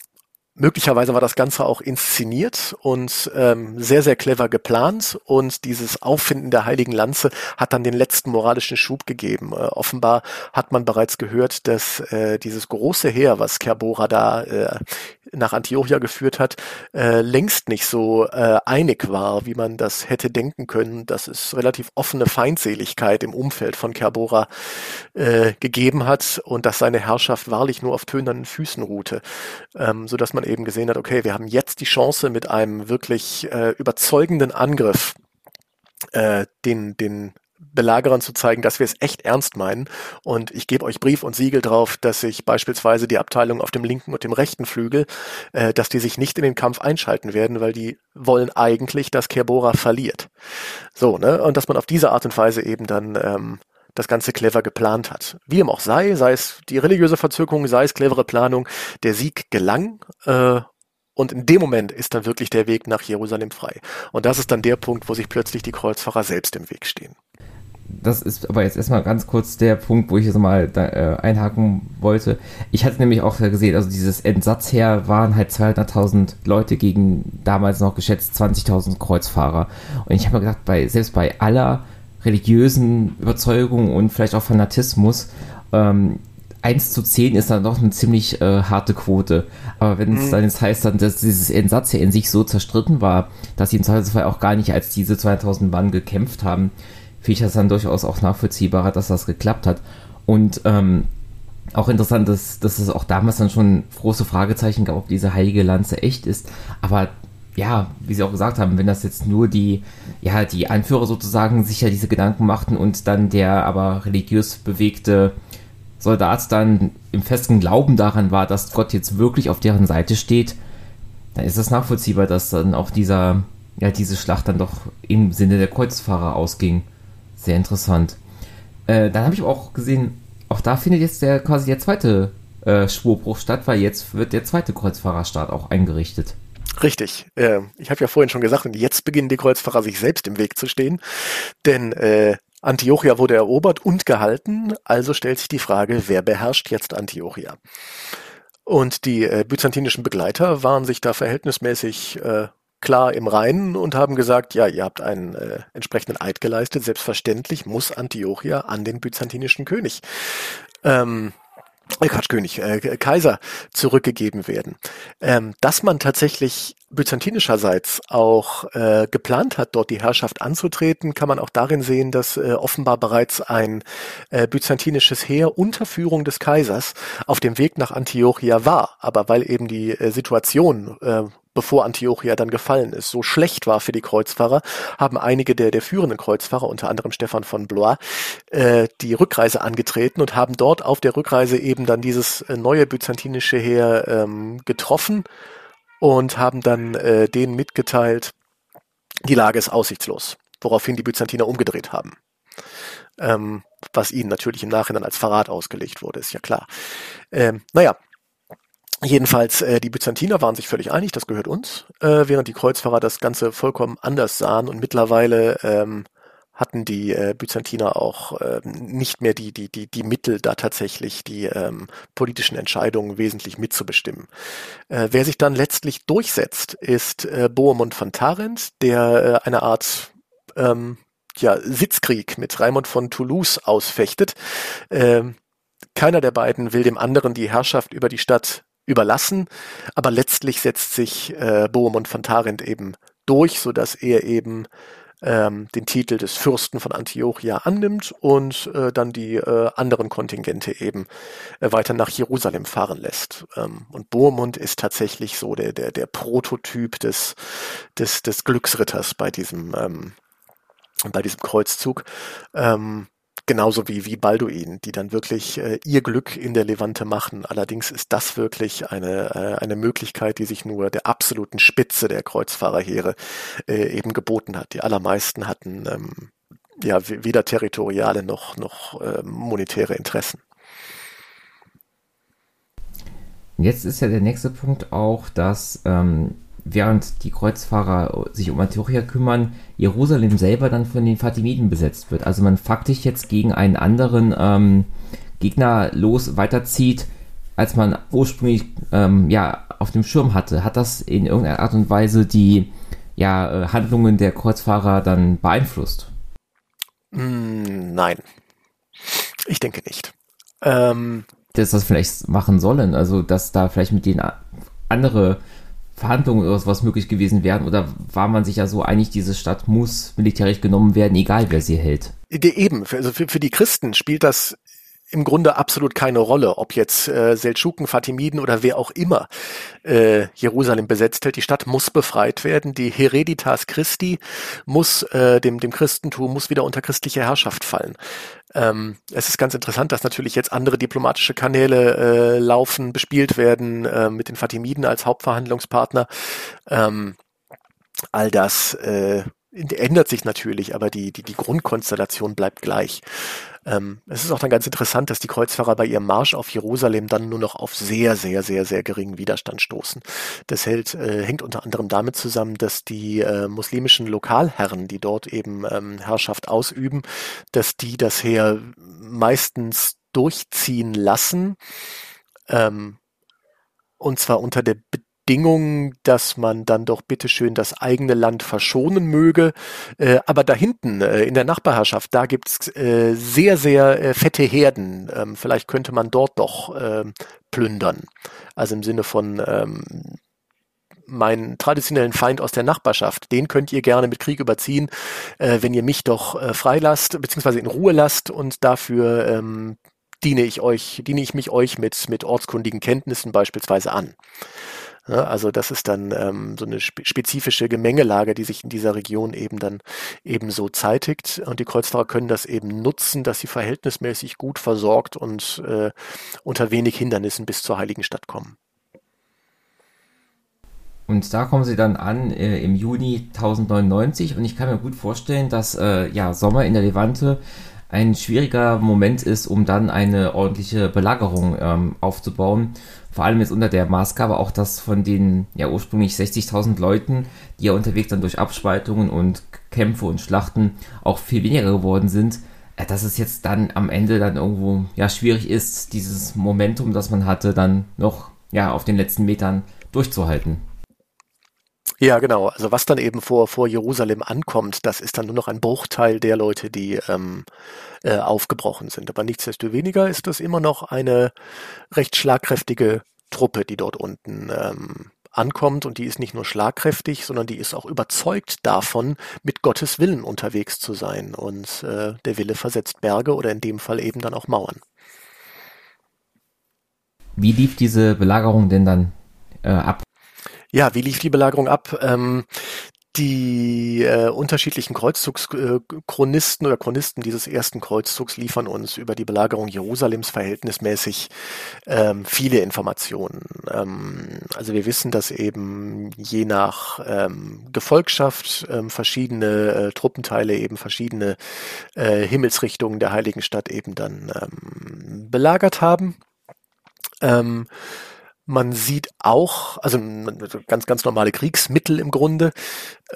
Möglicherweise war das Ganze auch inszeniert und ähm, sehr, sehr clever geplant und dieses Auffinden der heiligen Lanze hat dann den letzten moralischen Schub gegeben. Äh, offenbar hat man bereits gehört, dass äh, dieses große Heer, was Kerbora da äh, nach Antiochia geführt hat, äh, längst nicht so äh, einig war, wie man das hätte denken können, dass es relativ offene Feindseligkeit im Umfeld von Kerbora äh, gegeben hat und dass seine Herrschaft wahrlich nur auf tönernen Füßen ruhte, ähm, so dass man eben gesehen hat, okay, wir haben jetzt die Chance mit einem wirklich äh, überzeugenden Angriff äh, den, den Belagerern zu zeigen, dass wir es echt ernst meinen. Und ich gebe euch Brief und Siegel drauf, dass sich beispielsweise die Abteilung auf dem linken und dem rechten Flügel, äh, dass die sich nicht in den Kampf einschalten werden, weil die wollen eigentlich, dass Kerbora verliert. So, ne? Und dass man auf diese Art und Weise eben dann ähm, das Ganze clever geplant hat. Wie dem auch sei, sei es die religiöse Verzögerung, sei es clevere Planung, der Sieg gelang äh, und in dem Moment ist dann wirklich der Weg nach Jerusalem frei. Und das ist dann der Punkt, wo sich plötzlich die Kreuzfahrer selbst im Weg stehen. Das ist aber jetzt erstmal ganz kurz der Punkt, wo ich jetzt mal da, äh, einhaken wollte. Ich hatte nämlich auch gesehen, also dieses Entsatzheer waren halt 200.000 Leute gegen damals noch geschätzt 20.000 Kreuzfahrer. Und ich habe mir gedacht, bei, selbst bei aller religiösen Überzeugung und vielleicht auch Fanatismus, ähm, 1 zu 10 ist dann doch eine ziemlich äh, harte Quote. Aber wenn es mhm. dann jetzt heißt, dann, dass dieses Entsatzheer in sich so zerstritten war, dass sie im Zweifelsfall auch gar nicht als diese 2000 Mann gekämpft haben, finde ich das dann durchaus auch nachvollziehbarer, dass das geklappt hat. Und ähm, auch interessant, dass, dass es auch damals dann schon große Fragezeichen gab, ob diese heilige Lanze echt ist. Aber ja, wie Sie auch gesagt haben, wenn das jetzt nur die, ja, die Anführer sozusagen sich ja diese Gedanken machten und dann der aber religiös bewegte Soldat dann im festen Glauben daran war, dass Gott jetzt wirklich auf deren Seite steht, dann ist es nachvollziehbar, dass dann auch dieser, ja, diese Schlacht dann doch im Sinne der Kreuzfahrer ausging. Sehr interessant. Äh, dann habe ich auch gesehen, auch da findet jetzt der quasi der zweite äh, Spurbruch statt, weil jetzt wird der zweite Kreuzfahrerstaat auch eingerichtet. Richtig. Äh, ich habe ja vorhin schon gesagt, und jetzt beginnen die Kreuzfahrer sich selbst im Weg zu stehen, denn äh, Antiochia wurde erobert und gehalten, also stellt sich die Frage, wer beherrscht jetzt Antiochia? Und die äh, byzantinischen Begleiter waren sich da verhältnismäßig äh, klar im Reinen und haben gesagt, ja, ihr habt einen äh, entsprechenden Eid geleistet. Selbstverständlich muss Antiochia an den byzantinischen König. Ähm, äh, Quatsch, König, äh, Kaiser zurückgegeben werden. Ähm, dass man tatsächlich byzantinischerseits auch äh, geplant hat, dort die Herrschaft anzutreten, kann man auch darin sehen, dass äh, offenbar bereits ein äh, byzantinisches Heer unter Führung des Kaisers auf dem Weg nach Antiochia war. Aber weil eben die äh, Situation äh, bevor Antiochia dann gefallen ist, so schlecht war für die Kreuzfahrer, haben einige der, der führenden Kreuzfahrer, unter anderem Stefan von Blois, äh, die Rückreise angetreten und haben dort auf der Rückreise eben dann dieses äh, neue byzantinische Heer ähm, getroffen und haben dann äh, denen mitgeteilt, die Lage ist aussichtslos, woraufhin die Byzantiner umgedreht haben. Ähm, was ihnen natürlich im Nachhinein als Verrat ausgelegt wurde, ist ja klar. Ähm, naja, Jedenfalls, äh, die Byzantiner waren sich völlig einig, das gehört uns, äh, während die Kreuzfahrer das Ganze vollkommen anders sahen und mittlerweile ähm, hatten die äh, Byzantiner auch äh, nicht mehr die, die, die, die Mittel, da tatsächlich die ähm, politischen Entscheidungen wesentlich mitzubestimmen. Äh, wer sich dann letztlich durchsetzt, ist äh, Bohemund von Tarent, der äh, eine Art ähm, ja, Sitzkrieg mit Raimund von Toulouse ausfechtet. Äh, keiner der beiden will dem anderen die Herrschaft über die Stadt überlassen, aber letztlich setzt sich äh, Bohemund von Tarent eben durch, so dass er eben ähm, den Titel des Fürsten von Antiochia annimmt und äh, dann die äh, anderen Kontingente eben äh, weiter nach Jerusalem fahren lässt. Ähm, und Bohemund ist tatsächlich so der, der, der Prototyp des, des, des Glücksritters bei diesem, ähm, bei diesem Kreuzzug. Ähm, Genauso wie, wie Balduin, die dann wirklich äh, ihr Glück in der Levante machen. Allerdings ist das wirklich eine, äh, eine Möglichkeit, die sich nur der absoluten Spitze der Kreuzfahrerheere äh, eben geboten hat. Die allermeisten hatten ähm, ja weder territoriale noch, noch äh, monetäre Interessen. Jetzt ist ja der nächste Punkt auch, dass ähm, während die Kreuzfahrer sich um Antiochia kümmern, Jerusalem selber dann von den Fatimiden besetzt wird. Also man faktisch jetzt gegen einen anderen ähm, Gegner los weiterzieht, als man ursprünglich ähm, ja auf dem Schirm hatte. Hat das in irgendeiner Art und Weise die ja, äh, Handlungen der Kreuzfahrer dann beeinflusst? Mm, nein, ich denke nicht. Ähm, dass das vielleicht machen sollen, also dass da vielleicht mit den andere Verhandlungen oder sowas möglich gewesen wären? Oder war man sich ja so einig, diese Stadt muss militärisch genommen werden, egal wer sie hält? Eben, also für, für die Christen spielt das im Grunde absolut keine Rolle, ob jetzt äh, Seldschuken, Fatimiden oder wer auch immer äh, Jerusalem besetzt hält. Die Stadt muss befreit werden. Die Hereditas Christi muss äh, dem, dem Christentum muss wieder unter christliche Herrschaft fallen. Ähm, es ist ganz interessant, dass natürlich jetzt andere diplomatische Kanäle äh, laufen, bespielt werden äh, mit den Fatimiden als Hauptverhandlungspartner. Ähm, all das äh, ändert sich natürlich, aber die, die, die Grundkonstellation bleibt gleich. Ähm, es ist auch dann ganz interessant, dass die Kreuzfahrer bei ihrem Marsch auf Jerusalem dann nur noch auf sehr, sehr, sehr, sehr geringen Widerstand stoßen. Das hält, äh, hängt unter anderem damit zusammen, dass die äh, muslimischen Lokalherren, die dort eben ähm, Herrschaft ausüben, dass die das Heer meistens durchziehen lassen. Ähm, und zwar unter der Bedingung, dass man dann doch bitteschön das eigene Land verschonen möge. Äh, aber da hinten äh, in der Nachbarherrschaft, da gibt's äh, sehr, sehr äh, fette Herden. Ähm, vielleicht könnte man dort doch ähm, plündern. Also im Sinne von ähm, meinen traditionellen Feind aus der Nachbarschaft, den könnt ihr gerne mit Krieg überziehen, äh, wenn ihr mich doch äh, freilasst, beziehungsweise in Ruhe lasst und dafür ähm, diene ich euch, diene ich mich euch mit, mit ortskundigen Kenntnissen beispielsweise an. Ja, also das ist dann ähm, so eine spezifische Gemengelage, die sich in dieser Region eben dann eben so zeitigt. Und die Kreuzfahrer können das eben nutzen, dass sie verhältnismäßig gut versorgt und äh, unter wenig Hindernissen bis zur Heiligen Stadt kommen. Und da kommen sie dann an äh, im Juni 1099 und ich kann mir gut vorstellen, dass äh, ja Sommer in der Levante ein schwieriger Moment ist, um dann eine ordentliche Belagerung ähm, aufzubauen vor allem jetzt unter der Maßgabe auch, dass von den ja ursprünglich 60.000 Leuten, die ja unterwegs dann durch Abspaltungen und Kämpfe und Schlachten auch viel weniger geworden sind, äh, dass es jetzt dann am Ende dann irgendwo ja schwierig ist, dieses Momentum, das man hatte, dann noch ja auf den letzten Metern durchzuhalten. Ja, genau. Also was dann eben vor, vor Jerusalem ankommt, das ist dann nur noch ein Bruchteil der Leute, die ähm, äh, aufgebrochen sind. Aber nichtsdestoweniger ist das immer noch eine recht schlagkräftige Truppe, die dort unten ähm, ankommt. Und die ist nicht nur schlagkräftig, sondern die ist auch überzeugt davon, mit Gottes Willen unterwegs zu sein. Und äh, der Wille versetzt Berge oder in dem Fall eben dann auch Mauern. Wie lief diese Belagerung denn dann äh, ab? Ja, wie lief die Belagerung ab? Ähm, die äh, unterschiedlichen Kreuzzugschronisten äh, oder Chronisten dieses ersten Kreuzzugs liefern uns über die Belagerung Jerusalems verhältnismäßig ähm, viele Informationen. Ähm, also wir wissen, dass eben je nach ähm, Gefolgschaft ähm, verschiedene äh, Truppenteile eben verschiedene äh, Himmelsrichtungen der Heiligen Stadt eben dann ähm, belagert haben. Ähm, man sieht auch, also ganz, ganz normale Kriegsmittel im Grunde,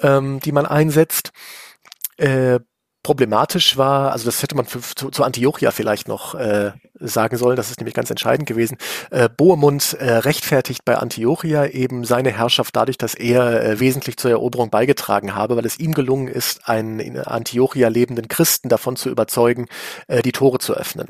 ähm, die man einsetzt. Äh, problematisch war, also das hätte man für, zu, zu Antiochia vielleicht noch äh, sagen sollen, das ist nämlich ganz entscheidend gewesen. Äh, Bohemund äh, rechtfertigt bei Antiochia eben seine Herrschaft dadurch, dass er äh, wesentlich zur Eroberung beigetragen habe, weil es ihm gelungen ist, einen in Antiochia lebenden Christen davon zu überzeugen, äh, die Tore zu öffnen.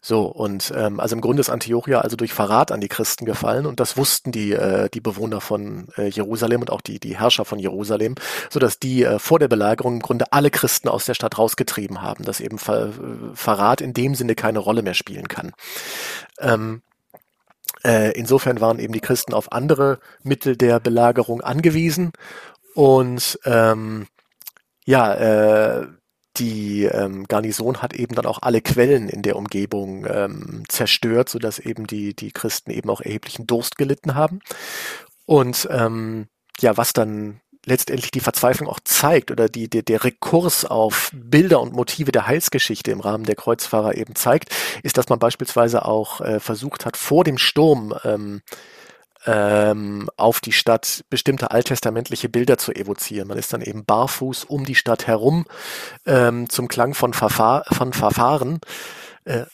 So, und ähm, also im Grunde ist Antiochia also durch Verrat an die Christen gefallen und das wussten die, äh, die Bewohner von äh, Jerusalem und auch die, die Herrscher von Jerusalem, so dass die äh, vor der Belagerung im Grunde alle Christen aus der Stadt rausgetrieben haben, dass eben Ver, Verrat in dem Sinne keine Rolle mehr spielen kann. Ähm, äh, insofern waren eben die Christen auf andere Mittel der Belagerung angewiesen und ähm, ja, äh, die ähm, Garnison hat eben dann auch alle Quellen in der Umgebung ähm, zerstört, sodass eben die, die Christen eben auch erheblichen Durst gelitten haben. Und ähm, ja, was dann letztendlich die Verzweiflung auch zeigt oder die, die, der Rekurs auf Bilder und Motive der Heilsgeschichte im Rahmen der Kreuzfahrer eben zeigt, ist, dass man beispielsweise auch äh, versucht hat, vor dem Sturm ähm, ähm, auf die Stadt bestimmte alttestamentliche Bilder zu evozieren. Man ist dann eben barfuß um die Stadt herum ähm, zum Klang von, Verfahr von Verfahren äh,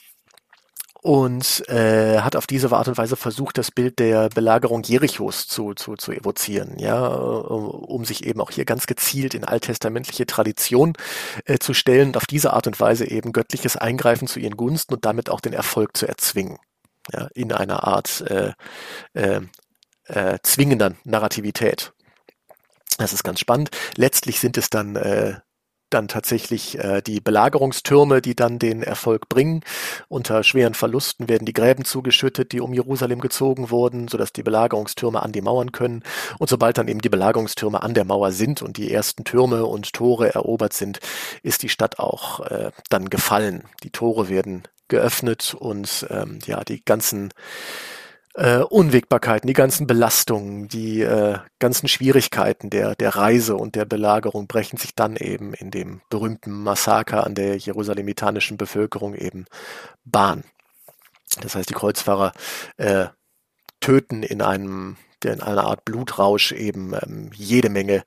und äh, hat auf diese Art und Weise versucht, das Bild der Belagerung Jerichos zu, zu, zu evozieren, ja, um sich eben auch hier ganz gezielt in alttestamentliche Tradition äh, zu stellen und auf diese Art und Weise eben göttliches Eingreifen zu ihren Gunsten und damit auch den Erfolg zu erzwingen ja, in einer Art äh, äh, äh, zwingender Narrativität. Das ist ganz spannend. Letztlich sind es dann äh, dann tatsächlich äh, die Belagerungstürme, die dann den Erfolg bringen. Unter schweren Verlusten werden die Gräben zugeschüttet, die um Jerusalem gezogen wurden, sodass die Belagerungstürme an die Mauern können. Und sobald dann eben die Belagerungstürme an der Mauer sind und die ersten Türme und Tore erobert sind, ist die Stadt auch äh, dann gefallen. Die Tore werden geöffnet und ähm, ja, die ganzen äh, Unwägbarkeiten, die ganzen Belastungen, die äh, ganzen Schwierigkeiten der, der Reise und der Belagerung brechen sich dann eben in dem berühmten Massaker an der jerusalemetanischen Bevölkerung eben Bahn. Das heißt, die Kreuzfahrer äh, töten in einem in einer Art Blutrausch eben ähm, jede Menge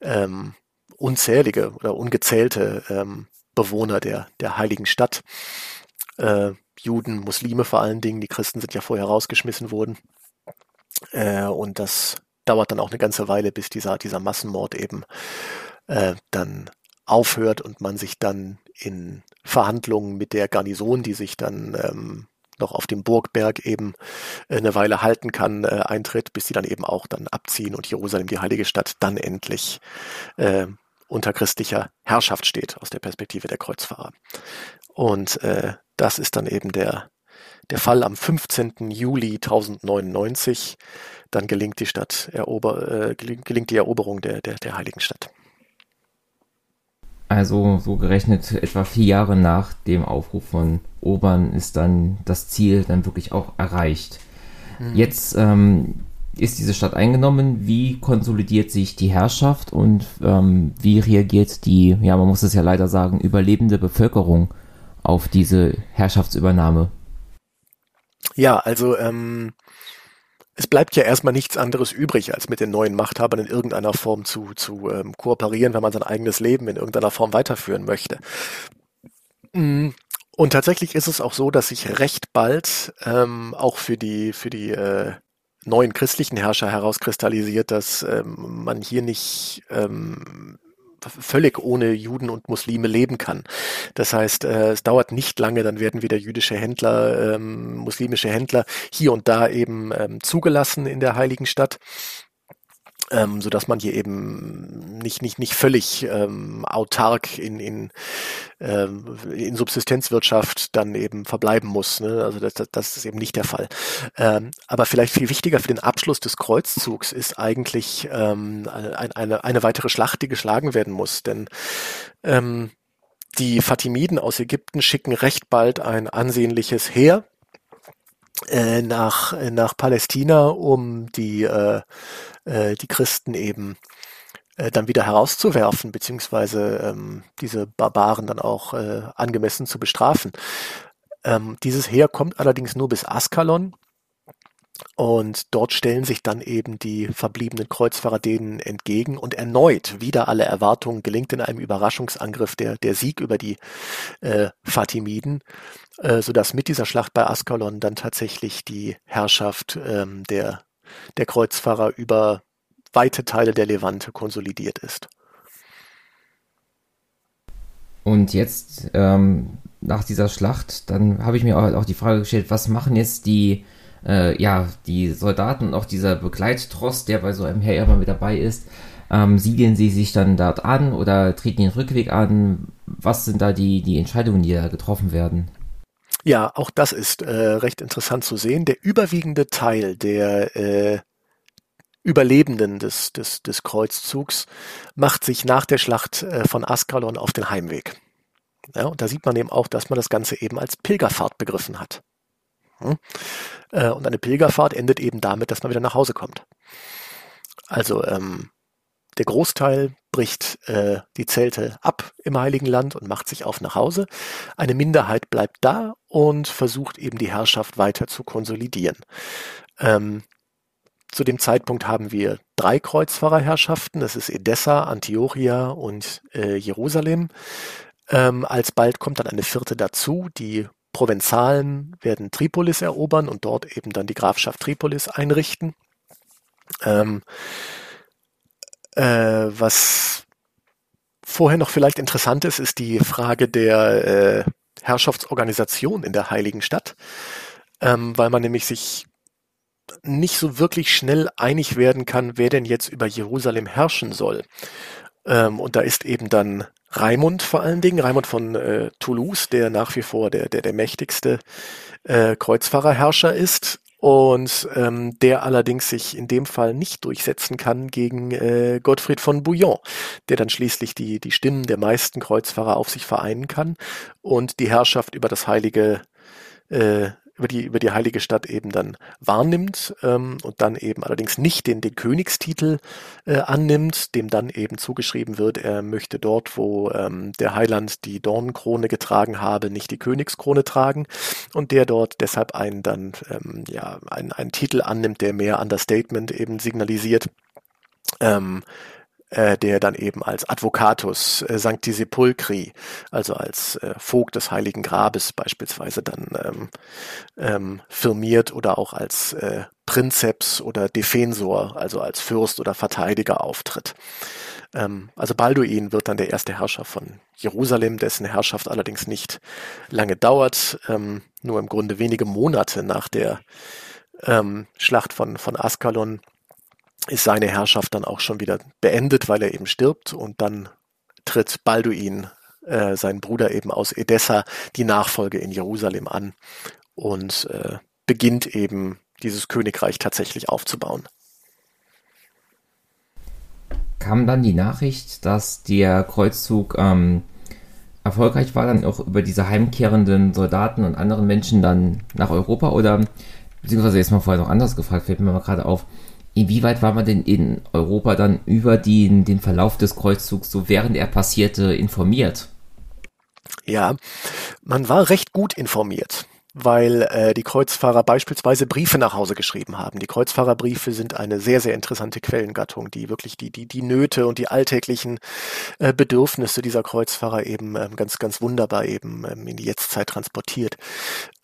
ähm, unzählige oder ungezählte ähm, Bewohner der, der heiligen Stadt. Äh, Juden, Muslime vor allen Dingen, die Christen sind ja vorher rausgeschmissen worden. Äh, und das dauert dann auch eine ganze Weile, bis dieser, dieser Massenmord eben äh, dann aufhört und man sich dann in Verhandlungen mit der Garnison, die sich dann ähm, noch auf dem Burgberg eben äh, eine Weile halten kann, äh, eintritt, bis sie dann eben auch dann abziehen und Jerusalem, die heilige Stadt, dann endlich äh, unter christlicher Herrschaft steht aus der Perspektive der Kreuzfahrer. Und äh, das ist dann eben der, der Fall am 15. Juli 1099. Dann gelingt die Stadt erober, äh, gelingt die Eroberung der, der, der heiligen Stadt. Also so gerechnet etwa vier Jahre nach dem Aufruf von Obern ist dann das Ziel dann wirklich auch erreicht. Mhm. Jetzt ähm, ist diese Stadt eingenommen. Wie konsolidiert sich die Herrschaft und ähm, wie reagiert die, ja man muss es ja leider sagen, überlebende Bevölkerung auf diese Herrschaftsübernahme? Ja, also ähm, es bleibt ja erstmal nichts anderes übrig, als mit den neuen Machthabern in irgendeiner Form zu, zu ähm, kooperieren, wenn man sein eigenes Leben in irgendeiner Form weiterführen möchte. Mm, und tatsächlich ist es auch so, dass sich recht bald ähm, auch für die, für die äh, neuen christlichen Herrscher herauskristallisiert, dass ähm, man hier nicht ähm, völlig ohne Juden und Muslime leben kann. Das heißt, äh, es dauert nicht lange, dann werden wieder jüdische Händler, ähm, muslimische Händler hier und da eben ähm, zugelassen in der Heiligen Stadt ähm, so dass man hier eben nicht nicht nicht völlig ähm, autark in in, ähm, in Subsistenzwirtschaft dann eben verbleiben muss. Ne? Also das, das, das ist eben nicht der Fall. Ähm, aber vielleicht viel wichtiger für den Abschluss des Kreuzzugs ist eigentlich ähm, eine eine weitere Schlacht, die geschlagen werden muss, denn ähm, die Fatimiden aus Ägypten schicken recht bald ein ansehnliches Heer äh, nach, nach Palästina, um die äh, äh, die Christen eben äh, dann wieder herauszuwerfen, beziehungsweise ähm, diese Barbaren dann auch äh, angemessen zu bestrafen. Ähm, dieses Heer kommt allerdings nur bis Askalon und dort stellen sich dann eben die verbliebenen Kreuzfahrer denen entgegen und erneut wieder alle Erwartungen gelingt in einem Überraschungsangriff der, der Sieg über die äh, Fatimiden, äh, sodass mit dieser Schlacht bei Askalon dann tatsächlich die Herrschaft ähm, der der Kreuzfahrer über weite Teile der Levante konsolidiert ist. Und jetzt, ähm, nach dieser Schlacht, dann habe ich mir auch die Frage gestellt, was machen jetzt die, äh, ja, die Soldaten und auch dieser Begleittross, der bei so einem Heer immer mit dabei ist, ähm, siedeln sie sich dann dort an oder treten den Rückweg an? Was sind da die, die Entscheidungen, die da getroffen werden? Ja, auch das ist äh, recht interessant zu sehen. Der überwiegende Teil der äh, Überlebenden des, des, des Kreuzzugs macht sich nach der Schlacht äh, von Askalon auf den Heimweg. Ja, und da sieht man eben auch, dass man das Ganze eben als Pilgerfahrt begriffen hat. Hm? Äh, und eine Pilgerfahrt endet eben damit, dass man wieder nach Hause kommt. Also ähm, der Großteil bricht äh, die Zelte ab im Heiligen Land und macht sich auf nach Hause. Eine Minderheit bleibt da und versucht eben die Herrschaft weiter zu konsolidieren. Ähm, zu dem Zeitpunkt haben wir drei Kreuzfahrerherrschaften. Das ist Edessa, Antiochia und äh, Jerusalem. Ähm, alsbald kommt dann eine vierte dazu. Die Provenzalen werden Tripolis erobern und dort eben dann die Grafschaft Tripolis einrichten. Ähm, äh, was vorher noch vielleicht interessant ist, ist die Frage der äh, Herrschaftsorganisation in der Heiligen Stadt, ähm, weil man nämlich sich nicht so wirklich schnell einig werden kann, wer denn jetzt über Jerusalem herrschen soll. Ähm, und da ist eben dann Raimund vor allen Dingen, Raimund von äh, Toulouse, der nach wie vor der, der, der mächtigste äh, Kreuzfahrerherrscher ist und ähm, der allerdings sich in dem Fall nicht durchsetzen kann gegen äh, Gottfried von Bouillon, der dann schließlich die, die Stimmen der meisten Kreuzfahrer auf sich vereinen kann und die Herrschaft über das heilige äh, über die, über die heilige Stadt eben dann wahrnimmt ähm, und dann eben allerdings nicht den, den Königstitel äh, annimmt, dem dann eben zugeschrieben wird, er möchte dort, wo ähm, der Heiland die Dornenkrone getragen habe, nicht die Königskrone tragen und der dort deshalb einen dann, ähm, ja, einen, einen Titel annimmt, der mehr Understatement eben signalisiert. Ähm, äh, der dann eben als Advocatus äh, Sancti Sepulcri, also als äh, Vogt des Heiligen Grabes beispielsweise dann ähm, ähm, firmiert oder auch als äh, Prinzeps oder Defensor, also als Fürst oder Verteidiger auftritt. Ähm, also Balduin wird dann der erste Herrscher von Jerusalem, dessen Herrschaft allerdings nicht lange dauert, ähm, nur im Grunde wenige Monate nach der ähm, Schlacht von, von Askalon ist seine Herrschaft dann auch schon wieder beendet, weil er eben stirbt und dann tritt Balduin, äh, sein Bruder eben aus Edessa, die Nachfolge in Jerusalem an und äh, beginnt eben dieses Königreich tatsächlich aufzubauen. Kam dann die Nachricht, dass der Kreuzzug ähm, erfolgreich war, dann auch über diese heimkehrenden Soldaten und anderen Menschen dann nach Europa oder beziehungsweise jetzt mal vorher noch anders gefragt, fällt mir mal gerade auf, Inwieweit war man denn in Europa dann über den, den Verlauf des Kreuzzugs, so während er passierte, informiert? Ja, man war recht gut informiert weil äh, die Kreuzfahrer beispielsweise Briefe nach Hause geschrieben haben. Die Kreuzfahrerbriefe sind eine sehr, sehr interessante Quellengattung, die wirklich die, die, die Nöte und die alltäglichen äh, Bedürfnisse dieser Kreuzfahrer eben ähm, ganz, ganz wunderbar eben ähm, in die Jetztzeit transportiert.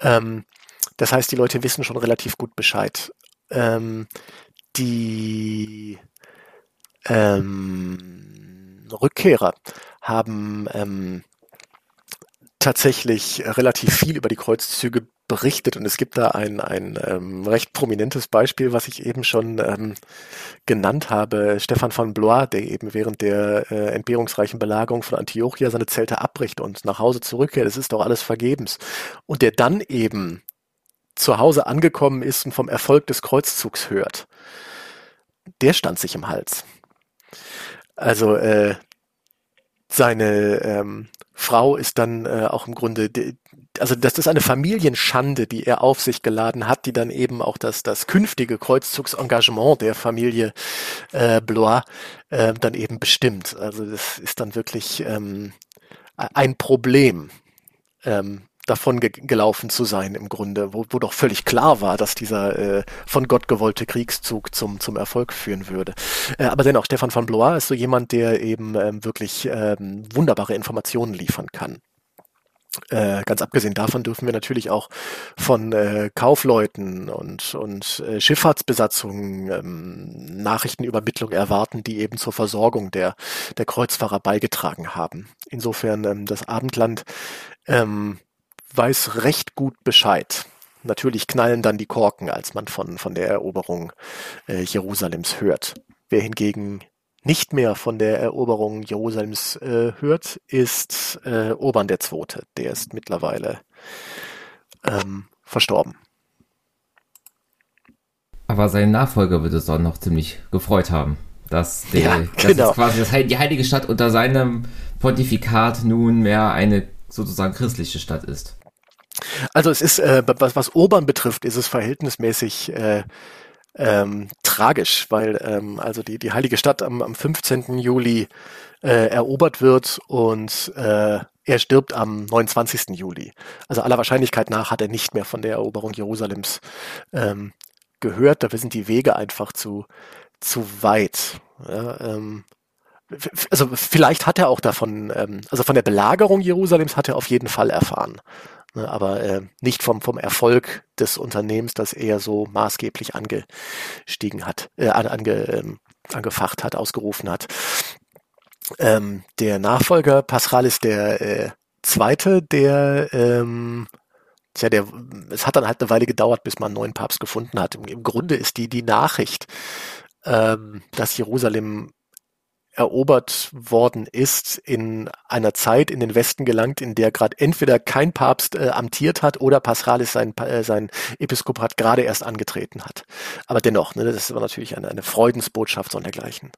Ähm, das heißt, die Leute wissen schon relativ gut Bescheid. Ähm, die ähm, Rückkehrer haben ähm, tatsächlich relativ viel über die Kreuzzüge berichtet und es gibt da ein, ein ähm, recht prominentes Beispiel, was ich eben schon ähm, genannt habe. Stefan von Blois, der eben während der äh, entbehrungsreichen Belagerung von Antiochia seine Zelte abbricht und nach Hause zurückkehrt. Es ist doch alles vergebens. Und der dann eben zu Hause angekommen ist und vom Erfolg des Kreuzzugs hört, der stand sich im Hals. Also äh, seine ähm, Frau ist dann äh, auch im Grunde, also das ist eine Familienschande, die er auf sich geladen hat, die dann eben auch das, das künftige Kreuzzugsengagement der Familie äh, Blois äh, dann eben bestimmt. Also das ist dann wirklich ähm, ein Problem. Ähm, davon ge gelaufen zu sein im Grunde, wo, wo doch völlig klar war, dass dieser äh, von Gott gewollte Kriegszug zum, zum Erfolg führen würde. Äh, aber dennoch, Stefan von Blois ist so jemand, der eben ähm, wirklich ähm, wunderbare Informationen liefern kann. Äh, ganz abgesehen davon dürfen wir natürlich auch von äh, Kaufleuten und, und äh, Schifffahrtsbesatzungen ähm, Nachrichtenübermittlung erwarten, die eben zur Versorgung der, der Kreuzfahrer beigetragen haben. Insofern ähm, das Abendland ähm, weiß recht gut Bescheid. Natürlich knallen dann die Korken, als man von, von der Eroberung äh, Jerusalems hört. Wer hingegen nicht mehr von der Eroberung Jerusalems äh, hört, ist äh, Urban II. Der ist mittlerweile ähm, verstorben. Aber sein Nachfolger wird es auch noch ziemlich gefreut haben, dass, der, ja, genau. dass quasi das, die heilige Stadt unter seinem Pontifikat nunmehr eine sozusagen christliche Stadt ist. Also es ist, äh, was, was Urban betrifft, ist es verhältnismäßig äh, ähm, tragisch, weil ähm, also die, die heilige Stadt am, am 15. Juli äh, erobert wird und äh, er stirbt am 29. Juli. Also aller Wahrscheinlichkeit nach hat er nicht mehr von der Eroberung Jerusalems ähm, gehört. Dafür sind die Wege einfach zu, zu weit. Ja, ähm, also vielleicht hat er auch davon, ähm, also von der Belagerung Jerusalems hat er auf jeden Fall erfahren. Ne, aber äh, nicht vom, vom Erfolg des Unternehmens, das er so maßgeblich angestiegen hat, äh, ange, ähm, angefacht hat, ausgerufen hat. Ähm, der Nachfolger Pascal ist der äh, zweite, der ähm, Tja, der, es hat dann halt eine Weile gedauert, bis man einen neuen Papst gefunden hat. Im, im Grunde ist die, die Nachricht, ähm, dass Jerusalem erobert worden ist, in einer Zeit in den Westen gelangt, in der gerade entweder kein Papst äh, amtiert hat oder Paschalis sein, äh, sein Episkopat gerade erst angetreten hat. Aber dennoch, ne, das ist aber natürlich eine, eine Freudensbotschaft und dergleichen.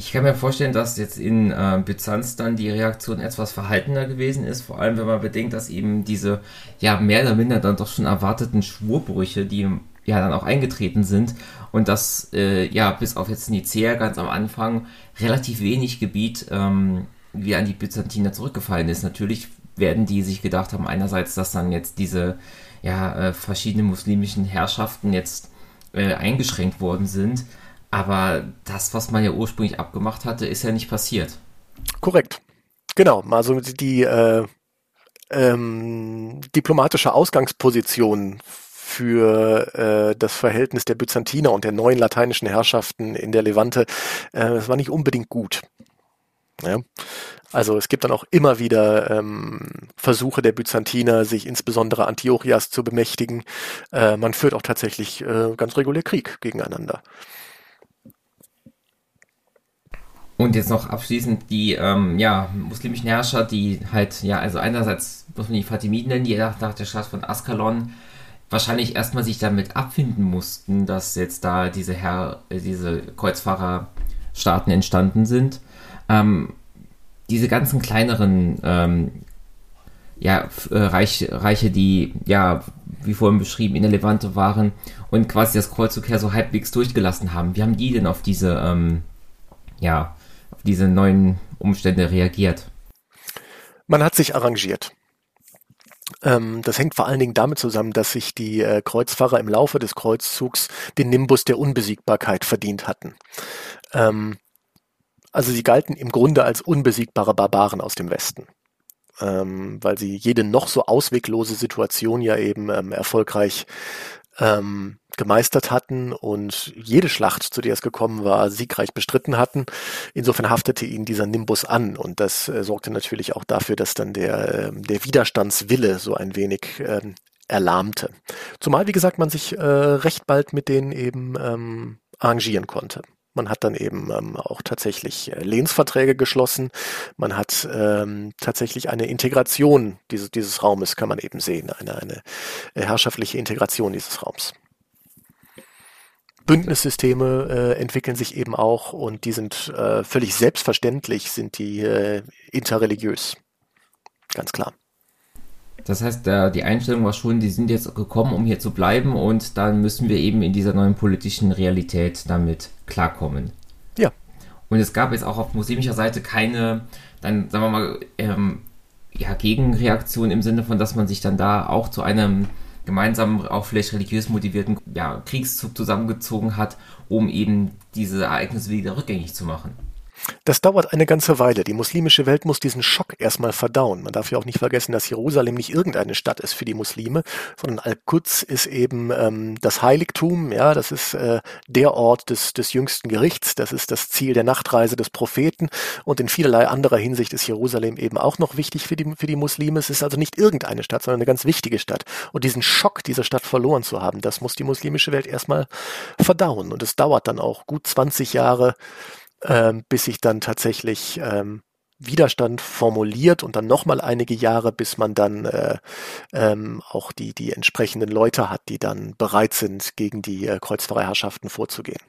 Ich kann mir vorstellen, dass jetzt in äh, Byzanz dann die Reaktion etwas verhaltener gewesen ist, vor allem wenn man bedenkt, dass eben diese ja mehr oder minder dann doch schon erwarteten Schwurbrüche, die ja dann auch eingetreten sind und dass äh, ja bis auf jetzt Nicea ganz am Anfang relativ wenig Gebiet ähm, wie an die Byzantiner zurückgefallen ist. Natürlich werden die sich gedacht haben, einerseits, dass dann jetzt diese ja, äh, verschiedenen muslimischen Herrschaften jetzt äh, eingeschränkt worden sind. Aber das, was man ja ursprünglich abgemacht hatte, ist ja nicht passiert. Korrekt. Genau. Also die äh, ähm, diplomatische Ausgangsposition für äh, das Verhältnis der Byzantiner und der neuen lateinischen Herrschaften in der Levante, äh, das war nicht unbedingt gut. Ja. Also es gibt dann auch immer wieder ähm, Versuche der Byzantiner, sich insbesondere Antiochias zu bemächtigen. Äh, man führt auch tatsächlich äh, ganz regulär Krieg gegeneinander. Und jetzt noch abschließend die ähm, ja, muslimischen Herrscher, die halt, ja, also einerseits muss man die Fatimiden nennen, die nach, nach der Stadt von Askalon wahrscheinlich erstmal sich damit abfinden mussten, dass jetzt da diese Herr, äh, diese Kreuzfahrerstaaten entstanden sind. Ähm, diese ganzen kleineren ähm, ja, äh, Reich, Reiche, die ja, wie vorhin beschrieben, in der Levante waren und quasi das Kreuzzug her so halbwegs durchgelassen haben. Wie haben die denn auf diese, ähm, ja, auf diese neuen Umstände reagiert? Man hat sich arrangiert. Ähm, das hängt vor allen Dingen damit zusammen, dass sich die äh, Kreuzfahrer im Laufe des Kreuzzugs den Nimbus der Unbesiegbarkeit verdient hatten. Ähm, also sie galten im Grunde als unbesiegbare Barbaren aus dem Westen, ähm, weil sie jede noch so ausweglose Situation ja eben ähm, erfolgreich ähm, gemeistert hatten und jede Schlacht, zu der es gekommen war, siegreich bestritten hatten. Insofern haftete ihnen dieser Nimbus an und das äh, sorgte natürlich auch dafür, dass dann der, äh, der Widerstandswille so ein wenig äh, erlahmte. Zumal, wie gesagt, man sich äh, recht bald mit denen eben ähm, arrangieren konnte. Man hat dann eben ähm, auch tatsächlich äh, Lehnsverträge geschlossen. Man hat ähm, tatsächlich eine Integration dieses, dieses Raumes, kann man eben sehen, eine, eine äh, herrschaftliche Integration dieses Raums. Bündnissysteme äh, entwickeln sich eben auch und die sind äh, völlig selbstverständlich, sind die äh, interreligiös. Ganz klar. Das heißt, der, die Einstellung war schon, die sind jetzt gekommen, um hier zu bleiben und dann müssen wir eben in dieser neuen politischen Realität damit klarkommen. Ja. Und es gab jetzt auch auf muslimischer Seite keine, dann sagen wir mal, ähm, ja, Gegenreaktion im Sinne von, dass man sich dann da auch zu einem gemeinsamen, auch vielleicht religiös motivierten ja, Kriegszug zusammengezogen hat, um eben diese Ereignisse wieder rückgängig zu machen. Das dauert eine ganze Weile. Die muslimische Welt muss diesen Schock erstmal verdauen. Man darf ja auch nicht vergessen, dass Jerusalem nicht irgendeine Stadt ist für die Muslime, sondern Al-Quds ist eben ähm, das Heiligtum. Ja, das ist äh, der Ort des, des jüngsten Gerichts. Das ist das Ziel der Nachtreise des Propheten. Und in vielerlei anderer Hinsicht ist Jerusalem eben auch noch wichtig für die, für die Muslime. Es ist also nicht irgendeine Stadt, sondern eine ganz wichtige Stadt. Und diesen Schock, diese Stadt verloren zu haben, das muss die muslimische Welt erstmal verdauen. Und es dauert dann auch gut 20 Jahre, ähm, bis sich dann tatsächlich ähm, Widerstand formuliert und dann nochmal einige Jahre, bis man dann äh, ähm, auch die, die entsprechenden Leute hat, die dann bereit sind, gegen die äh, Kreuzfahrerherrschaften vorzugehen.